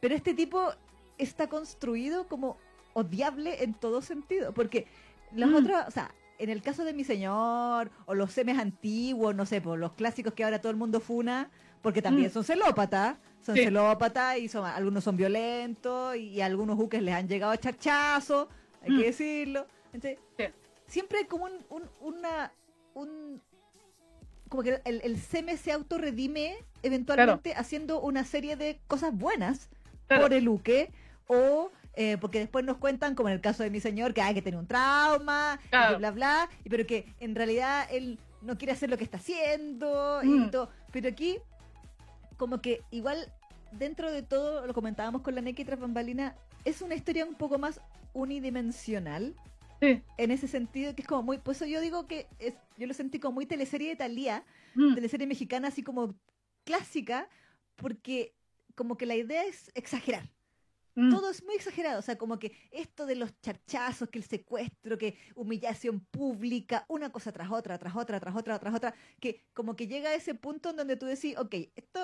Speaker 1: pero este tipo está construido como odiable en todo sentido. Porque los
Speaker 2: Mm.
Speaker 1: otros, o sea, en el caso de mi señor, o los semes antiguos, no sé, por los clásicos que ahora todo el mundo funa, porque también
Speaker 2: Mm.
Speaker 1: son celópatas, son
Speaker 2: Sí.
Speaker 1: celópatas y son, algunos son violentos y, algunos buques les han llegado a charchazos, hay
Speaker 2: Mm.
Speaker 1: que decirlo. Entonces,
Speaker 2: Sí.
Speaker 1: Siempre hay como un, un- una, un, como que el, el CM se autorredime eventualmente haciendo una serie de cosas buenas
Speaker 2: Claro.
Speaker 1: por el Uke o eh, porque después nos cuentan, como en el caso de mi señor, que hay que tener un trauma,
Speaker 2: Claro.
Speaker 1: bla, bla, y pero que en realidad él no quiere hacer lo que está haciendo, y
Speaker 2: Mm.
Speaker 1: todo. Pero aquí, como que igual, dentro de todo, lo comentábamos con la Neki tras bambalina, es una historia un poco más unidimensional,
Speaker 2: Sí.
Speaker 1: en ese sentido, que es como muy, pues eso yo digo que es, yo lo sentí como muy teleserie de Thalía,
Speaker 2: Mm.
Speaker 1: teleserie mexicana así como clásica, porque como que la idea es exagerar.
Speaker 2: Mm.
Speaker 1: Todo es muy exagerado, o sea, como que esto de los charchazos, que el secuestro, que humillación pública, una cosa tras otra, tras otra, tras otra, tras otra, que como que llega a ese punto en donde tú decís, ok, esto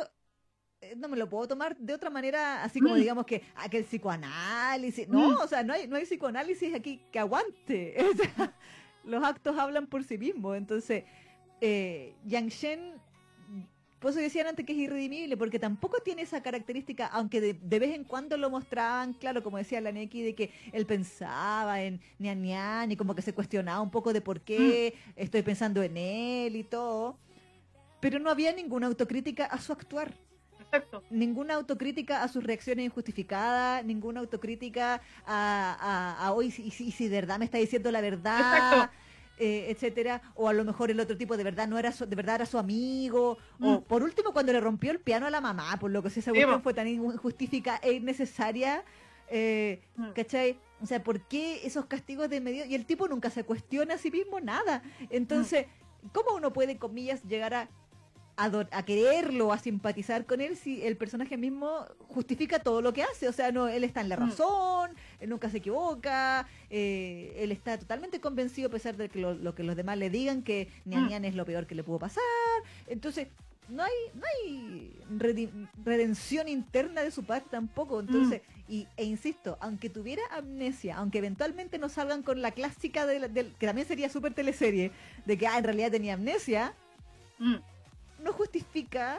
Speaker 1: no me lo puedo tomar de otra manera, así como
Speaker 2: Mm.
Speaker 1: digamos que aquel psicoanálisis, no,
Speaker 2: Mm.
Speaker 1: o sea, no hay, no hay psicoanálisis aquí que aguante, o sea, los actos hablan por sí mismos, entonces, eh, Yang Shen por eso decían antes que es irredimible, porque tampoco tiene esa característica, aunque de, de vez en cuando lo mostraban, claro, como decía la Neki, de que él pensaba en Nian Nian y como que se cuestionaba un poco de por qué estoy pensando en él y todo. Pero no había ninguna autocrítica a su actuar,
Speaker 2: Exacto.
Speaker 1: ninguna autocrítica a sus reacciones injustificadas, ninguna autocrítica a, a, a hoy, y si, si de verdad me está diciendo la verdad.
Speaker 2: Exacto.
Speaker 1: eh, etcétera, o a lo mejor el otro tipo de verdad no era su- de verdad era su amigo, o
Speaker 2: Mm.
Speaker 1: por último cuando le rompió el piano a la mamá, por lo que si esa cuestión fue tan injustificada e innecesaria, eh,
Speaker 2: Mm.
Speaker 1: ¿cachai? O sea, ¿por qué esos castigos de medio? Y el tipo nunca se cuestiona a sí mismo nada. Entonces, ¿cómo uno puede, comillas, llegar a, a quererlo, a simpatizar con él si el personaje mismo justifica todo lo que hace? O sea, no, él está en la
Speaker 2: Mm.
Speaker 1: razón, él nunca se equivoca, eh, él está totalmente convencido a pesar de que lo, lo que los demás le digan que Nian
Speaker 2: Mm.
Speaker 1: Nian es lo peor que le pudo pasar. Entonces, no hay, no hay redención interna de su parte tampoco. Entonces, y, e insisto, aunque tuviera amnesia, aunque eventualmente no salgan con la clásica de la- que también sería súper teleserie, de que ah, en realidad tenía amnesia,
Speaker 2: Mm.
Speaker 1: No justifica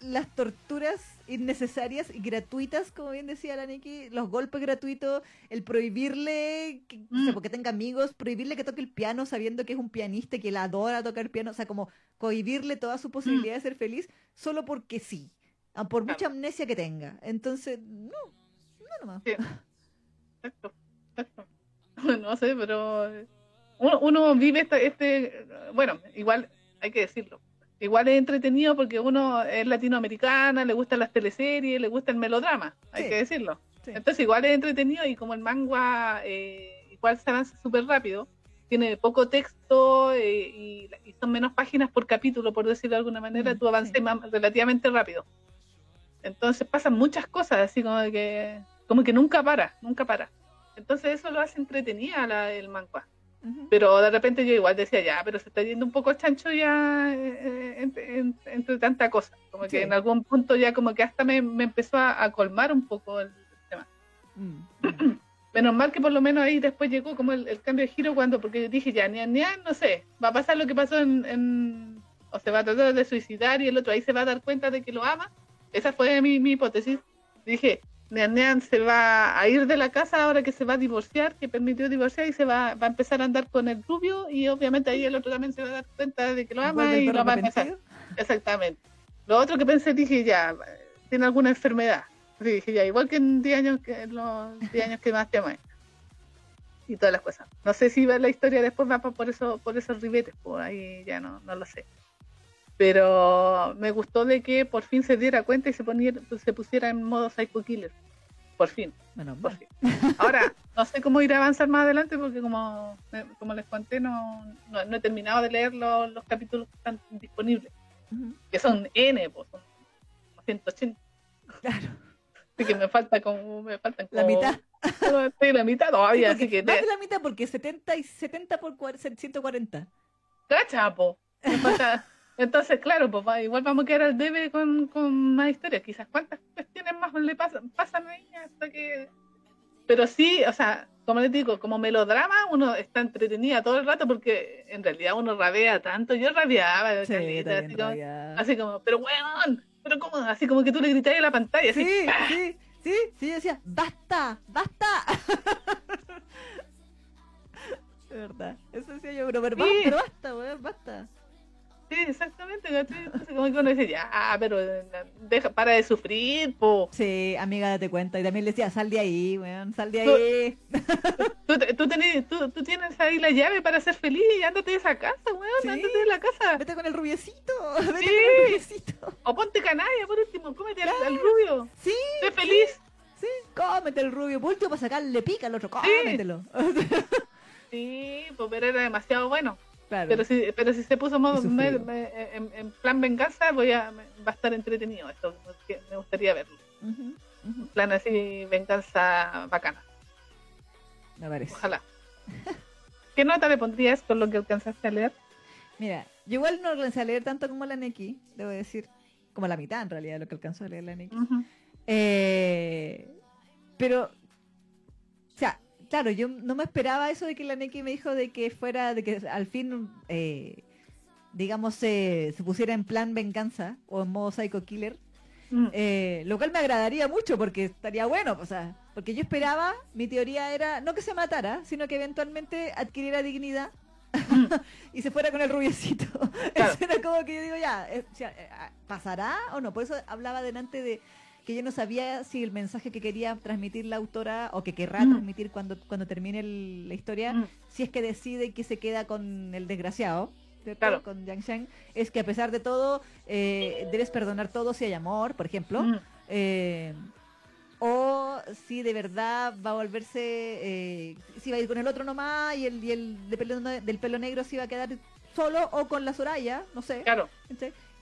Speaker 1: las torturas innecesarias y gratuitas, como bien decía la Nikki, los golpes gratuitos, el prohibirle que, o sea,
Speaker 2: Mm.
Speaker 1: porque tenga amigos, prohibirle que toque el piano sabiendo que es un pianista y que él adora tocar piano, o sea, como cohibirle toda su posibilidad de ser feliz solo porque sí, ah, por mucha amnesia que tenga. Entonces, no, no nomás.
Speaker 2: Sí. Exacto. Exacto. No sé, pero eh, uno, uno vive este, este, bueno, igual hay que decirlo. Igual es entretenido porque uno es latinoamericana, le gustan las teleseries, le gusta el melodrama, hay que decirlo.
Speaker 1: Sí.
Speaker 2: Entonces igual es entretenido y como el manga eh, igual se avanza súper rápido, tiene poco texto eh, y, y son menos páginas por capítulo, por decirlo de alguna manera,
Speaker 1: Mm,
Speaker 2: tú avanzas
Speaker 1: sí.
Speaker 2: más- relativamente rápido. Entonces pasan muchas cosas, así como que, como que nunca para, nunca para. Entonces eso lo hace entretenida la, el manga. Pero de repente yo igual decía, ya, pero se está yendo un poco chancho ya eh, entre, en- entre tanta cosa. Como
Speaker 1: Sí.
Speaker 2: que en algún punto ya como que hasta me, me empezó a, a colmar un poco el tema.
Speaker 1: Mm.
Speaker 2: Menos mal que por lo menos ahí después llegó como el, el cambio de giro cuando, porque yo dije, ya, ni ni no sé, va a pasar lo que pasó en, en- o se va a tratar de suicidar y el otro ahí se va a dar cuenta de que lo ama. Esa fue mi, mi hipótesis. Dije, Nean Nean se va a ir de la casa ahora que se va a divorciar, que permitió divorciar y se va, va a empezar a andar con el rubio y obviamente ahí el otro también se va a dar cuenta de que lo ama y lo va a empezar. Exactamente. Lo otro que pensé, dije, ya, tiene alguna enfermedad. Sí, dije, ya, igual que en 10 años que, en los 10 años que más te amé. Y todas las cosas. No sé si va- la historia después va por eso, por esos ribetes, por ahí ya no, no lo sé. Pero me gustó de que por fin se diera cuenta y se, poniera, se pusiera en modo Psycho Killer. Por fin,
Speaker 1: Menos
Speaker 2: por fin. Ahora, no sé cómo ir a avanzar más adelante porque como, como les conté, no, no, no he terminado de leer los, los capítulos que están disponibles que son N, pues, son 180.
Speaker 1: Claro.
Speaker 2: Así que me falta como, me faltan
Speaker 1: La
Speaker 2: como-
Speaker 1: mitad.
Speaker 2: Sí, la mitad todavía,
Speaker 1: Sí,
Speaker 2: así que
Speaker 1: más de la mitad porque 70 y 70 por cuar- 140.
Speaker 2: cacha, po. Me falta- Entonces, claro, pues va- igual vamos a quedar al debe con, con más historias. Quizás cuántas cuestiones más le pasan, pasan ahí hasta que. Pero sí, o sea, como les digo, como melodrama, uno está entretenida todo el rato porque en realidad uno rabea tanto. Yo rabiaba,
Speaker 1: Sí,
Speaker 2: caleta, así, como, así como, pero weón, pero como así como que tú le gritabas a la pantalla, así,
Speaker 1: Sí,
Speaker 2: ¡pah!
Speaker 1: sí, sí, sí, yo decía, basta, basta. De verdad, eso decía yo, pero, pero,
Speaker 2: Sí.
Speaker 1: basta, pero basta, weón, basta.
Speaker 2: Sí, exactamente, ¿cachai? Entonces, como que uno dice, ya, pero deja, para de sufrir, po.
Speaker 1: Sí, amiga, date cuenta. Y también le decía, sal de ahí, weón, sal de ahí.
Speaker 2: Tú, tú, tenés- tú, tienes ahí la llave para ser feliz ándate de esa casa, weón,
Speaker 1: Sí.
Speaker 2: ándate de la casa.
Speaker 1: Vete con el rubiecito, vete con
Speaker 2: Sí.
Speaker 1: el rubiecito.
Speaker 2: O ponte canalla, por último, cómete al,
Speaker 1: Claro.
Speaker 2: al rubio.
Speaker 1: Sí,
Speaker 2: Sé feliz.
Speaker 1: sí, cómete el rubio. Por último, para sacarle pica al otro, cómetelo.
Speaker 2: Sí, pues pero era demasiado bueno.
Speaker 1: Claro.
Speaker 2: Pero si, pero si se puso modo- me- me- en, en plan venganza, voy a, me- va a estar entretenido esto. porque Me gustaría verlo. Un plan así, venganza bacana.
Speaker 1: Me parece.
Speaker 2: Ojalá. ¿Qué nota le pondrías con lo que alcanzaste a leer?
Speaker 1: Mira, yo igual no alcancé a leer tanto como la Neki, debo decir. Como la mitad, en realidad, de lo que alcanzó a leer la Neki. Eh, pero, claro, yo no me esperaba eso de que la Neki me dijo de que fuera, de que al fin, eh, digamos, se se pusiera en plan venganza o en modo psycho killer.
Speaker 2: Mm.
Speaker 1: Eh, lo cual me agradaría mucho porque estaría bueno, o sea, porque yo esperaba, mi teoría era no que se matara, sino que eventualmente adquiriera dignidad y se fuera con el rubiecito.
Speaker 2: Claro.
Speaker 1: Eso era como que yo digo, ya, eh, eh, ¿pasará o no? Por eso hablaba delante de que yo no sabía si el mensaje que quería transmitir la autora o que querrá
Speaker 2: Mm.
Speaker 1: transmitir cuando, cuando termine el- la historia,
Speaker 2: Mm.
Speaker 1: si es que decide que se queda con el desgraciado.
Speaker 2: Claro.
Speaker 1: con Yang Shang, es que a pesar de todo, eh, debes perdonar todo si hay amor, por ejemplo,
Speaker 2: Mm.
Speaker 1: eh, o si de verdad va a volverse, eh, si va a ir con el otro nomás y el, y el de pelo del pelo negro si va a quedar solo o con la Soraya, no sé.
Speaker 2: Claro.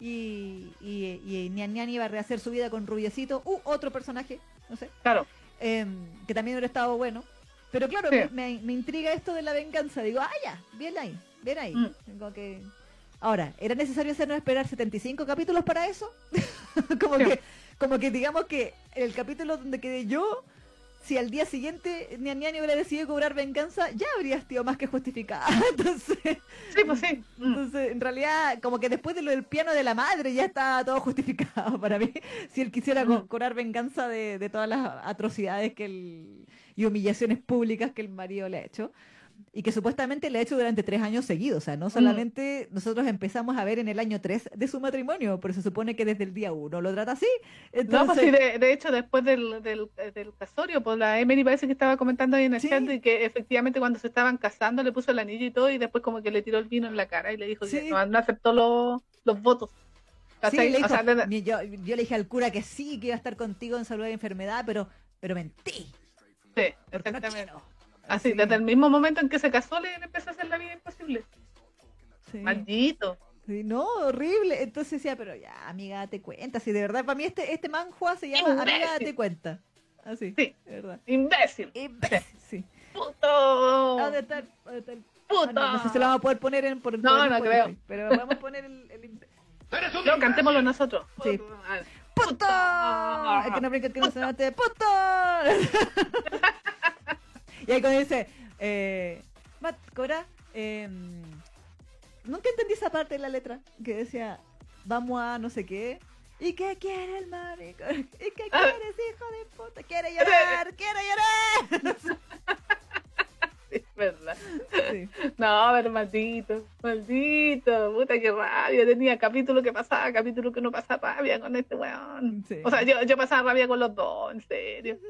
Speaker 1: Y, y, y Nian Nian iba a rehacer su vida con Rubiecito, u otro personaje, no sé
Speaker 2: Claro.
Speaker 1: eh, que también hubiera estado bueno. Pero claro,
Speaker 2: Sí.
Speaker 1: me, me- intriga esto de la venganza. Digo, ah, ya, bien ahí, bien ahí.
Speaker 2: Mm.
Speaker 1: Como que... Ahora, ¿era necesario hacernos esperar 75 capítulos para eso? como,
Speaker 2: Sí.
Speaker 1: que, como que digamos que el capítulo donde quedé yo, si al día siguiente Nian Nian hubiera decidido cobrar venganza, ya habría sido más que justificada. Entonces,
Speaker 2: Sí, pues sí. Mm.
Speaker 1: entonces, en realidad, como que después de lo del piano de la madre ya está todo justificado para mí. Si él quisiera co-
Speaker 2: Mm.
Speaker 1: cobrar venganza de, de todas las atrocidades que él, y humillaciones públicas que el marido le ha hecho. Y que supuestamente le ha hecho durante tres años seguidos. O sea, no solamente nosotros empezamos a ver en el año tres de su matrimonio, pero se supone que desde el día uno lo trata así. Entonces,
Speaker 2: No, pues sí, de, de hecho, después del, del, del casorio, pues la Emily parece que estaba comentando ahí en el
Speaker 1: Sí.
Speaker 2: chat de que efectivamente cuando se estaban casando le puso el anillo y todo, y después como que le tiró el vino en la cara y le dijo
Speaker 1: Sí.
Speaker 2: que no, no aceptó los, los votos.
Speaker 1: Sí, le
Speaker 2: O
Speaker 1: dijo-
Speaker 2: sea, de-
Speaker 1: yo, yo le dije al cura que sí, que iba a estar contigo en salud y enfermedad, pero, pero mentí.
Speaker 2: sí,
Speaker 1: no
Speaker 2: exactamente.
Speaker 1: quiero.
Speaker 2: Así,
Speaker 1: Así.
Speaker 2: desde el mismo momento en que se casó le, empezó a hacer la vida imposible.
Speaker 1: Sí.
Speaker 2: Maldito.
Speaker 1: Sí, no, horrible. Entonces decía, pero ya, amiga, date cuenta. Si de verdad, para mí este, este manhua se llama
Speaker 2: Imbécil.
Speaker 1: Amiga, date cuenta. Así,
Speaker 2: Sí.
Speaker 1: de verdad.
Speaker 2: Imbécil.
Speaker 1: Imbécil, sí.
Speaker 2: Puto.
Speaker 1: ¿Dónde está el- dónde está el-
Speaker 2: Puto.
Speaker 1: Ah, no, no sé si lo vamos a poder poner en por
Speaker 2: No,
Speaker 1: por
Speaker 2: no
Speaker 1: Spotify,
Speaker 2: creo.
Speaker 1: Pero vamos a poner el, el
Speaker 2: No, cantémoslo nosotros.
Speaker 1: Sí.
Speaker 2: Ah,
Speaker 1: ¡Puto! El que no brinca, el que no se mate. ¡Puto! y ahí cuando dice, eh, Matt, Cora, eh, nunca entendí esa parte de la letra que decía, vamos a no sé qué. ¿Y qué quiere el marico? ¿Y qué
Speaker 2: Ah.
Speaker 1: quieres, hijo de puta? ¡Quiere llorar! ¡Quiere llorar!
Speaker 2: Sí, verdad.
Speaker 1: Sí.
Speaker 2: No, pero maldito, maldito, puta que rabia. Tenía capítulo que pasaba, capítulo que no pasa rabia con este weón.
Speaker 1: Sí.
Speaker 2: O sea, yo, yo pasaba rabia con los dos, en serio.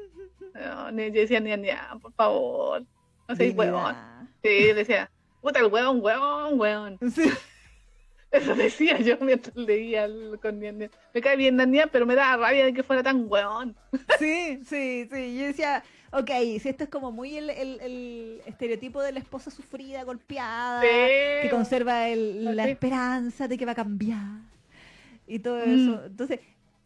Speaker 2: No, yo decía, ni, ni, por favor. No sé.
Speaker 1: Dignidad.
Speaker 2: Sí, decía, puta el weón, weón, weón.
Speaker 1: Sí.
Speaker 2: Eso decía yo mientras leía con Nian. Me cae bien Nian pero me da rabia de que fuera tan weón.
Speaker 1: Sí, sí, sí. Yo decía, ok, si esto es como muy el, el- el estereotipo de la esposa sufrida, golpeada, que
Speaker 2: Sí.
Speaker 1: conserva el- la
Speaker 2: Sí.
Speaker 1: esperanza de que va a cambiar y todo
Speaker 2: Mm.
Speaker 1: eso. Entonces,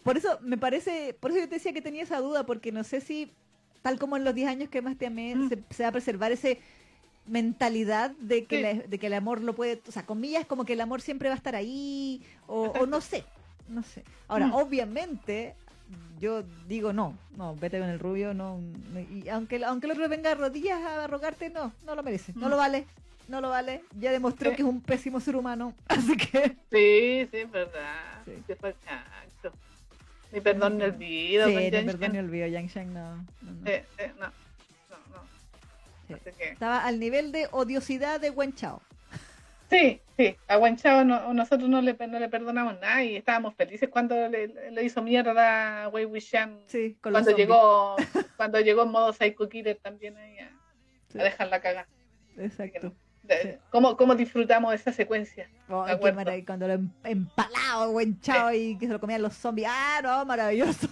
Speaker 1: por eso me parece, por eso yo te decía que tenía esa duda, porque no sé si, tal como en los 10 años que más te amé,
Speaker 2: Mm.
Speaker 1: se, se va a preservar ese mentalidad de que,
Speaker 2: Sí.
Speaker 1: la- de que el amor lo puede, o sea, comillas, como que el amor siempre va a estar ahí, o, o no sé, no sé. Ahora,
Speaker 2: Mm.
Speaker 1: obviamente, yo digo no, no, vete con el rubio, no, no, y aunque, aunque el otro venga a rodillas a rogarte, no, no lo merece, no
Speaker 2: Mm.
Speaker 1: lo vale, no lo vale, ya demostró
Speaker 2: Sí.
Speaker 1: que es un pésimo ser humano, así que
Speaker 2: Sí, sí, es verdad.
Speaker 1: Sí.
Speaker 2: Ni perdón ni olvido.
Speaker 1: Sí,
Speaker 2: Yang
Speaker 1: perdón ni olvido, Yang Sheng no. no, no.
Speaker 2: Eh, eh, no, no, no.
Speaker 1: Sí.
Speaker 2: Así que-
Speaker 1: Estaba al nivel de odiosidad de Wen Chao.
Speaker 2: Sí, sí, a Guanchao no, nosotros no le, no le perdonamos nada y estábamos felices cuando le, le hizo mierda a Wei Wuxian
Speaker 1: Sí,
Speaker 2: cuando llegó cuando llegó en modo Psycho Killer también ahí a,
Speaker 1: Sí,
Speaker 2: a dejarla cagar.
Speaker 1: Exacto.
Speaker 2: ¿Cómo, ¿Cómo disfrutamos esa secuencia?
Speaker 1: Oh, qué maravilla, cuando lo em- empalado Wen Chao y que se lo comían los zombies. Ah, no, maravilloso.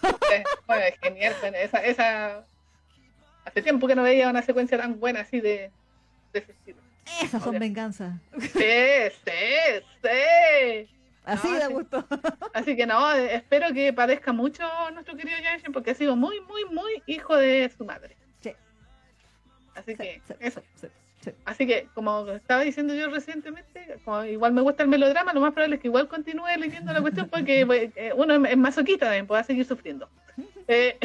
Speaker 2: Bueno, es genial. bueno, esa, esa... Hace tiempo que no veía una secuencia tan buena así de, de ese estilo.
Speaker 1: Esas son venganzas.
Speaker 2: Sí, sí, sí.
Speaker 1: Así
Speaker 2: No,
Speaker 1: da gusto.
Speaker 2: Así que no, espero que padezca mucho nuestro querido Yanshin porque ha sido muy, muy, muy hijo de su madre.
Speaker 1: Sí.
Speaker 2: Así
Speaker 1: Sí,
Speaker 2: que,
Speaker 1: sí,
Speaker 2: eso.
Speaker 1: Sí, sí.
Speaker 2: Así que, como estaba diciendo yo recientemente, como igual me gusta el melodrama, lo más probable es que igual continúe leyendo la cuestión porque pues, eh, uno es- masoquista también, pueda seguir sufriendo. Eh,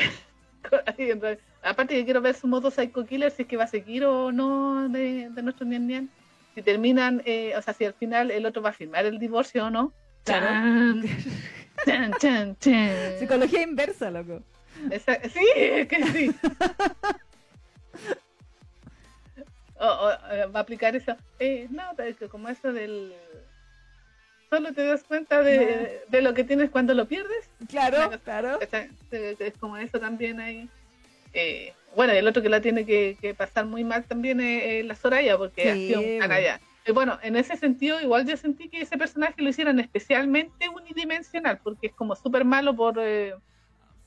Speaker 2: aparte que quiero ver su modo Psycho Killer, si es que va a seguir o no de, de nuestro Nian Nian. Si terminan, eh, o sea, si al final el otro va a firmar el divorcio o no. Chan, chan, chan, chan.
Speaker 1: Psicología inversa, loco.
Speaker 2: Esa- sí, es que sí. O- o, eh, va a aplicar eso. Eh, no, es que como eso del... Solo te das cuenta de, de lo que tienes cuando lo pierdes.
Speaker 1: Claro, claro.
Speaker 2: Es como eso también ahí. Eh, bueno, y el otro que la tiene que, que pasar muy mal también es, es la Soraya, porque
Speaker 1: Sí,
Speaker 2: ha sido un canalla. Eh, bueno, en ese sentido, igual yo sentí que ese personaje lo hicieran especialmente unidimensional, porque es como súper malo por... eh,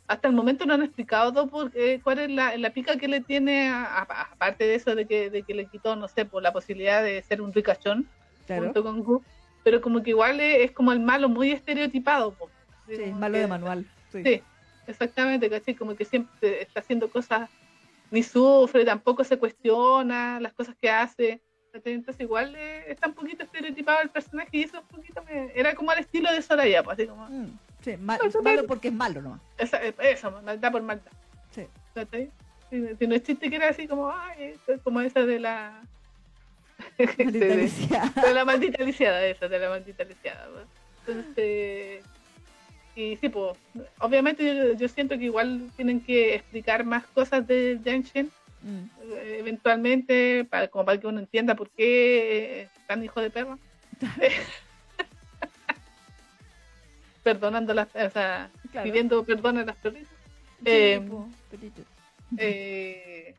Speaker 2: hasta el momento no han explicado por, eh, cuál es la, la pica que le tiene, aparte de eso de que, de que le quitó, no sé, por la posibilidad de ser un ricachón
Speaker 1: Claro.
Speaker 2: junto con Gu, pero como que igual es, es como el malo muy estereotipado. po.
Speaker 1: Sí, malo
Speaker 2: que-
Speaker 1: de manual. Sí.
Speaker 2: Sí, exactamente, ¿cachai? Como que siempre está haciendo cosas, ni sufre, tampoco se cuestiona las cosas que hace. Entonces igual eh, está un poquito estereotipado el personaje y eso un poquito me- era como al estilo de Soraya, pues así como,
Speaker 1: Mm, sí,
Speaker 2: No,
Speaker 1: malo porque es malo nomás.
Speaker 2: esa- eso, maldad por maldad.
Speaker 1: Sí.
Speaker 2: Si, si no es chiste que era así como, ay, como esa de la...
Speaker 1: Maldita
Speaker 2: de-
Speaker 1: Alicia.
Speaker 2: de la maldita lisiada, esa, de la maldita lisiada. ¿no? Entonces, y sí, pues, obviamente yo, yo siento que igual tienen que explicar más cosas de Genshin,
Speaker 1: Mm.
Speaker 2: eh, eventualmente, para, como para que uno entienda por qué es tan hijo de perro. Perdonando las, o sea,
Speaker 1: Claro.
Speaker 2: pidiendo perdón a las perritas. Eh. Eh,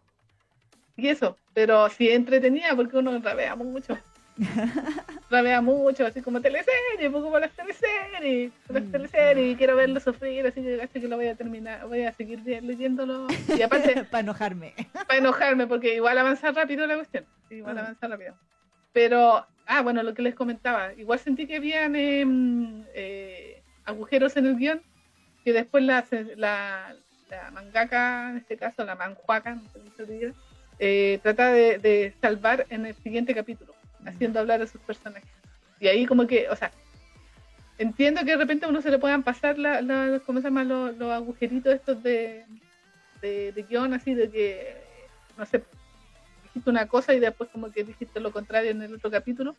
Speaker 2: y eso, pero sí entretenida porque uno rabea mucho. rabea mucho, así como teleserie, pues como las teleseries, las
Speaker 1: Mm.
Speaker 2: teleseries, y quiero verlo sufrir, así que que lo voy a terminar, voy a seguir leyéndolo. Y aparte,
Speaker 1: para enojarme.
Speaker 2: para enojarme, porque igual avanza rápido la cuestión, igual
Speaker 1: Ah.
Speaker 2: avanza rápido. Pero, ah, bueno, lo que les comentaba, igual sentí que habían em, eh, agujeros en el guion, que después la, la, la mangaka, en este caso la manjuaca, no sé se diga, eh, trata de, salvar en el siguiente capítulo, haciendo hablar a sus personajes. Y ahí como que, o sea, entiendo que de repente a uno se le puedan pasar la, la- ¿cómo se llama? Los, los agujeritos estos de, de, guion, así de que, no sé, dijiste una cosa y después como que dijiste lo contrario en el otro capítulo.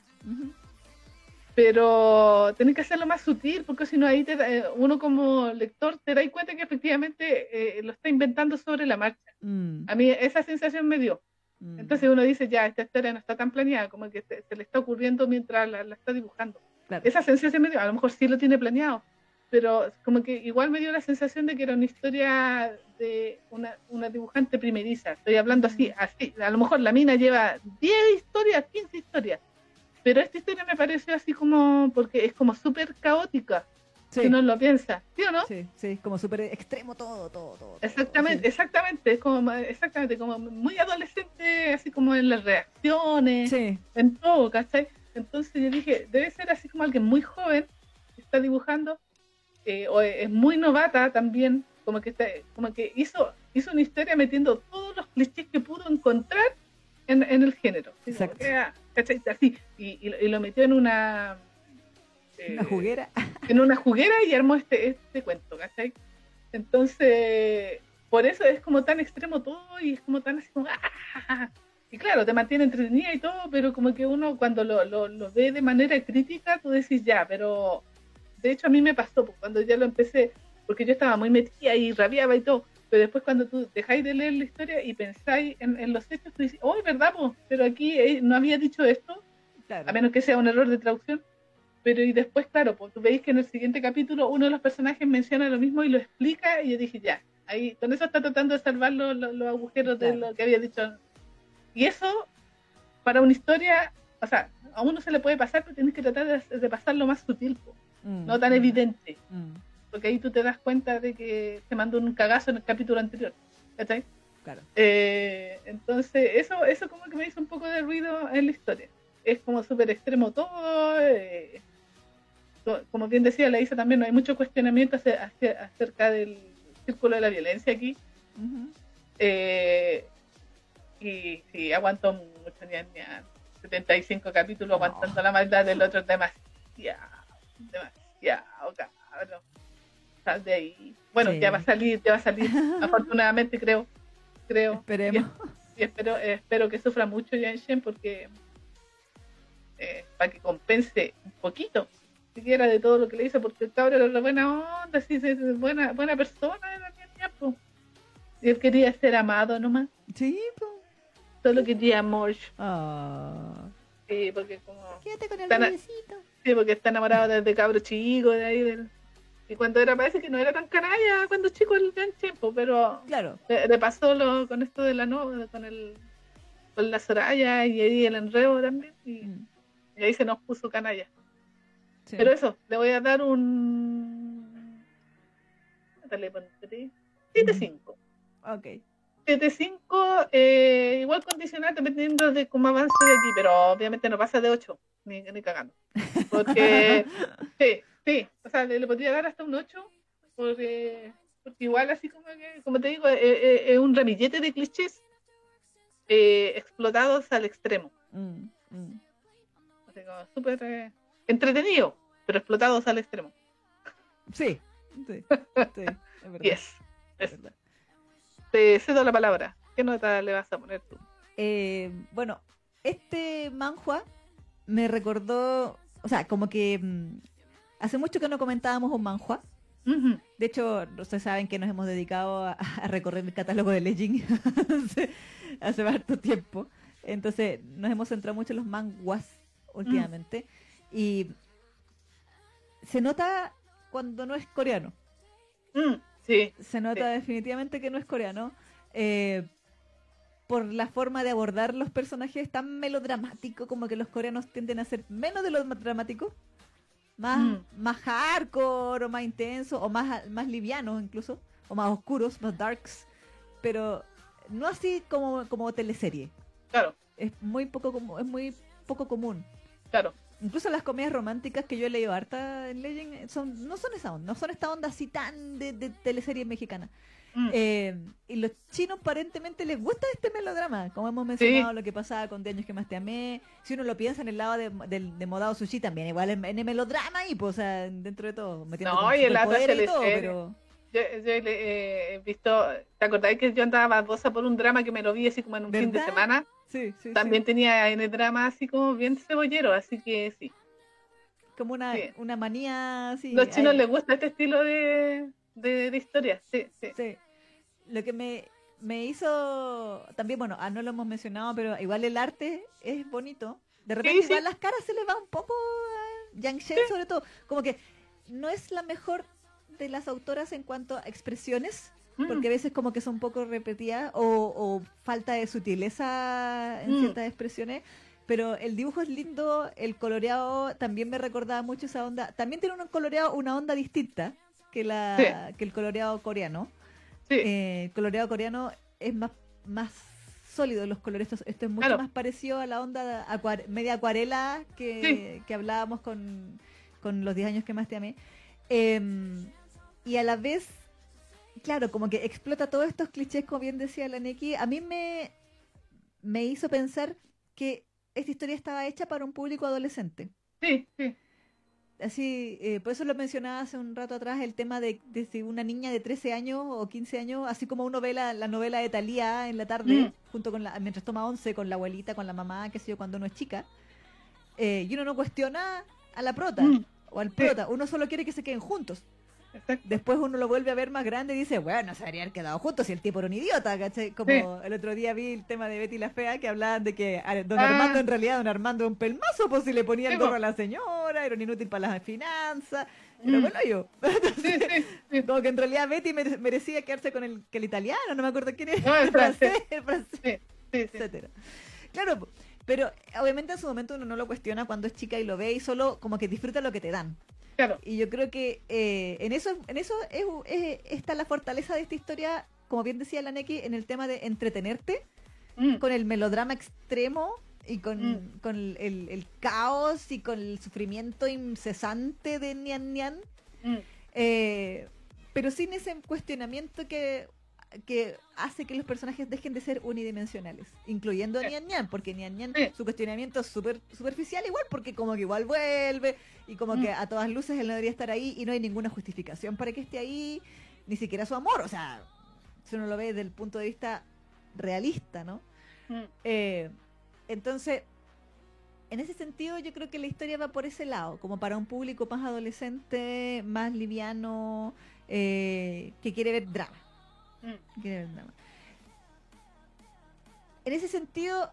Speaker 2: Pero tenés que hacerlo más sutil porque si no ahí te da- eh, uno como lector te das cuenta que efectivamente eh, lo está inventando sobre la marcha.
Speaker 1: Mm,
Speaker 2: A mí esa sensación me dio.
Speaker 1: mm.
Speaker 2: Entonces uno dice, ya, esta historia no está tan planeada, como que se, se le está ocurriendo mientras la, la está dibujando.
Speaker 1: Claro.
Speaker 2: Esa sensación me dio, a lo mejor sí lo tiene planeado, pero como que igual me dio la sensación de que era una historia de una, una dibujante primeriza. Estoy hablando así, así. A lo mejor la mina lleva 10 historias, 15 historias, pero esta historia me pareció así como, porque es como súper caótica,
Speaker 1: Sí,
Speaker 2: si uno lo piensa, ¿sí o no?
Speaker 1: sí, sí, como súper extremo todo, todo, todo.
Speaker 2: Exactamente, exactamente, es como, exactamente, como muy adolescente, así como en las reacciones,
Speaker 1: Sí,
Speaker 2: en todo, ¿cachai? Entonces yo dije, debe ser así como alguien muy joven que está dibujando, eh, o es muy novata también, como que está, como que hizo, hizo una historia metiendo todos los clichés que pudo encontrar en, en el género.
Speaker 1: Exacto.
Speaker 2: ah, ¿cachai? Así, y, y lo- y lo metió en una
Speaker 1: una
Speaker 2: eh,
Speaker 1: juguera.
Speaker 2: en una juguera y armó este, este cuento, ¿cachai? Entonces, por eso es como tan extremo todo y es como tan así como... ¡ah! Y claro, te mantiene entretenida y todo, pero como que uno cuando lo, lo, lo ve de manera crítica, tú decís ya, pero de hecho a mí me pasó, pues, cuando ya lo empecé porque yo estaba muy metida y rabiaba y todo. Pero después cuando tú dejáis de leer la historia y pensáis en, los hechos, tú dices, oh, ¿verdad? Pero aquí eh, no había dicho esto, a menos que sea un error de traducción. Pero y después, claro, pues tú veis que en el siguiente capítulo uno de los personajes menciona lo mismo y lo explica y yo dije, ya, ahí con eso está tratando de salvar los, los, agujeros de lo que había dicho. Y eso, para una historia, o sea, a uno se le puede pasar, pero tienes que tratar de, de pasarlo más sutil, mm, no tan mm, evidente. Mm porque ahí tú te das cuenta de que se mandó un cagazo en el capítulo anterior. ¿Cachai?
Speaker 1: Claro.
Speaker 2: Eh, entonces, eso, eso como que me hizo un poco de ruido en la historia. Es como súper extremo todo. Eh, como bien decía la Isa también, no hay mucho cuestionamiento acerca del círculo de la violencia aquí. Eh, y sí, aguantó mucho, ni, 75 capítulos aguantando la maldad del otro, demasiado, demasiado, cabrón de ahí. Bueno, ya va a salir, ya va a salir, afortunadamente creo, creo.
Speaker 1: Esperemos.
Speaker 2: Y, espero, espero que sufra mucho Shen porque eh, para que compense un poquito siquiera de todo lo que le hizo, porque el cabrón era buena onda, sí, buena, buena persona era. Y él quería ser amado nomás.
Speaker 1: Sí, pues.
Speaker 2: Solo quería amor.
Speaker 1: Oh.
Speaker 2: Sí, porque como.
Speaker 1: Quédate con el
Speaker 2: Sí, porque está enamorado desde cabro chico, de ahí del, y cuando era, parece que no era tan canalla cuando chico el gran tiempo, pero
Speaker 1: claro.
Speaker 2: le, pasó lo, con esto de la novia, con el con la Soraya y ahí el enredo también, y, mm. ahí se nos puso canalla. Pero eso, le voy a dar un 7-5.
Speaker 1: Ok.
Speaker 2: 7-5, eh, igual condicional dependiendo de cómo avance de aquí, pero obviamente no pasa de 8, ni, ni cagando. Porque, sí, Sí, o sea, le, podría dar hasta un 8, porque, porque igual así como que, como te digo, es, eh, eh, es un ramillete de clichés eh, explotados al extremo. Mm, mm. súper entretenido, pero explotados al extremo.
Speaker 1: Sí, sí, sí
Speaker 2: es verdad. Yes, es verdad. Te cedo la palabra. ¿Qué nota le vas a poner tú?
Speaker 1: bueno, este manhua me recordó, o sea, como que mm, Hace mucho que no comentábamos un manhua. De hecho, ustedes saben que nos hemos dedicado a, recorrer el catálogo de Legend hace, hace harto tiempo. Entonces, nos hemos centrado mucho en los manguas últimamente. Y se nota cuando no es coreano.
Speaker 2: Mm, sí.
Speaker 1: Se nota definitivamente que no es coreano. Eh, por la forma de abordar los personajes tan melodramático, como que los coreanos tienden a ser menos de lo dramático más, mm. más hardcore o más intenso o más, más livianos incluso, o más oscuros, más darks, pero no así como, como teleserie.
Speaker 2: Claro.
Speaker 1: Es muy poco es muy poco común.
Speaker 2: Claro.
Speaker 1: Incluso las comedias románticas que yo he leído harta en Legend son, no son esa onda, no son esta onda así tan de, de teleserie mexicana. Mm. Eh, y los chinos aparentemente les gusta este melodrama, como hemos mencionado lo que pasaba con De años que más te amé. Si uno lo piensa en el lado de, de, Modado Sushi también, igual en, el melodrama y pues, dentro de todo,
Speaker 2: no, y el y todo, pero... Yo, he visto, ¿te acordáis que yo andaba babosa por un drama que me lo vi así como en un fin de semana?
Speaker 1: Sí, sí.
Speaker 2: También tenía en el drama así como bien cebollero, así que sí.
Speaker 1: Como una, una manía así.
Speaker 2: Los chinos les gusta este estilo de, de, de historia, sí, sí.
Speaker 1: sí lo que me, me hizo también, bueno, ah, no lo hemos mencionado, pero igual el arte es bonito. De repente igual las caras se le va un poco a Yang Shen sobre todo. Como que no es la mejor de las autoras en cuanto a expresiones, mm. porque a veces como que son un poco repetidas o, falta de sutileza en mm. ciertas expresiones. Pero el dibujo es lindo, el coloreado también me recordaba mucho esa onda. También tiene un coloreado, una onda distinta que, la, que el coloreado coreano. Eh, el coloreado coreano es más, más sólido los colores. Esto, es mucho más parecido a la onda media acuarela que, hablábamos con, los 10 años que más te amé. Em, y a la vez, claro, como que explota todos estos clichés, como bien decía la Neki. A mí me, me hizo pensar que esta historia estaba hecha para un público adolescente.
Speaker 2: Sí, sí
Speaker 1: así, eh, por eso lo mencionaba hace un rato atrás, el tema de, de, una niña de 13 años o 15 años, así como uno ve la, novela de Talía en la tarde, mm. junto con la, mientras toma once con la abuelita, con la mamá, qué sé yo, cuando uno es chica, eh, y uno no cuestiona a la prota mm. o al prota, uno solo quiere que se queden juntos. Después uno lo vuelve a ver más grande y dice, bueno, se habrían quedado juntos si el tipo era un idiota, ¿cachai? Como el otro día vi el tema de Betty la Fea que hablaban de que don ah. Armando en realidad don Armando era un pelmazo, pues si le ponía el gorro a la señora, era un inútil para las finanzas. Pero bueno, yo. como que en realidad Betty merecía quedarse con el, que el italiano, no me acuerdo quién era. el francés, el francés, etcétera. Claro, pero obviamente en su momento uno no lo cuestiona cuando es chica y lo ve y solo como que disfruta lo que te dan. Y yo creo que eh, en eso, en eso es, está la fortaleza de esta historia, como bien decía la Neki, en el tema de entretenerte mm. con el melodrama extremo y con, mm. el, caos y con el sufrimiento incesante de Nian Nian. Mm. Eh, pero sin ese cuestionamiento que que hace que los personajes dejen de ser unidimensionales, incluyendo a Nian Nian, porque Nian Nian, su cuestionamiento es súper superficial igual, porque como que igual vuelve, y como mm. que a todas luces él no debería estar ahí, y no hay ninguna justificación para que esté ahí, ni siquiera su amor, o sea, si uno lo ve desde el punto de vista realista, ¿no? Mm. Eh, entonces, en ese sentido yo creo que la historia va por ese lado, como para un público más adolescente, más liviano, eh, que quiere ver drama. Mm. En ese sentido,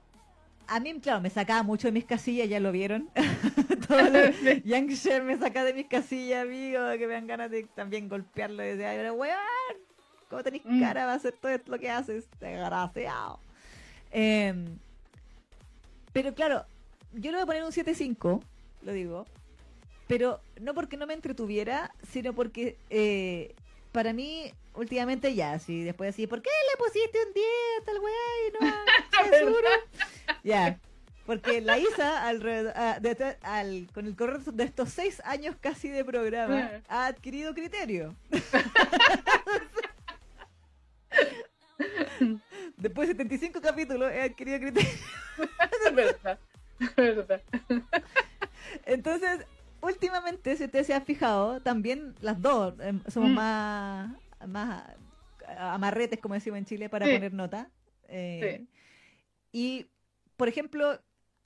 Speaker 1: a mí, claro, me sacaba mucho de mis casillas, ya lo vieron. Yang Shen me saca de mis casillas, amigo, que me dan ganas de también golpearlo desde ahí. Pero, weón, ¿cómo tenés mm. cara? Va a hacer todo esto lo que haces, desgraciado. Em, pero claro, yo le voy a poner un 7-5, lo digo. Pero no porque no me entretuviera, sino porque eh, para mí últimamente ya, sí, después así, ¿por qué le pusiste un 10 a tal weá y no seguro? ya, porque la Isa, al, con el correr de estos seis años casi de programa, ha adquirido criterio. Después de 75 capítulos he adquirido criterio. es verdad, es verdad. Entonces, últimamente, si usted se ha fijado, también las dos em, somos mm. más más amarretes, como decimos en Chile, para poner nota. Eh, y, por ejemplo,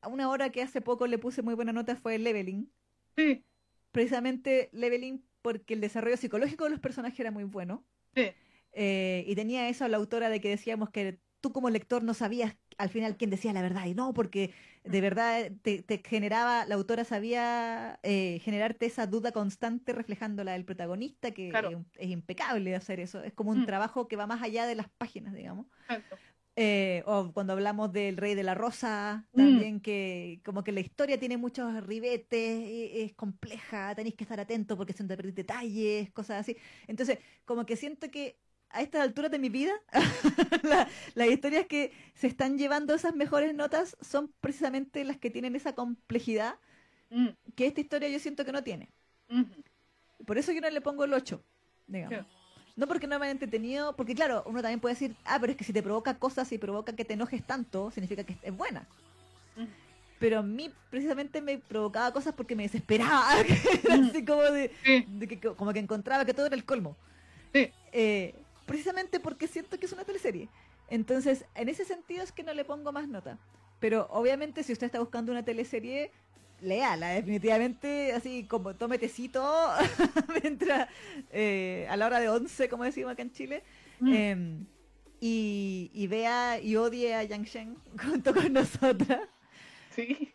Speaker 1: una hora que hace poco le puse muy buena nota fue Leveling. Sí. Precisamente Leveling porque el desarrollo psicológico de los personajes era muy bueno. Sí. Eh, y tenía eso a la autora de que decíamos que tú como lector no sabías al final quién decía la verdad y no, porque de verdad te, generaba, la autora sabía eh, generarte esa duda constante reflejándola del protagonista, que es, impecable hacer eso, es como un mm. trabajo que va más allá de las páginas, digamos. Eh, o cuando hablamos del Rey de la Rosa, mm. también que como que la historia tiene muchos ribetes, e, es, compleja, tenéis que estar atento porque se te detalles, cosas así. Entonces, como que siento que a estas alturas de mi vida, las historias que se están llevando esas mejores notas son precisamente las que tienen esa complejidad mm. que esta historia yo siento que no tiene. Por eso yo no le pongo el 8, digamos. No porque no me haya entretenido, porque claro, uno también puede decir, ah, pero es que si te provoca cosas y provoca que te enojes tanto, significa que es buena. Pero a mí precisamente me provocaba cosas porque me desesperaba, así como de, que, como que encontraba que todo era el colmo. Sí. Eh, precisamente porque siento que es una teleserie. Entonces, en ese sentido es que no le pongo más nota. Pero obviamente si usted está buscando una teleserie, léala, definitivamente, así como tome tecito mientras, eh, a la hora de 11, como decimos acá en Chile, mm. em, y, vea y odie a Yang Shen junto con nosotras. Sí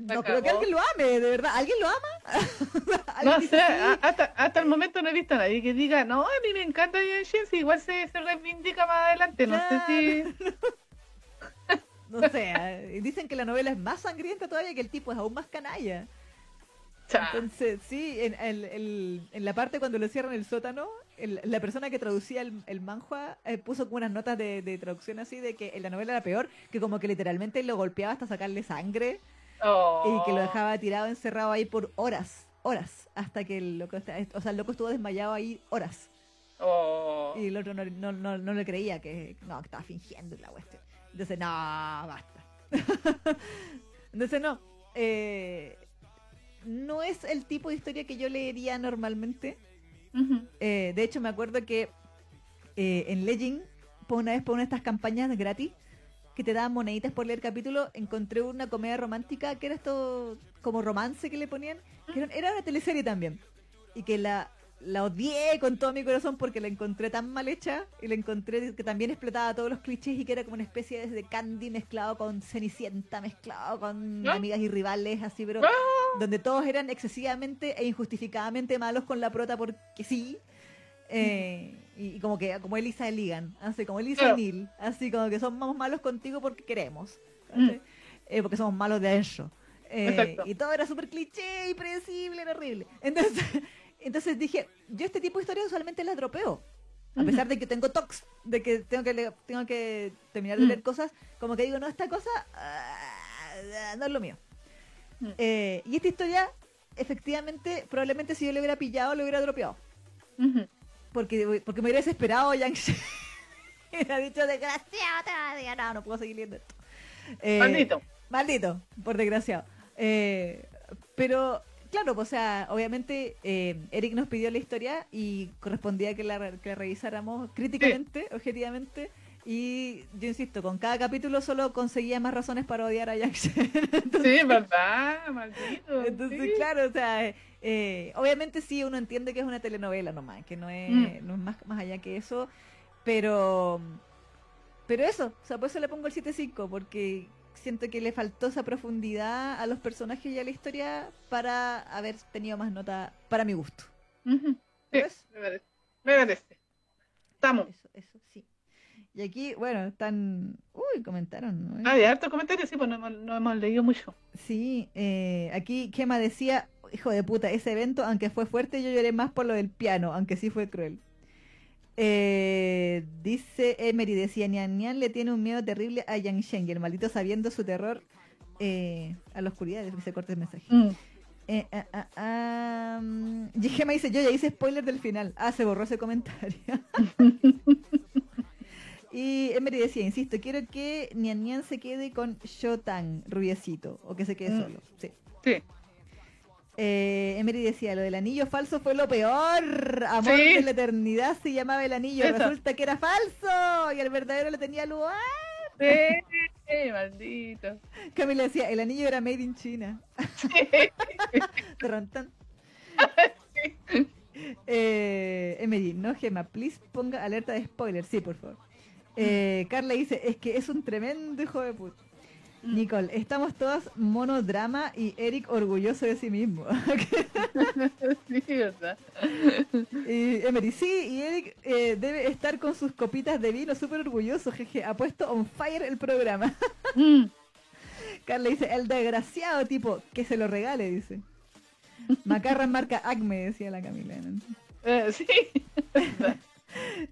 Speaker 1: no creo que alguien lo ame, de verdad. ¿Alguien lo ama?
Speaker 2: no sé, hasta, hasta el momento no he visto a nadie que diga, no, a mí me encanta Jen si igual se, se reivindica más adelante. No sé si.
Speaker 1: no sé, eh, dicen que la novela es más sangrienta todavía, que el tipo es aún más canalla. Entonces, sí, en, la parte cuando lo cierran el sótano, la persona que traducía el, el manhua eh, puso como unas notas de, de, traducción así de que en la novela era peor, que como que literalmente lo golpeaba hasta sacarle sangre. Y que lo oh. dejaba tirado, encerrado ahí por horas, horas, hasta que el loco, o sea, el loco estuvo desmayado ahí horas. Oh. Y el otro no, no, no, no, le creía que, no, que estaba fingiendo la cuestión. Entonces, no, basta. Entonces, no. Eh, no es el tipo de historia que yo leería normalmente. Eh, de hecho, me acuerdo que eh, en Legend, por una vez por una de estas campañas gratis, que te daban moneditas por leer capítulo, encontré una comedia romántica que era esto como romance que le ponían, que era, una teleserie también. Y que la, la odié con todo mi corazón porque la encontré tan mal hecha y la encontré que también explotaba todos los clichés y que era como una especie de Candy mezclado con Cenicienta, mezclado con amigas y rivales, así, pero
Speaker 2: ¡Ah!
Speaker 1: donde todos eran excesivamente e injustificadamente malos con la prota porque sí. Eh, y, y como que como Elisa Ligan, así como Elisa
Speaker 2: Claro.
Speaker 1: y Neil, así como que somos malos contigo porque queremos,
Speaker 2: Mm.
Speaker 1: Eh, porque somos malos de adentro. Eh, y todo era súper cliché y predecible, era horrible. Entonces, entonces dije, yo este tipo de historias usualmente las dropeo. A pesar de que tengo tox, de que tengo que, tengo que terminar de
Speaker 2: Mm.
Speaker 1: leer cosas, como que digo, no, esta cosa ah, no es lo mío.
Speaker 2: Mm.
Speaker 1: Eh, y esta historia, efectivamente, probablemente si yo le hubiera pillado, lo hubiera dropeado. Porque, porque me hubiera desesperado Yang hubiera dicho, desgraciado, te odio". no, no puedo seguir leyendo esto. Eh,
Speaker 2: Maldito.
Speaker 1: Maldito, por desgraciado. Eh, pero, claro, pues, o sea, obviamente eh, Eric nos pidió la historia y correspondía que la, que la revisáramos críticamente, objetivamente. Y yo insisto, con cada capítulo solo conseguía más razones para odiar a Shen.
Speaker 2: Sí, verdad, maldito.
Speaker 1: Entonces,
Speaker 2: sí.
Speaker 1: claro, o sea, eh, obviamente sí, uno entiende que es una telenovela nomás, que no es,
Speaker 2: Mm.
Speaker 1: no es más, más allá que eso, pero pero eso, o sea, por eso le pongo el 7.5, porque siento que le faltó esa profundidad a los personajes y a la historia para haber tenido más nota para mi gusto.
Speaker 2: Me merece. Me merece. Estamos.
Speaker 1: Eso, eso, sí. Y aquí, bueno, están... Uy, comentaron, ¿no?
Speaker 2: Ah, de hartos comentarios, sí, pues no hemos, no hemos leído mucho.
Speaker 1: Sí, eh, aquí Kema decía, hijo de puta, ese evento, aunque fue fuerte, yo lloré más por lo del piano, aunque sí fue cruel. Eh, dice Emery, decía, Nian Nian le tiene un miedo terrible a Yang Shen y el maldito sabiendo su terror eh, a la oscuridad, que se corta el mensaje.
Speaker 2: Mm.
Speaker 1: Eh, ah, ah, ah, mm, y Gema dice, yo ya hice spoiler del final. Ah, se borró ese comentario. y Emery decía, insisto, quiero que Nian Nian se quede con Shotan, rubiecito, o que se quede
Speaker 2: Mm.
Speaker 1: solo. Sí.
Speaker 2: Sí.
Speaker 1: Eh, Emery decía, lo del anillo falso fue lo peor. Amor
Speaker 2: Sí.
Speaker 1: de la eternidad se llamaba el anillo.
Speaker 2: Eso.
Speaker 1: Resulta que era falso. Y el verdadero le tenía lugar.
Speaker 2: Sí, sí, maldito.
Speaker 1: Camila decía, el anillo era made in China. Tan. eh, Emery, no Gema, please ponga alerta de spoiler. Sí, por favor. Eh, Carla dice, es que es un tremendo hijo de puta.
Speaker 2: Mm.
Speaker 1: Nicole, estamos todas monodrama y Eric orgulloso de sí mismo.
Speaker 2: Sí, verdad.
Speaker 1: Y Emery, sí, y Eric eh, debe estar con sus copitas de vino súper orgulloso, jeje, ha puesto on fire el programa.
Speaker 2: Mm.
Speaker 1: Carla dice, el desgraciado tipo, que se lo regale, dice. Macarra marca Acme, decía la Camila. ¿no?
Speaker 2: Eh, sí.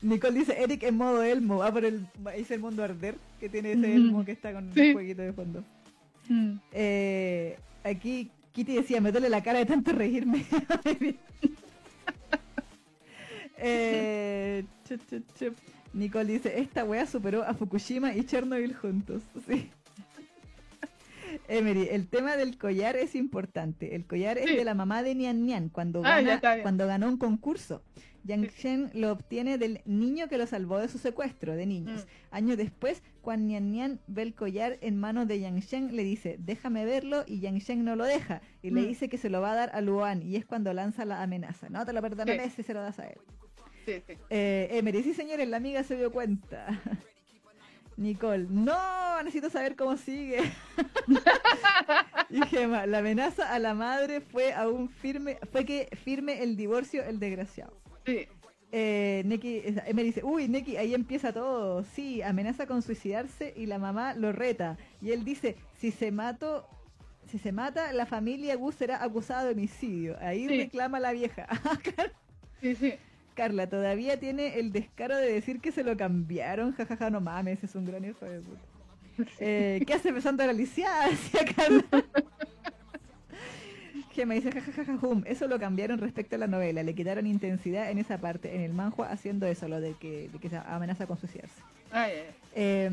Speaker 1: Nicole dice, Eric en modo Elmo, va por el, dice el mundo arder, que tiene ese. Elmo que está con
Speaker 2: Sí.
Speaker 1: el jueguito de fondo.
Speaker 2: Mm.
Speaker 1: Eh, aquí Kitty decía, me duele la cara de tanto reírme. eh. Nicole dice, esta wea superó a Fukushima y Chernobyl juntos. Sí. Emery, el tema del collar es importante. El collar es de la mamá de Nian Nian cuando,
Speaker 2: Ah,
Speaker 1: gana, cuando ganó un concurso. Yang Shen lo obtiene del niño que lo salvó de su secuestro de niños.
Speaker 2: Mm.
Speaker 1: Años después, cuando Nian Nian ve el collar en manos de Yang Shen, le dice, déjame verlo, y Yang Shen no lo deja, y le
Speaker 2: Mm.
Speaker 1: dice que se lo va a dar a Luan, y es cuando lanza la amenaza. No te lo perdonaré si se lo das a él.
Speaker 2: Sí, sí.
Speaker 1: Eh, Emery, sí señores, la amiga se dio cuenta. Nicole, no, necesito saber cómo sigue. y Gemma, la amenaza a la madre fue aún firme, fue que firme el divorcio el desgraciado.
Speaker 2: Sí.
Speaker 1: Eh, Neki, Emery dice, uy, Neki, ahí empieza todo. Sí, amenaza con suicidarse y la mamá lo reta. Y él dice, si se mato, si se mata, la familia Gus será acusada de homicidio. Ahí
Speaker 2: Sí.
Speaker 1: reclama la vieja.
Speaker 2: Sí, sí.
Speaker 1: Carla, todavía tiene el descaro de decir que se lo cambiaron. Jajaja, no mames, es un gran hijo de puta. Eh, ¿Qué hace besando a la lisiada? Decía Carla. Gema dice, jajaja, hum. Eso lo cambiaron respecto a la novela. Le quitaron intensidad en esa parte, en el manhua, haciendo eso, lo de que, de que se amenaza con suicidarse. Eh,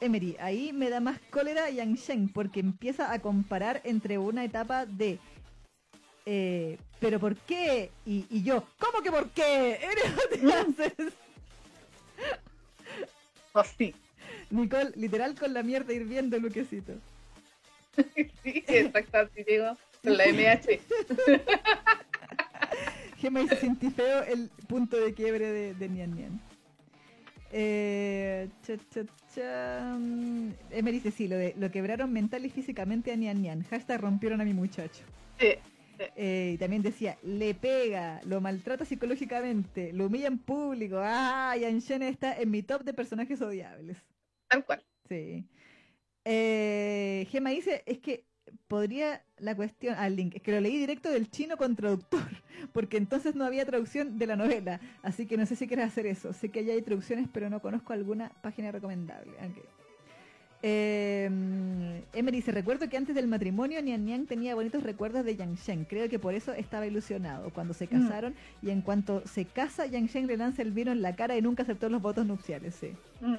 Speaker 1: Emery, ahí me da más cólera Yang Shen porque empieza a comparar entre una etapa de eh, pero ¿por qué? Y, y yo, ¿cómo que por qué? No te haces.
Speaker 2: Oh, sí.
Speaker 1: Nicole, literal con la mierda hirviendo Luquecito.
Speaker 2: Sí, así digo. Con la MH.
Speaker 1: Gemma dice sentí feo el punto de quiebre de, de Nian Nian. Eh, cha, cha, cha. mm, Emery dice sí, lo, de, lo quebraron mental y físicamente a Nian Nian. Hashtag rompieron a mi muchacho.
Speaker 2: Sí,
Speaker 1: Eh, y también decía, le pega, lo maltrata psicológicamente, lo humilla en público. Ah, Yan Shen está en mi top de personajes odiables.
Speaker 2: tal cual.
Speaker 1: Sí. Eh, Gema dice, es que podría la cuestión, al link, es que lo leí directo del chino con traductor, porque entonces no había traducción de la novela, así que no sé si quieres hacer eso. Sé que ya hay traducciones, pero no conozco alguna página recomendable. Ok. Eh, Emery dice, recuerdo que antes del matrimonio Nian Nian tenía bonitos recuerdos de Yang Shen. Creo que por eso estaba ilusionado cuando se casaron y en cuanto se casa, Yang Shen le lanza el vino en la cara y nunca aceptó los votos nupciales. Sí.
Speaker 2: Mm.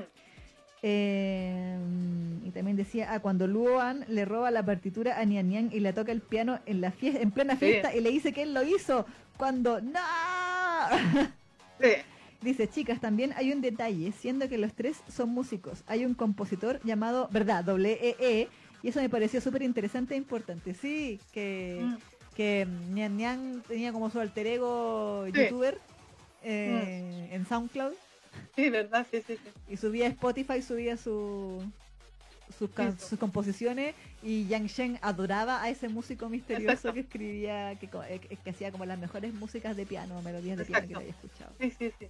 Speaker 1: Eh, y también decía, ah, cuando Luoan le roba la partitura a Nian Nian y le toca el piano en la fiesta, en plena
Speaker 2: Sí.
Speaker 1: fiesta y le dice que él lo hizo cuando ¡No!
Speaker 2: Sí,
Speaker 1: Dice, chicas, también hay un detalle, siendo que los tres son músicos. Hay un compositor llamado, ¿verdad? Doble E E, y eso me pareció súper interesante e importante. Sí, que,
Speaker 2: Mm.
Speaker 1: que Nian Nian tenía como su alter ego
Speaker 2: Sí.
Speaker 1: youtuber eh, en SoundCloud
Speaker 2: sí, verdad, sí, sí, sí.
Speaker 1: y subía a Spotify, subía su, sus, sus composiciones y Yang Shen adoraba a ese músico misterioso
Speaker 2: Exacto.
Speaker 1: que escribía, que, eh, que hacía como las mejores músicas de piano, melodías de piano que había escuchado.
Speaker 2: Sí, sí, sí.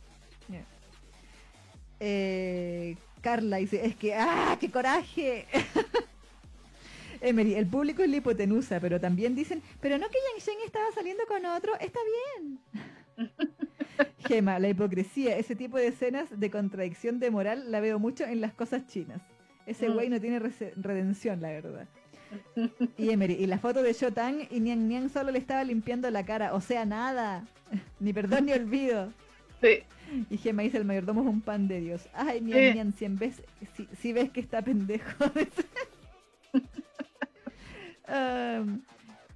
Speaker 1: Eh, Carla dice, es que, ¡ah, qué coraje! Emery, el público es la hipotenusa, pero también dicen, pero no que Yang Shen estaba saliendo con otro, está bien. Gema, la hipocresía, ese tipo de escenas de contradicción de moral la veo mucho en las cosas chinas. Ese
Speaker 2: Mm.
Speaker 1: güey no tiene redención, la verdad. Y Emery, y la foto de Shotang y Nian Nian solo le estaba limpiando la cara, o sea, nada. Ni perdón ni olvido.
Speaker 2: Sí,
Speaker 1: Y Gemma dice, el mayordomo es un pan de Dios. Ay,
Speaker 2: Sí.
Speaker 1: Nian, si, vez, si, si ves que está pendejo. Um,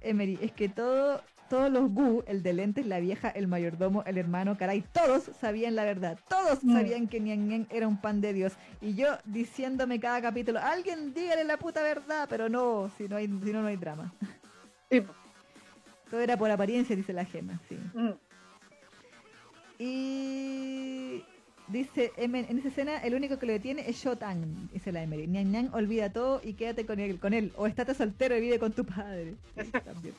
Speaker 1: Emery, es que todo, todos los Gu, el de lentes, la vieja, el mayordomo, el hermano, caray, todos sabían la verdad. Todos
Speaker 2: Mm.
Speaker 1: sabían que Nian Nian era un pan de Dios. Y yo diciéndome cada capítulo, alguien dígale la puta verdad, pero no, si no, hay, si no, no hay drama.
Speaker 2: sí.
Speaker 1: Todo era por apariencia, dice la Gema, sí.
Speaker 2: Mm.
Speaker 1: Y dice, Emen, en esa escena el único que lo detiene es Shotan, dice la Emery. Nian Nian, olvida todo y quédate con él, con él. O estate soltero y vive con tu padre. Sí, también.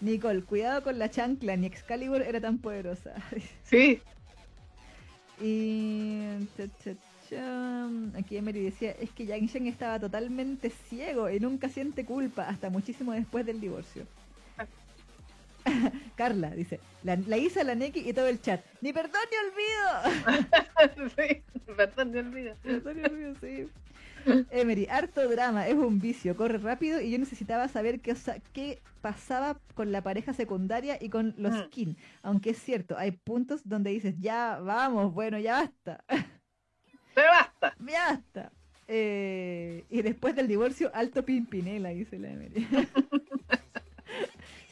Speaker 1: Nicole, cuidado con la chancla, ni Excalibur era tan poderosa.
Speaker 2: Sí,
Speaker 1: y cha, cha, cha, aquí Emery decía, es que Yang Shen estaba totalmente ciego y nunca siente culpa hasta muchísimo después del divorcio. Carla dice, la, la Isa, la Neki y todo el chat. Ni perdón ni olvido.
Speaker 2: sí, perdón, me olvido.
Speaker 1: Perdón ni olvido, sí. Emery, harto drama, es un vicio, corre rápido y yo necesitaba saber qué, osa- qué pasaba con la pareja secundaria y con los
Speaker 2: Mm.
Speaker 1: skin. Aunque es cierto, hay puntos donde dices, ya vamos, bueno, ya basta,
Speaker 2: Pero basta.
Speaker 1: ya basta. Eh, y después del divorcio, alto pimpinela, dice la Emery.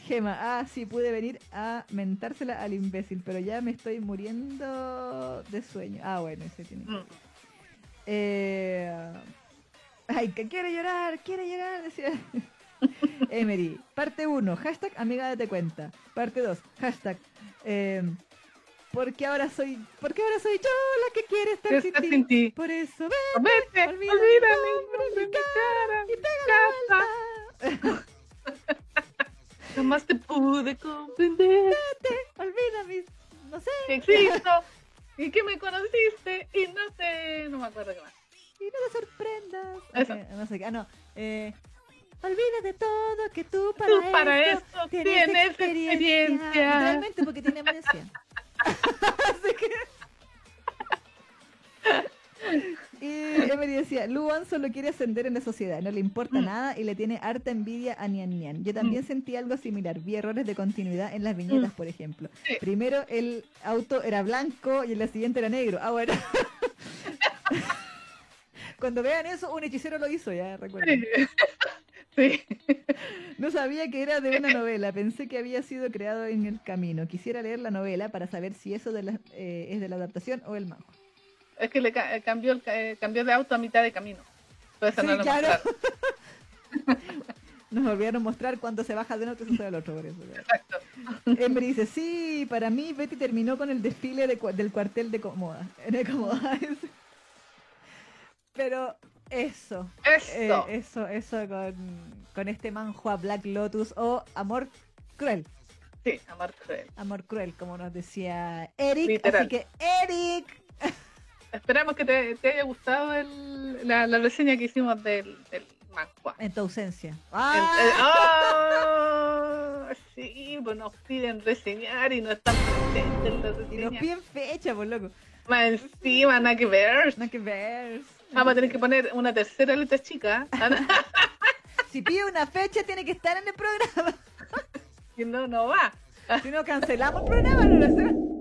Speaker 1: Gema, ah, sí, pude venir a mentársela al imbécil, pero ya me estoy muriendo de sueño. Ah, bueno, ese tiene
Speaker 2: Mm.
Speaker 1: eh, ay, que quiere llorar, quiere llorar, decía. Emery, parte 1, hashtag amiga date cuenta. Parte 2, hashtag eh, porque ahora soy, porque ahora soy yo la que quiere estar sin ti.
Speaker 2: sin ti.
Speaker 1: Por eso ven
Speaker 2: Vete,
Speaker 1: Olvida
Speaker 2: olvida,
Speaker 1: mi
Speaker 2: mi
Speaker 1: nombre,
Speaker 2: nombre,
Speaker 1: mi
Speaker 2: mi cara,
Speaker 1: y pega la vuelta.
Speaker 2: Jamás te pude comprender
Speaker 1: Olvida mis, no sé,
Speaker 2: que existo y que me conociste y no sé, no me acuerdo qué más.
Speaker 1: y no te sorprendas.
Speaker 2: Eso.
Speaker 1: No sé qué, ah, no. Eh, olvida de todo que tú para,
Speaker 2: Tú para
Speaker 1: esto
Speaker 2: esto tienes experiencia.
Speaker 1: Literalmente porque tiene amnesia. Así que... Y Emery decía, Luan solo quiere ascender en la sociedad, no le importa
Speaker 2: Mm.
Speaker 1: nada y le tiene harta envidia a Nian Nian. Yo también
Speaker 2: Mm.
Speaker 1: sentí algo similar, vi errores de continuidad en las viñetas,
Speaker 2: Mm.
Speaker 1: por ejemplo.
Speaker 2: Sí.
Speaker 1: Primero el auto era blanco y en la siguiente era negro. Ah, bueno. Cuando vean eso, un hechicero lo hizo, ya recuerden.
Speaker 2: Sí.
Speaker 1: No sabía que era de una novela, pensé que había sido creado en el camino. Quisiera leer la novela para saber si eso de la- eh, es de la adaptación o el manga.
Speaker 2: Es que le ca- eh, cambió, el eh, cambió de auto a mitad de camino.
Speaker 1: Sí,
Speaker 2: no lo
Speaker 1: claro. Nos olvidaron mostrar cuando se baja de uno que se sube al otro, por eso.
Speaker 2: Exacto.
Speaker 1: Emery dice, sí, para mí Betty terminó con el desfile de del cuartel de Comoda. De Comoda. Pero eso.
Speaker 2: Eso.
Speaker 1: Eh, eso, eso con, con este manjo Black Lotus o Amor Cruel.
Speaker 2: Sí, Amor Cruel.
Speaker 1: Amor Cruel, como nos decía Eric. Así que, Eric.
Speaker 2: Esperamos que te, haya gustado el, la, reseña que hicimos del, del manhua.
Speaker 1: En tu ausencia.
Speaker 2: ¡Ah! ¡Ah! sí, pues nos piden reseñar y no están presentes en la reseña.
Speaker 1: Y nos piden fecha, por loco.
Speaker 2: Más encima, nada que ver.
Speaker 1: Nada que ver.
Speaker 2: Vamos a tener que poner una tercera letra chica.
Speaker 1: si pide una fecha, tiene que estar en el programa.
Speaker 2: Si no, no va.
Speaker 1: Si no, cancelamos el programa, no lo hacemos.